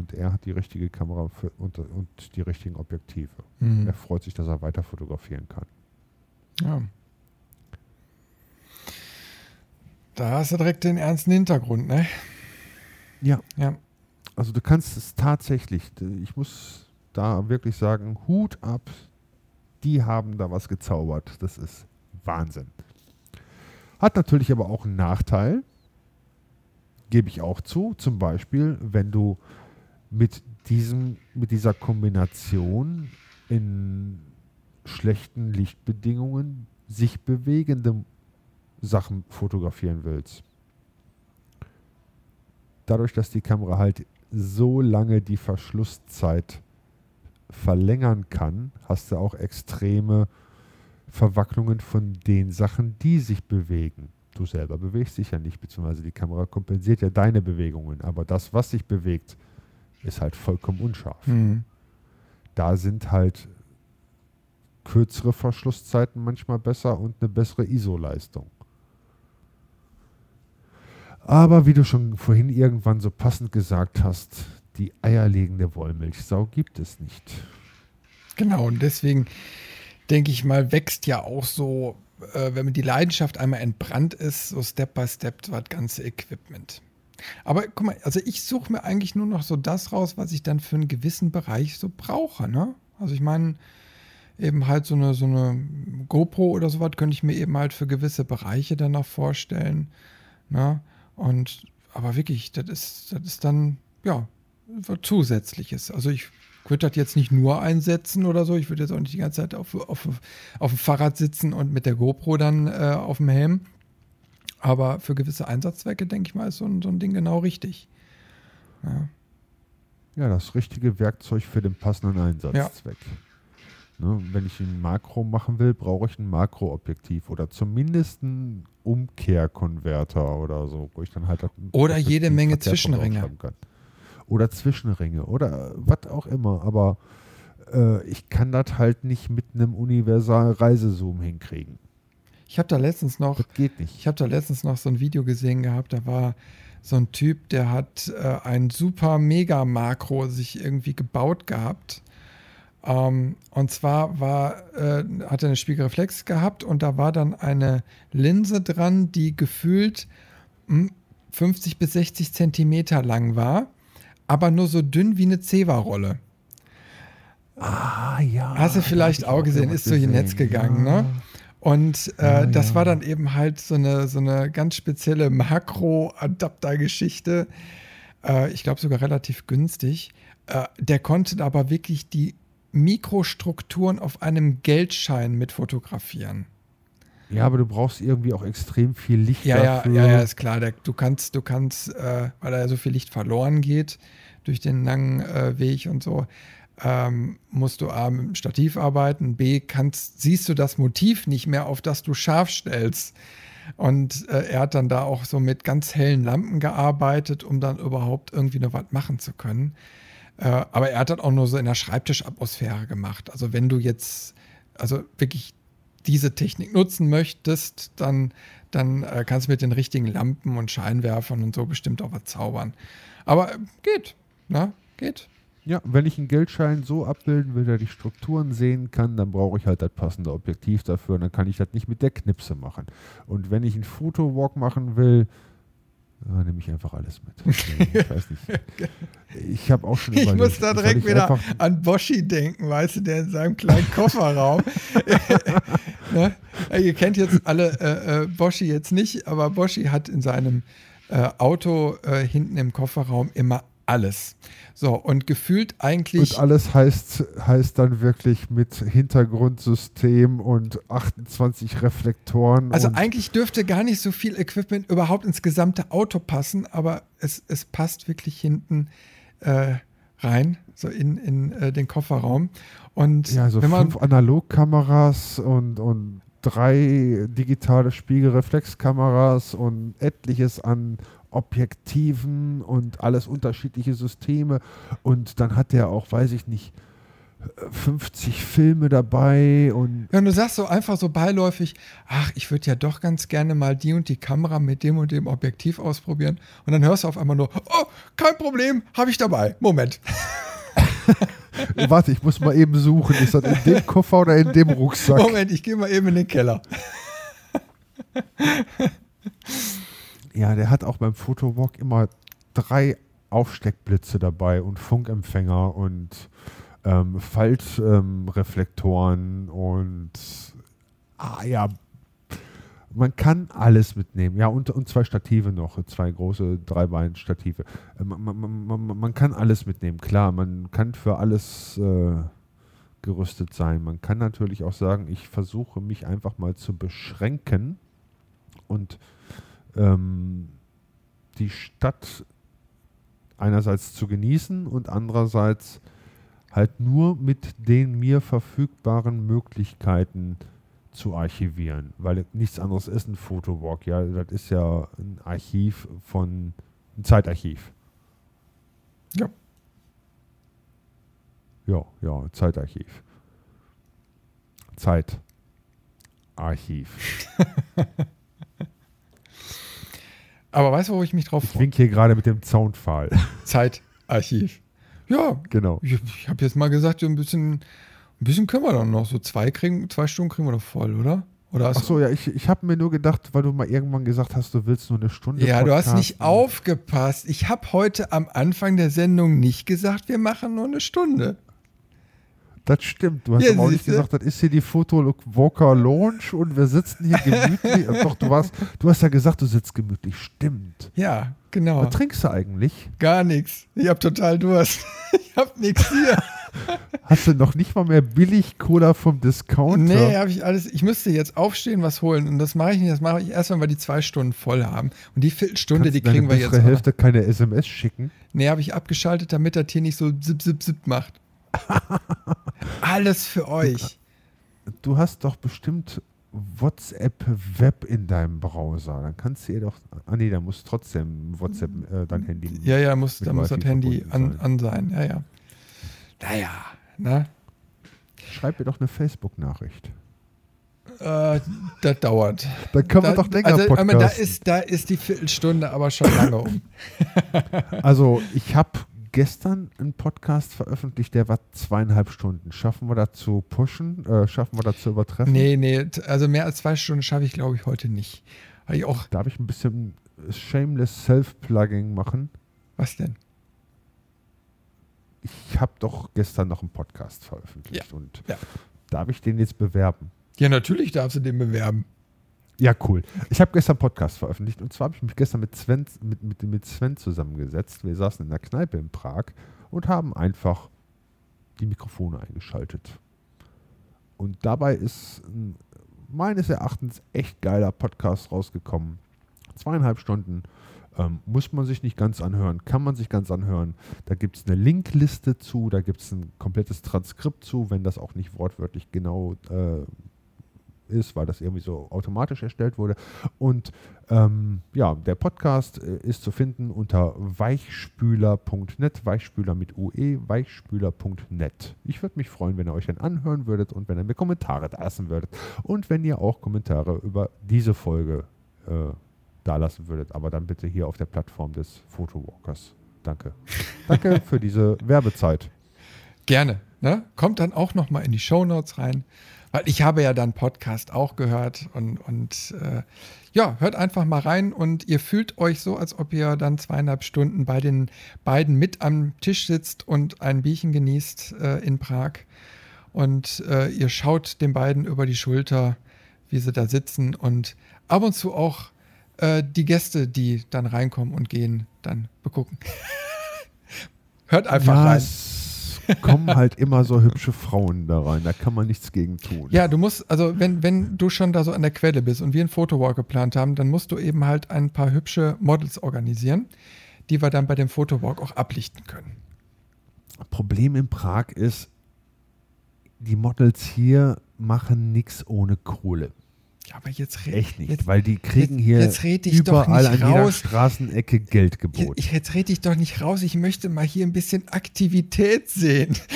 S2: Und er hat die richtige Kamera für, und, und die richtigen Objektive. Mhm. Er freut sich, dass er weiter fotografieren kann.
S1: Ja. Da hast du direkt den ernsten Hintergrund, ne?
S2: Ja. Ja. Also du kannst es tatsächlich, ich muss da wirklich sagen, Hut ab, die haben da was gezaubert. Das ist Wahnsinn. Hat natürlich aber auch einen Nachteil, gebe ich auch zu. Zum Beispiel, wenn du mit, diesem, mit dieser Kombination in schlechten Lichtbedingungen sich bewegende Sachen fotografieren willst. Dadurch, dass die Kamera halt so lange die Verschlusszeit verlängern kann, hast du auch extreme Verwacklungen von den Sachen, die sich bewegen. Du selber bewegst dich ja nicht, beziehungsweise die Kamera kompensiert ja deine Bewegungen, aber das, was sich bewegt, ist halt vollkommen unscharf. Mhm. Da sind halt kürzere Verschlusszeiten manchmal besser und eine bessere ISO-Leistung. Aber wie du schon vorhin irgendwann so passend gesagt hast, die eierlegende Wollmilchsau gibt es nicht.
S1: Genau, und deswegen denke ich mal, wächst ja auch so, äh, wenn man die Leidenschaft einmal entbrannt ist, so Step by Step das ganze Equipment. Aber guck mal, also ich suche mir eigentlich nur noch so das raus, was ich dann für einen gewissen Bereich so brauche. Ne? Also ich meine, eben halt so eine, so eine GoPro oder sowas könnte ich mir eben halt für gewisse Bereiche dann noch vorstellen. Ne? Und aber wirklich, das ist, das ist dann, ja, zusätzliches. Also ich würde das jetzt nicht nur einsetzen oder so. Ich würde jetzt auch nicht die ganze Zeit auf, auf, auf dem Fahrrad sitzen und mit der GoPro dann äh, auf dem Helm. Aber für gewisse Einsatzzwecke, denke ich mal, ist so ein, so ein Ding genau richtig. Ja.
S2: Ja, das richtige Werkzeug für den passenden Einsatzzweck. Ne, wenn ich ein Makro machen will, brauche ich ein Makroobjektiv oder zumindest einen Umkehrkonverter oder so, wo ich dann halt
S1: oder jede Menge Zwischenringe
S2: oder Zwischenringe oder was auch immer. Aber äh, ich kann das halt nicht mit einem universal Reisezoom hinkriegen.
S1: Ich habe da letztens noch,
S2: das geht nicht.
S1: Ich habe da letztens noch so ein Video gesehen gehabt. Da war so ein Typ, der hat äh, ein super Mega Makro sich irgendwie gebaut gehabt. Ähm, und zwar war, äh, hat er eine Spiegelreflex gehabt und da war dann eine Linse dran, die gefühlt 50 hm, bis 60 Zentimeter lang war, aber nur so dünn wie eine Zewa-Rolle.
S2: Ah, ja.
S1: Hast du vielleicht auch gesehen, ist durch ihr Netz gegangen, ja. ne? Und äh, ja, das ja. war dann eben halt so eine, so eine ganz spezielle Makro-Adapter-Geschichte. Äh, ich glaube sogar relativ günstig. Äh, der konnte aber wirklich die Mikrostrukturen auf einem Geldschein mit fotografieren.
S2: Ja, aber du brauchst irgendwie auch extrem viel Licht
S1: ja, dafür. Ja, ja, ist klar. Der, du kannst, du kannst, äh, weil da ja so viel Licht verloren geht durch den langen äh, Weg und so, ähm, musst du A mit dem Stativ arbeiten, B kannst, siehst du das Motiv nicht mehr, auf das du scharf stellst. Und äh, er hat dann da auch so mit ganz hellen Lampen gearbeitet, um dann überhaupt irgendwie noch was machen zu können. Äh, aber er hat das auch nur so in der Schreibtischatmosphäre gemacht. Also wenn du jetzt, also wirklich diese Technik nutzen möchtest, dann, dann äh, kannst du mit den richtigen Lampen und Scheinwerfern und so bestimmt auch was zaubern. Aber äh, geht, ne? Geht.
S2: Ja, wenn ich einen Geldschein so abbilden will, dass ich Strukturen sehen kann, dann brauche ich halt das passende Objektiv dafür und dann kann ich das nicht mit der Knipse machen. Und wenn ich einen Fotowalk machen will, ja, nehme ich einfach alles mit. <laughs> Ich weiß nicht. Ich habe auch schon
S1: überlegt. Ich muss da direkt wieder an Boschi denken, weißt du, der in seinem kleinen <laughs> Kofferraum. <laughs> ne? Ihr kennt jetzt alle äh, äh, Boschi jetzt nicht, aber Boschi hat in seinem äh, Auto äh, hinten im Kofferraum immer alles. So, und gefühlt eigentlich.
S2: Und alles heißt, heißt dann wirklich mit Hintergrundsystem und 28 Reflektoren.
S1: Also eigentlich dürfte gar nicht so viel Equipment überhaupt ins gesamte Auto passen, aber es, es passt wirklich hinten äh, rein, so in, in äh, den Kofferraum. Und
S2: ja, so wenn man, fünf Analogkameras und, und drei digitale Spiegelreflexkameras und etliches an Objektiven und alles unterschiedliche Systeme. Und dann hat der auch, weiß ich nicht, 50 Filme dabei und.
S1: Ja, und du sagst so einfach so beiläufig, ach, ich würde ja doch ganz gerne mal die und die Kamera mit dem und dem Objektiv ausprobieren. Und dann hörst du auf einmal nur, oh, kein Problem, habe ich dabei. Moment. <laughs>
S2: Warte, ich muss mal eben suchen. Ist das in dem Koffer oder in dem Rucksack?
S1: Moment, ich gehe mal eben in den Keller. <laughs>
S2: Ja, der hat auch beim Fotowalk immer drei Aufsteckblitze dabei und Funkempfänger und ähm, Faltreflektoren ähm, und ah ja, man kann alles mitnehmen. Ja, und, und zwei Stative noch, zwei große Dreibein-Stative. Man, man, man, man, kann alles mitnehmen, klar, man kann für alles äh, gerüstet sein. Man kann natürlich auch sagen, ich versuche mich einfach mal zu beschränken und ähm, die Stadt einerseits zu genießen und andererseits halt nur mit den mir verfügbaren Möglichkeiten zu archivieren, weil nichts anderes ist ein Fotowalk, ja, das ist ja ein Archiv von ein Zeitarchiv.
S1: Ja.
S2: Ja, ja, Zeitarchiv. Zeitarchiv. <laughs>
S1: Aber weißt du, wo ich mich drauf
S2: freue? Ich wink hier gerade mit dem Zaunpfahl. <laughs>
S1: Zeitarchiv. Ja,
S2: genau.
S1: Ich, ich habe jetzt mal gesagt, ein bisschen, ein bisschen können wir dann noch. So zwei, kriegen, zwei Stunden kriegen wir doch voll, oder? Oder
S2: Ach so, ja, ich, ich habe mir nur gedacht, weil du mal irgendwann gesagt hast, du willst nur eine Stunde.
S1: Ja, du hast nicht aufgepasst. Ich habe heute am Anfang der Sendung nicht gesagt, wir machen nur eine Stunde.
S2: Das stimmt. Du hast ja, aber auch nicht gesagt, das ist hier die Foto Walker Lounge und wir sitzen hier gemütlich. <laughs> Doch, du, warst, du hast ja gesagt, du sitzt gemütlich. Stimmt.
S1: Ja, genau.
S2: Was trinkst du eigentlich?
S1: Gar nichts. Ich habe total Durst. <laughs> Ich habe nichts hier.
S2: Hast du noch nicht mal mehr Billig-Cola vom Discounter?
S1: Nee, habe ich alles. Ich müsste jetzt aufstehen, was holen. Und das mache ich nicht. Das mache ich erst, wenn wir die zwei Stunden voll haben. Und die Viertelstunde,
S2: Kannst
S1: die kriegen wir jetzt. auch noch.
S2: Hälfte keine SMS schicken.
S1: Nee, habe ich abgeschaltet, damit das hier nicht so zip, zip, zip macht. <laughs> Alles für euch.
S2: Du hast doch bestimmt WhatsApp Web in deinem Browser. Dann kannst du ihr doch. Ah, nee, da muss trotzdem WhatsApp äh, dein Handy.
S1: Ja, ja, muss, da muss das Handy an,
S2: sein.
S1: an sein. Ja, ja. Naja, ne?
S2: Schreib mir doch eine Facebook-Nachricht.
S1: Äh, das dauert.
S2: Dann können wir
S1: Da,
S2: doch länger
S1: also,
S2: podcasten.
S1: da ist, da ist die Viertelstunde aber schon lange um. <laughs>
S2: Also, ich habe gestern einen Podcast veröffentlicht, der war zweieinhalb Stunden. Schaffen wir das zu pushen? Äh, schaffen wir das zu übertreffen?
S1: Nee, nee, also mehr als zwei Stunden schaffe ich, glaube ich, heute nicht. Weil ich auch,
S2: Darf ich ein bisschen shameless Self-Plugging machen?
S1: was denn?
S2: Ich habe doch gestern noch einen Podcast veröffentlicht und
S1: ja.
S2: darf ich den jetzt bewerben?
S1: Ja, natürlich darfst du den bewerben.
S2: Ja, cool. Ich habe gestern einen Podcast veröffentlicht und zwar habe ich mich gestern mit Sven, mit, mit, mit Sven zusammengesetzt. Wir saßen in der Kneipe in Prag und haben einfach die Mikrofone eingeschaltet. Und dabei ist ein, meines Erachtens echt geiler Podcast rausgekommen. Zweieinhalb Stunden ähm, muss man sich nicht ganz anhören, kann man sich ganz anhören. Da gibt es eine Linkliste zu, da gibt es ein komplettes Transkript zu, wenn das auch nicht wortwörtlich genau äh, ist, weil das irgendwie so automatisch erstellt wurde. Und ähm, ja, der Podcast äh, ist zu finden unter weichspüler.net, Weichspüler mit UE, weichspüler.net. Ich würde mich freuen, wenn ihr euch dann anhören würdet und wenn ihr mir Kommentare da lassen würdet. Und wenn ihr auch Kommentare über diese Folge äh, da lassen würdet, aber dann bitte hier auf der Plattform des Photowalkers. Danke. <laughs> Danke für diese Werbezeit.
S1: Gerne. Ne? Kommt dann auch noch mal in die Shownotes rein, weil ich habe ja dann Podcast auch gehört und, und äh, ja, hört einfach mal rein und ihr fühlt euch so, als ob ihr dann zweieinhalb Stunden bei den beiden mit am Tisch sitzt und ein Bierchen genießt äh, in Prag und äh, ihr schaut den beiden über die Schulter, wie sie da sitzen und ab und zu auch äh, die Gäste, die dann reinkommen und gehen, dann begucken. <laughs> Hört einfach
S2: ja,
S1: rein.
S2: Kommen halt immer so hübsche Frauen da rein, da kann man nichts gegen tun.
S1: Ja, du musst, also wenn, wenn du schon da so an der Quelle bist und wir einen Fotowalk geplant haben, dann musst du eben halt ein paar hübsche Models organisieren, die wir dann bei dem Fotowalk auch ablichten können.
S2: Problem in Prag ist, die Models hier machen nichts ohne Kohle.
S1: Aber jetzt
S2: Echt nicht,
S1: Jetzt,
S2: weil die kriegen
S1: jetzt-
S2: hier
S1: jetzt red ich doch
S2: überall
S1: nicht
S2: an jeder
S1: raus.
S2: Straßenecke Geld
S1: jetzt,
S2: geboten.
S1: ich, jetzt rede ich doch nicht raus, ich möchte mal hier ein bisschen Aktivität sehen. <laughs>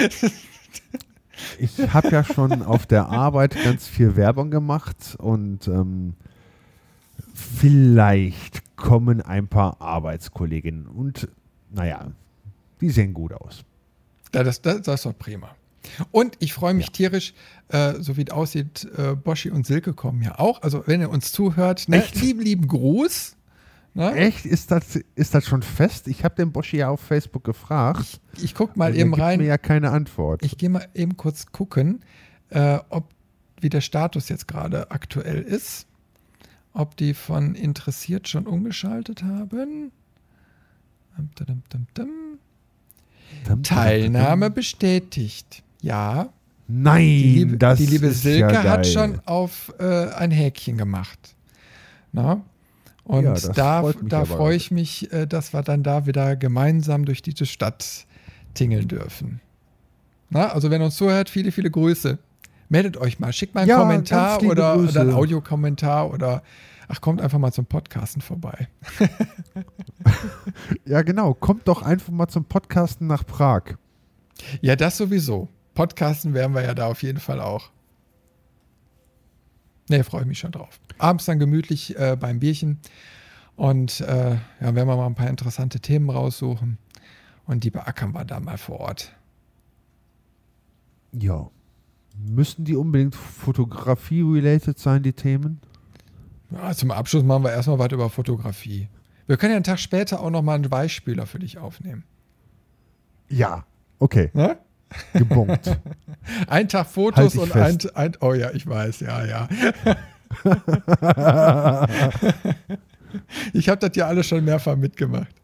S2: Ich habe ja schon auf der Arbeit ganz viel Werbung gemacht und ähm, vielleicht kommen ein paar Arbeitskolleginnen und naja, die sehen gut aus.
S1: Ja, das, das, das ist doch prima. Und ich freue mich tierisch, äh, so wie es aussieht, äh, Boschi und Silke kommen ja auch. Also wenn ihr uns zuhört, ne,
S2: Echt?
S1: lieben, lieben Gruß. Ne?
S2: Echt? Ist das, ist das schon fest? Ich habe den Boschi ja auf Facebook gefragt.
S1: Ich guck mal
S2: und
S1: eben
S2: gibt
S1: rein.
S2: mir ja keine Antwort.
S1: Ich gehe mal eben kurz gucken, äh, ob wie der Status jetzt gerade aktuell ist. Ob die von interessiert schon umgeschaltet haben. Dum, dum, dum. Teilnahme bestätigt. Ja,
S2: Nein,
S1: die liebe,
S2: das
S1: die liebe
S2: ist
S1: Silke
S2: ja
S1: hat schon auf äh, ein Häkchen gemacht. Na? Und
S2: Ja,
S1: da,
S2: freut
S1: da freue ich mich, äh, dass wir dann da wieder gemeinsam durch diese Stadt tingeln dürfen. Na, also wenn uns zuhört, viele, viele Grüße. Meldet euch mal, schickt mal einen
S2: Ja,
S1: Kommentar oder, oder einen Audiokommentar oder ach, kommt einfach mal zum Podcasten vorbei. <laughs>
S2: Ja, genau. Kommt doch einfach mal zum Podcasten nach Prag.
S1: Ja, das sowieso. Podcasten werden wir ja da auf jeden Fall auch. Ne, freue ich mich schon drauf. Abends dann gemütlich äh, beim Bierchen und äh, ja, werden wir mal ein paar interessante Themen raussuchen und die beackern wir da mal vor Ort.
S2: Ja. Müssen die unbedingt Fotografie-related sein, die Themen?
S1: Ja, zum Abschluss machen wir erstmal was über Fotografie. Wir können ja einen Tag später auch noch mal einen Weichspüler für dich aufnehmen.
S2: Ja. Okay,
S1: Ne?
S2: Gebongt. <laughs>
S1: Ein Tag
S2: Halt
S1: Fotos
S2: dich
S1: und ein, ein. Oh ja, ich weiß, ja, ja. <laughs> ich habe das ja alles schon mehrfach mitgemacht.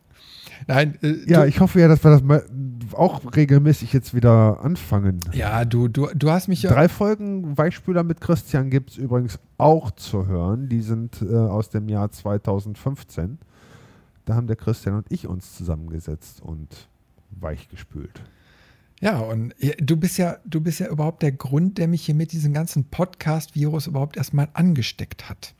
S1: Nein, äh,
S2: ja,
S1: du,
S2: ich hoffe ja, dass wir das mal auch regelmäßig jetzt wieder anfangen.
S1: Ja, du, du, du hast mich ja.
S2: Drei Folgen Weichspüler mit Christian gibt es übrigens auch zu hören. Die sind äh, aus dem Jahr 2015. Da haben der Christian und ich uns zusammengesetzt und weichgespült.
S1: Ja, und du bist ja, du bist ja überhaupt der Grund, der mich hier mit diesem ganzen Podcast-Virus überhaupt erstmal angesteckt hat.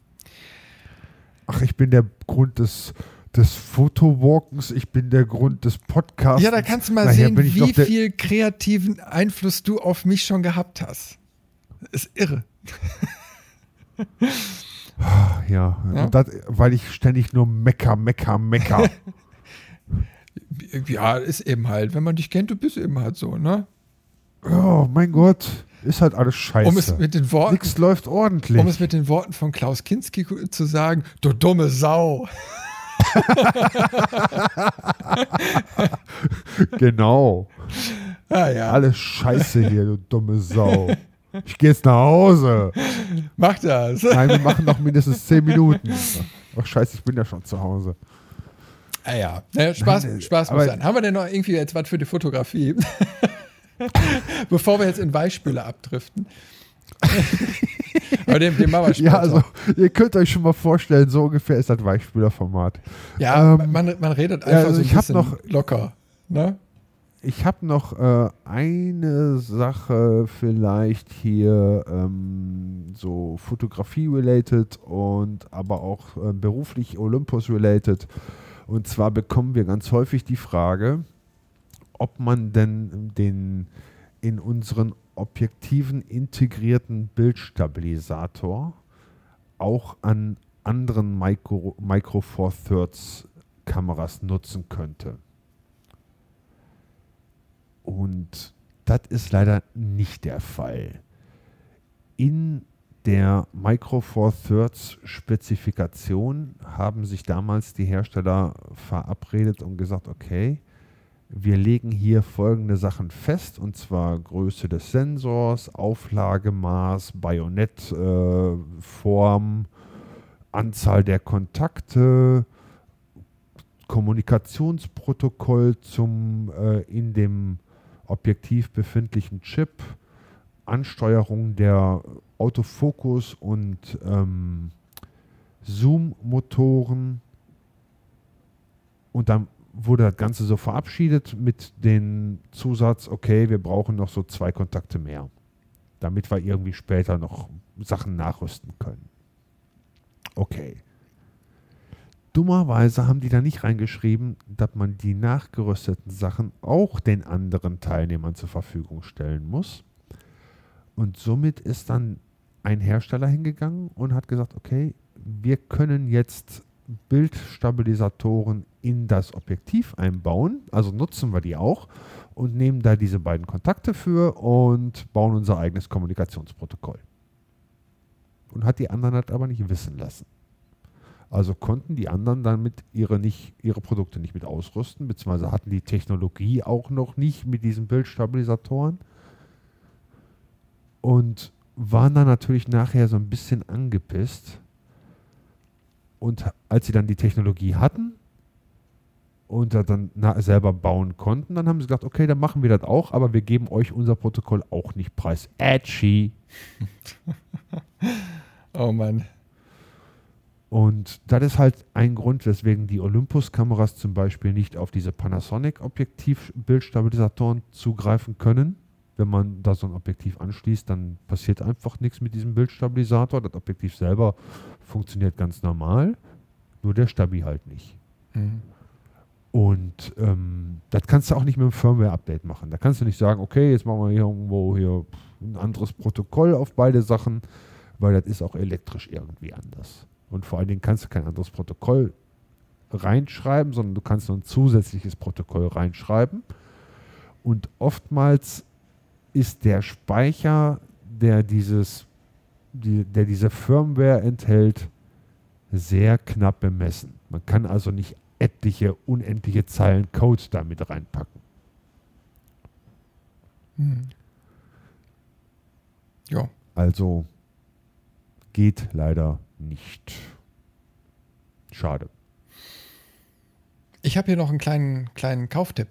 S2: Ach, ich bin der Grund des, des Fotowalkens, ich bin der Grund des Podcasts.
S1: Ja, da kannst du mal Nachher sehen, wie viel kreativen Einfluss du auf mich schon gehabt hast. Das ist irre.
S2: Ja, ja? Das, weil ich ständig nur mecker, mecker, mecker. <laughs>
S1: ja, ist eben halt, wenn man dich kennt, du bist eben halt so, ne?
S2: Oh, mein Gott. Ist halt alles scheiße.
S1: Um es mit den Worten,
S2: Nichts läuft ordentlich.
S1: Um es mit den Worten von Klaus Kinski zu sagen, du dumme Sau. <laughs>
S2: genau.
S1: Ah, ja.
S2: Alles scheiße hier, du dumme Sau. Ich gehe jetzt nach Hause.
S1: Mach das.
S2: Nein, wir machen noch mindestens zehn Minuten. Ach scheiße, ich bin ja schon zu Hause.
S1: Ah ja, naja, Spaß, Nein, Spaß muss sein. Haben wir denn noch irgendwie jetzt was für die Fotografie? <laughs> Bevor wir jetzt in Beispiele abdriften.
S2: Aber den, den machen wir. <laughs> Ja, also ihr könnt euch schon mal vorstellen, so ungefähr ist das Weichspülerformat.
S1: Ja, ähm, man, man redet einfach ja, also so ein ich bisschen noch, locker. Ne?
S2: Ich habe noch äh, eine Sache vielleicht hier ähm, so Fotografie-related und aber auch äh, beruflich Olympus-related. Und zwar bekommen wir ganz häufig die Frage, ob man denn den in unseren Objektiven integrierten Bildstabilisator auch an anderen Micro, Micro Four Thirds Kameras nutzen könnte. Und das ist leider nicht der Fall. In der Micro Four Thirds Spezifikation haben sich damals die Hersteller verabredet und gesagt, okay, wir legen hier folgende Sachen fest, und zwar Größe des Sensors, Auflagemaß, Bajonettform, äh, Anzahl der Kontakte, Kommunikationsprotokoll zum äh, in dem Objektiv befindlichen Chip, Ansteuerung der Autofokus und ähm, Zoom-Motoren und dann wurde das Ganze so verabschiedet mit dem Zusatz, okay, wir brauchen noch so zwei Kontakte mehr, damit wir irgendwie später noch Sachen nachrüsten können. Okay. Dummerweise haben die da nicht reingeschrieben, dass man die nachgerüsteten Sachen auch den anderen Teilnehmern zur Verfügung stellen muss. Und somit ist dann ein Hersteller hingegangen und hat gesagt, okay, wir können jetzt Bildstabilisatoren in das Objektiv einbauen, also nutzen wir die auch und nehmen da diese beiden Kontakte für und bauen unser eigenes Kommunikationsprotokoll. Und hat die anderen halt aber nicht wissen lassen. Also konnten die anderen damit ihre, nicht, ihre Produkte nicht mit ausrüsten, beziehungsweise hatten die Technologie auch noch nicht mit diesen Bildstabilisatoren und waren dann natürlich nachher so ein bisschen angepisst, und als sie dann die Technologie hatten und dann selber bauen konnten, dann haben sie gesagt, okay, dann machen wir das auch, aber wir geben euch unser Protokoll auch nicht preis. Edgy. <laughs>
S1: oh Mann.
S2: Und das ist halt ein Grund, weswegen die Olympus-Kameras zum Beispiel nicht auf diese Panasonic-Objektiv-Bildstabilisatoren zugreifen können. Wenn man da so ein Objektiv anschließt, dann passiert einfach nichts mit diesem Bildstabilisator. Das Objektiv selber funktioniert ganz normal, nur der Stabi halt nicht. Mhm. Und ähm, das kannst du auch nicht mit einem Firmware-Update machen. Da kannst du nicht sagen, okay, jetzt machen wir hier irgendwo hier ein anderes Protokoll auf beide Sachen, weil das ist auch elektrisch irgendwie anders. Und vor allen Dingen kannst du kein anderes Protokoll reinschreiben, sondern du kannst nur ein zusätzliches Protokoll reinschreiben. Und oftmals ist der Speicher, der dieses die, der diese Firmware enthält, sehr knapp bemessen. Man kann also nicht etliche, unendliche Zeilen Code damit reinpacken. Hm.
S1: Ja.
S2: Also geht leider nicht. Schade.
S1: Ich habe hier noch einen kleinen, kleinen Kauftipp.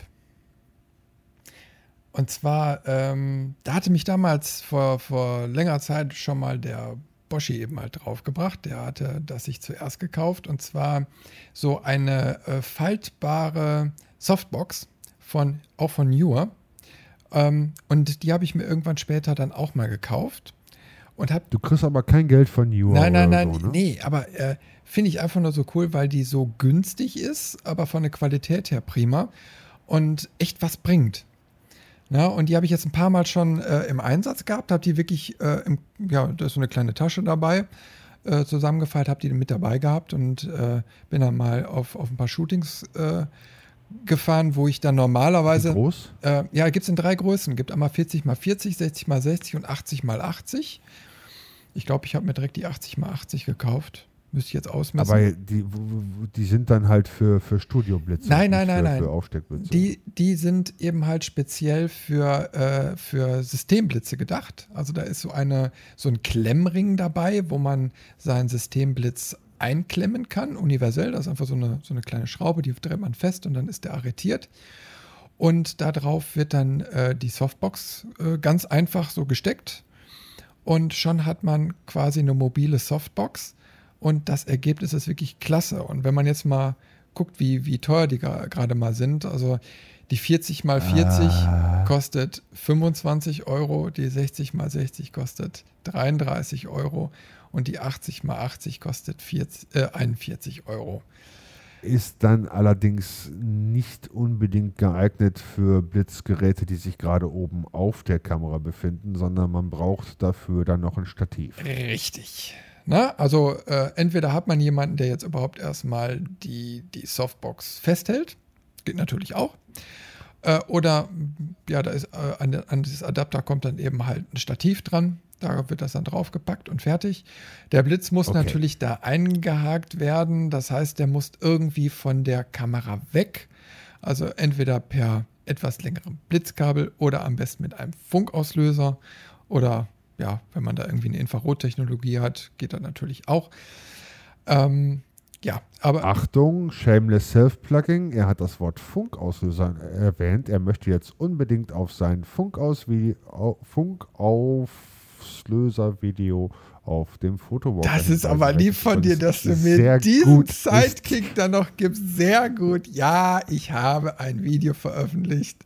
S1: Und zwar, ähm, da hatte mich damals vor, vor längerer Zeit schon mal der Boschi eben halt draufgebracht. Der hatte das sich zuerst gekauft. Und zwar so eine äh, faltbare Softbox von, auch von Newer. Ähm, und die habe ich mir irgendwann später dann auch mal gekauft. Und hab,
S2: du kriegst aber kein Geld von Newer.
S1: Nein, nein, nein, so, ne? nee, aber äh, finde ich einfach nur so cool, weil die so günstig ist, aber von der Qualität her prima und echt was bringt. Na, und die habe ich jetzt ein paar Mal schon äh, im Einsatz gehabt, habe die wirklich, äh, im, ja, da ist so eine kleine Tasche dabei, äh, zusammengefaltet, habe die mit dabei gehabt und äh, bin dann mal auf, auf ein paar Shootings äh, gefahren, wo ich dann normalerweise.
S2: Wie groß?
S1: Äh, ja, gibt es in drei Größen. Gibt einmal 40 x 40, 60 x 60 und 80 x 80. Ich glaube, ich habe mir direkt die 80 x 80 gekauft. Müsste ich jetzt ausmessen.
S2: Aber die, die sind dann halt für, für Studioblitze.
S1: Nein, nein, nein,
S2: für,
S1: nein.
S2: Für Aufsteckblitze.
S1: Die, die sind eben halt speziell für, äh, für Systemblitze gedacht. Also da ist so, eine, so ein Klemmring dabei, wo man seinen Systemblitz einklemmen kann, universell. Das ist einfach so eine, so eine kleine Schraube, die dreht man fest und dann ist der arretiert. Und darauf wird dann äh, die Softbox äh, ganz einfach so gesteckt. Und schon hat man quasi eine mobile Softbox und das Ergebnis ist wirklich klasse. Und wenn man jetzt mal guckt, wie, wie teuer die gerade mal sind, also die 40 mal 40 ah. kostet 25 Euro, die 60 mal 60 kostet 33 Euro und die 80 mal 80 kostet 40, äh, 41 Euro.
S2: Ist dann allerdings nicht unbedingt geeignet für Blitzgeräte, die sich gerade oben auf der Kamera befinden, sondern man braucht dafür dann noch ein Stativ.
S1: Richtig. Na, also äh, entweder hat man jemanden, der jetzt überhaupt erstmal die, die Softbox festhält, geht natürlich auch. Äh, oder ja, da ist äh, an, an dieses Adapter kommt dann eben halt ein Stativ dran. Da wird das dann draufgepackt und fertig. Der Blitz muss okay. natürlich da eingehakt werden. Das heißt, der muss irgendwie von der Kamera weg. Also entweder per etwas längerem Blitzkabel oder am besten mit einem Funkauslöser oder ja, wenn man da irgendwie eine Infrarottechnologie hat, geht das natürlich auch. Ähm, ja, aber.
S2: Achtung, Shameless Self-Plugging. Er hat das Wort Funkauslöser erwähnt. Er möchte jetzt unbedingt auf sein Funkauslöser-Video auf dem Fotowalk.
S1: Das ist aber lieb von dir, dass du mir diesen Sidekick da noch gibst. Sehr gut. Ja, ich habe ein Video veröffentlicht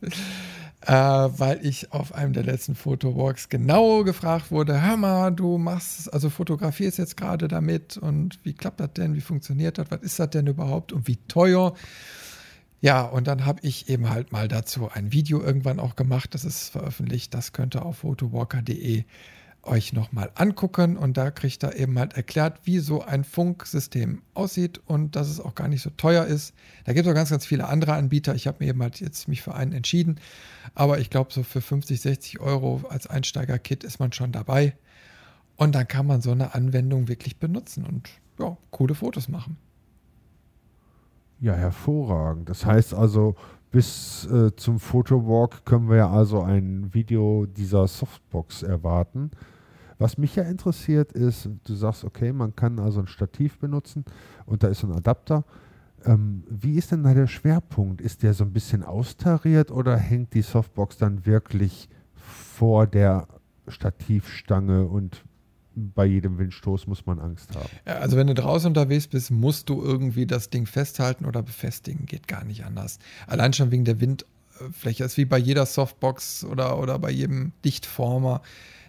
S1: äh, weil ich auf einem der letzten Fotowalks genau gefragt wurde, hör mal, du machst, also fotografierst jetzt gerade damit und wie klappt das denn, wie funktioniert das, was ist das denn überhaupt und wie teuer? Ja, und dann habe ich eben halt mal dazu ein Video irgendwann auch gemacht, das ist veröffentlicht, das könnte auf photowalker.de euch nochmal angucken und da kriegt er eben halt erklärt, wie so ein Funksystem aussieht und dass es auch gar nicht so teuer ist. Da gibt es auch ganz, ganz viele andere Anbieter. Ich habe mir eben halt jetzt mich für einen entschieden, aber ich glaube, so für 50, 60 Euro als Einsteiger-Kit ist man schon dabei und dann kann man so eine Anwendung wirklich benutzen und ja, coole Fotos machen.
S2: Ja, hervorragend. Das heißt also, bis äh, zum Fotowalk können wir ja also ein Video dieser Softbox erwarten. Was mich ja interessiert ist, du sagst, okay, man kann also ein Stativ benutzen und da ist ein Adapter. Ähm, wie ist denn da der Schwerpunkt? Ist der so ein bisschen austariert oder hängt die Softbox dann wirklich vor der Stativstange und bei jedem Windstoß muss man Angst haben?
S1: Also wenn du draußen unterwegs bist, musst du irgendwie das Ding festhalten oder befestigen. Geht gar nicht anders. Allein schon wegen der Windfläche. Das ist wie bei jeder Softbox oder, oder bei jedem Dichtformer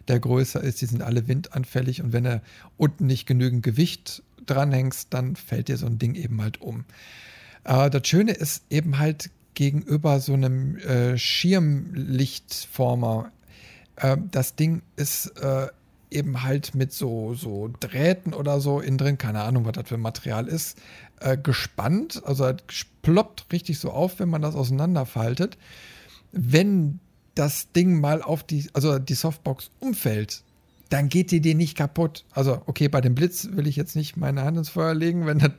S1: der größer ist, die sind alle windanfällig und wenn du unten nicht genügend Gewicht dranhängst, dann fällt dir so ein Ding eben halt um. Äh, das Schöne ist eben halt gegenüber so einem äh, Schirmlichtformer, äh, das Ding ist äh, eben halt mit so, so Drähten oder so innen drin, keine Ahnung, was das für ein Material ist, äh, gespannt. Also es ploppt richtig so auf, wenn man das auseinanderfaltet. Wenn das Ding mal auf die, also die Softbox umfällt, dann geht die dir nicht kaputt. Also, okay, bei dem Blitz will ich jetzt nicht meine Hand ins Feuer legen. Wenn er,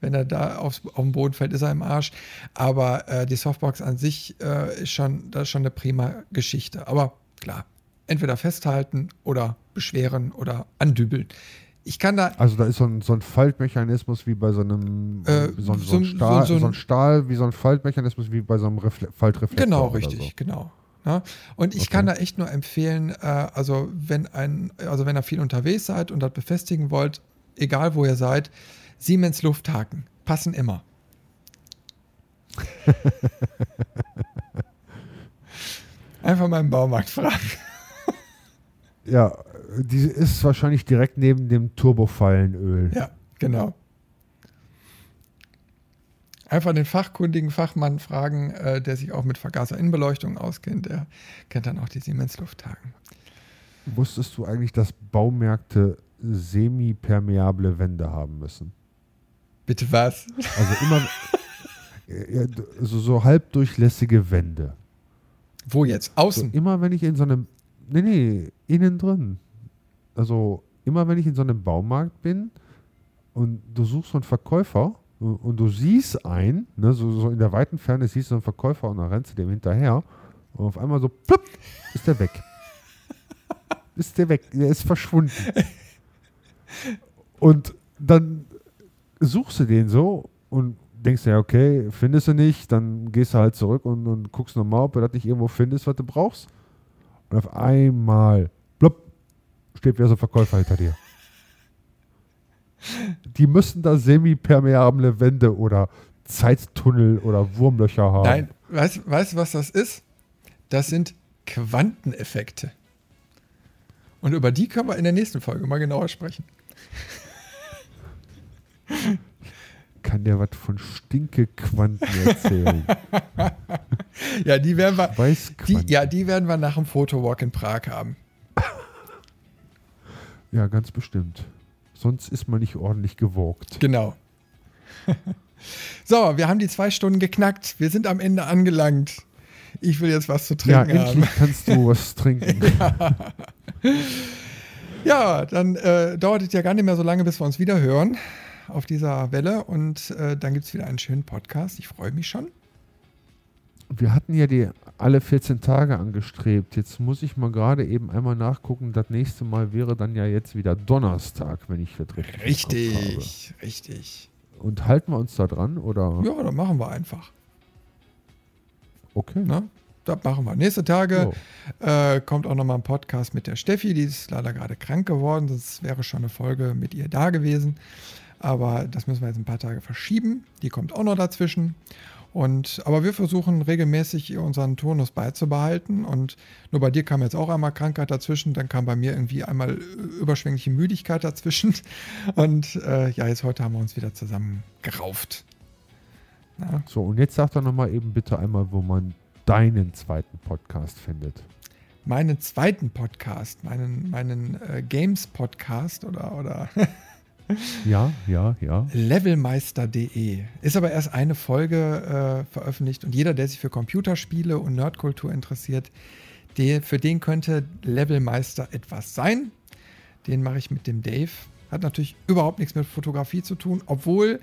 S1: wenn er da aufs, auf den Boden fällt, ist er im Arsch. Aber äh, die Softbox an sich äh, ist, schon, das ist schon eine prima Geschichte. Aber klar, entweder festhalten oder beschweren oder andübeln. Ich kann da.
S2: Also da ist so ein, so ein Faltmechanismus wie bei so einem äh, so, so, ein Stahl, so, ein Stahl, wie so ein Faltmechanismus wie bei so einem Refle Faltreflektor.
S1: Genau, richtig, genau. Ja? Und ich
S2: Okay.
S1: kann da echt nur empfehlen, äh, also wenn ein, also wenn ihr viel unterwegs seid und das befestigen wollt, egal wo ihr seid, Siemens Lufthaken passen immer. <laughs> Einfach mal im Baumarkt fragen.
S2: Ja, die ist wahrscheinlich direkt neben dem Turbofallenöl.
S1: Ja, genau. Einfach den fachkundigen Fachmann fragen, äh, der sich auch mit Vergaserinnenbeleuchtung auskennt. Der kennt dann auch die Siemens Lufthaken.
S2: Wusstest du eigentlich, dass Baumärkte semipermeable Wände haben müssen?
S1: Bitte was?
S2: Also immer ja, so, so halbdurchlässige Wände.
S1: Wo jetzt?
S2: So,
S1: Außen?
S2: immer wenn ich in so einem, nee, nee, innen drin. Also immer wenn ich in so einem Baumarkt bin und du suchst so einen Verkäufer und, und du siehst einen, ne, so, so in der weiten Ferne siehst du einen Verkäufer und dann rennst du dem hinterher und auf einmal so, plupp, ist der weg. <laughs> ist der weg, der ist verschwunden. Und dann suchst du den so und denkst dir, ja, okay, findest du nicht, dann gehst du halt zurück und, und guckst nochmal, ob du das nicht irgendwo findest, was du brauchst. Und auf einmal, plopp, steht wieder so ein Verkäufer hinter dir. Die müssen da semipermeable Wände oder Zeittunnel oder Wurmlöcher haben.
S1: Nein, weißt du, weißt, was das ist? Das sind Quanteneffekte. Und über die können wir in der nächsten Folge mal genauer sprechen.
S2: Kann der was von Stinkequanten erzählen? <laughs>
S1: Ja, die werden wir, die, ja, die werden wir nach dem Fotowalk in Prag haben.
S2: ja, ganz bestimmt. Sonst ist man nicht ordentlich gewogt.
S1: Genau. <laughs> so, wir haben die zwei Stunden geknackt. Wir sind am Ende angelangt. Ich will jetzt was zu
S2: Ja,
S1: trinken haben.
S2: endlich kannst du was <laughs> trinken.
S1: Ja, dann äh, dauert es ja gar nicht mehr so lange, bis wir uns wieder hören auf dieser Welle. Und äh, dann gibt es wieder einen schönen Podcast. Ich freue mich schon.
S2: Wir hatten ja die alle 14 Tage angestrebt. Jetzt muss ich mal gerade eben einmal nachgucken. Das nächste Mal wäre dann ja jetzt wieder Donnerstag, wenn ich das richtig
S1: Richtig, richtig.
S2: Und halten wir uns da dran oder?
S1: Ja, dann machen wir einfach.
S2: Okay.
S1: Ne? Das machen wir. Nächste Tage
S2: So.
S1: äh, kommt auch nochmal ein Podcast mit der Steffi. Die ist leider gerade krank geworden. Das wäre schon eine Folge mit ihr da gewesen. Aber das müssen wir jetzt ein paar Tage verschieben. Die kommt auch noch dazwischen. Und, aber wir versuchen regelmäßig unseren Turnus beizubehalten. Und nur bei dir kam jetzt auch einmal Krankheit dazwischen. Dann kam bei mir irgendwie einmal äh, überschwängliche Müdigkeit dazwischen. <laughs> Und äh, ja, jetzt heute haben wir uns wieder zusammen gerauft. Ja,
S2: So, und jetzt sag doch nochmal eben bitte einmal, wo man deinen zweiten Podcast findet.
S1: meinen zweiten Podcast, meinen, meinen äh, Games-Podcast oder, oder <laughs> <laughs>
S2: Ja, ja, ja.
S1: levelmeister.de. Ist aber erst eine Folge äh, veröffentlicht und jeder, der sich für Computerspiele und Nerdkultur interessiert, der, für den könnte Levelmeister etwas sein. Den mache ich mit dem Dave. Hat natürlich überhaupt nichts mit Fotografie zu tun, obwohl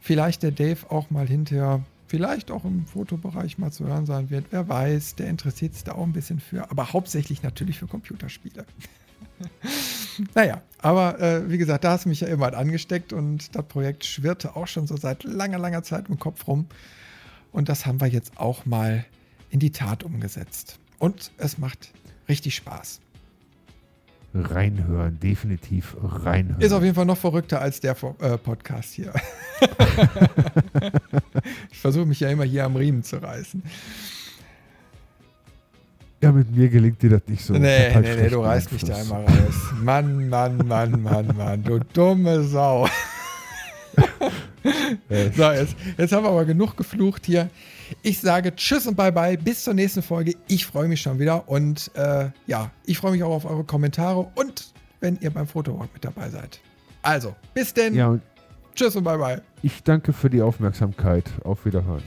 S1: vielleicht der Dave auch mal hinterher, vielleicht auch im Fotobereich mal zu hören sein wird. Wer weiß, der interessiert sich da auch ein bisschen für, aber hauptsächlich natürlich für Computerspiele. <laughs> Naja, aber äh, wie gesagt, da hast du mich ja immer angesteckt und das Projekt schwirrte auch schon so seit langer, langer Zeit im Kopf rum. Und das haben wir jetzt auch mal in die Tat umgesetzt. Und es macht richtig Spaß.
S2: Reinhören, definitiv reinhören.
S1: Ist auf jeden Fall noch verrückter als der äh, Podcast hier. <laughs> ich versuche mich ja immer hier am Riemen zu reißen.
S2: Ja, mit mir gelingt dir das nicht so.
S1: Nee,
S2: halt
S1: nee, nee,
S2: schlechten
S1: du reißt mich da einmal raus. Mann, Mann, Mann, Mann, Mann, du dumme Sau. So, jetzt, jetzt haben wir aber genug geflucht hier. Ich sage Tschüss und Bye Bye. Bis zur nächsten Folge. Ich freue mich schon wieder. Und äh, ja, ich freue mich auch auf eure Kommentare und wenn ihr beim Fotowalk mit dabei seid. Also, bis denn.
S2: ja, und
S1: Tschüss und Bye Bye.
S2: ich danke für die Aufmerksamkeit. Auf Wiederhören.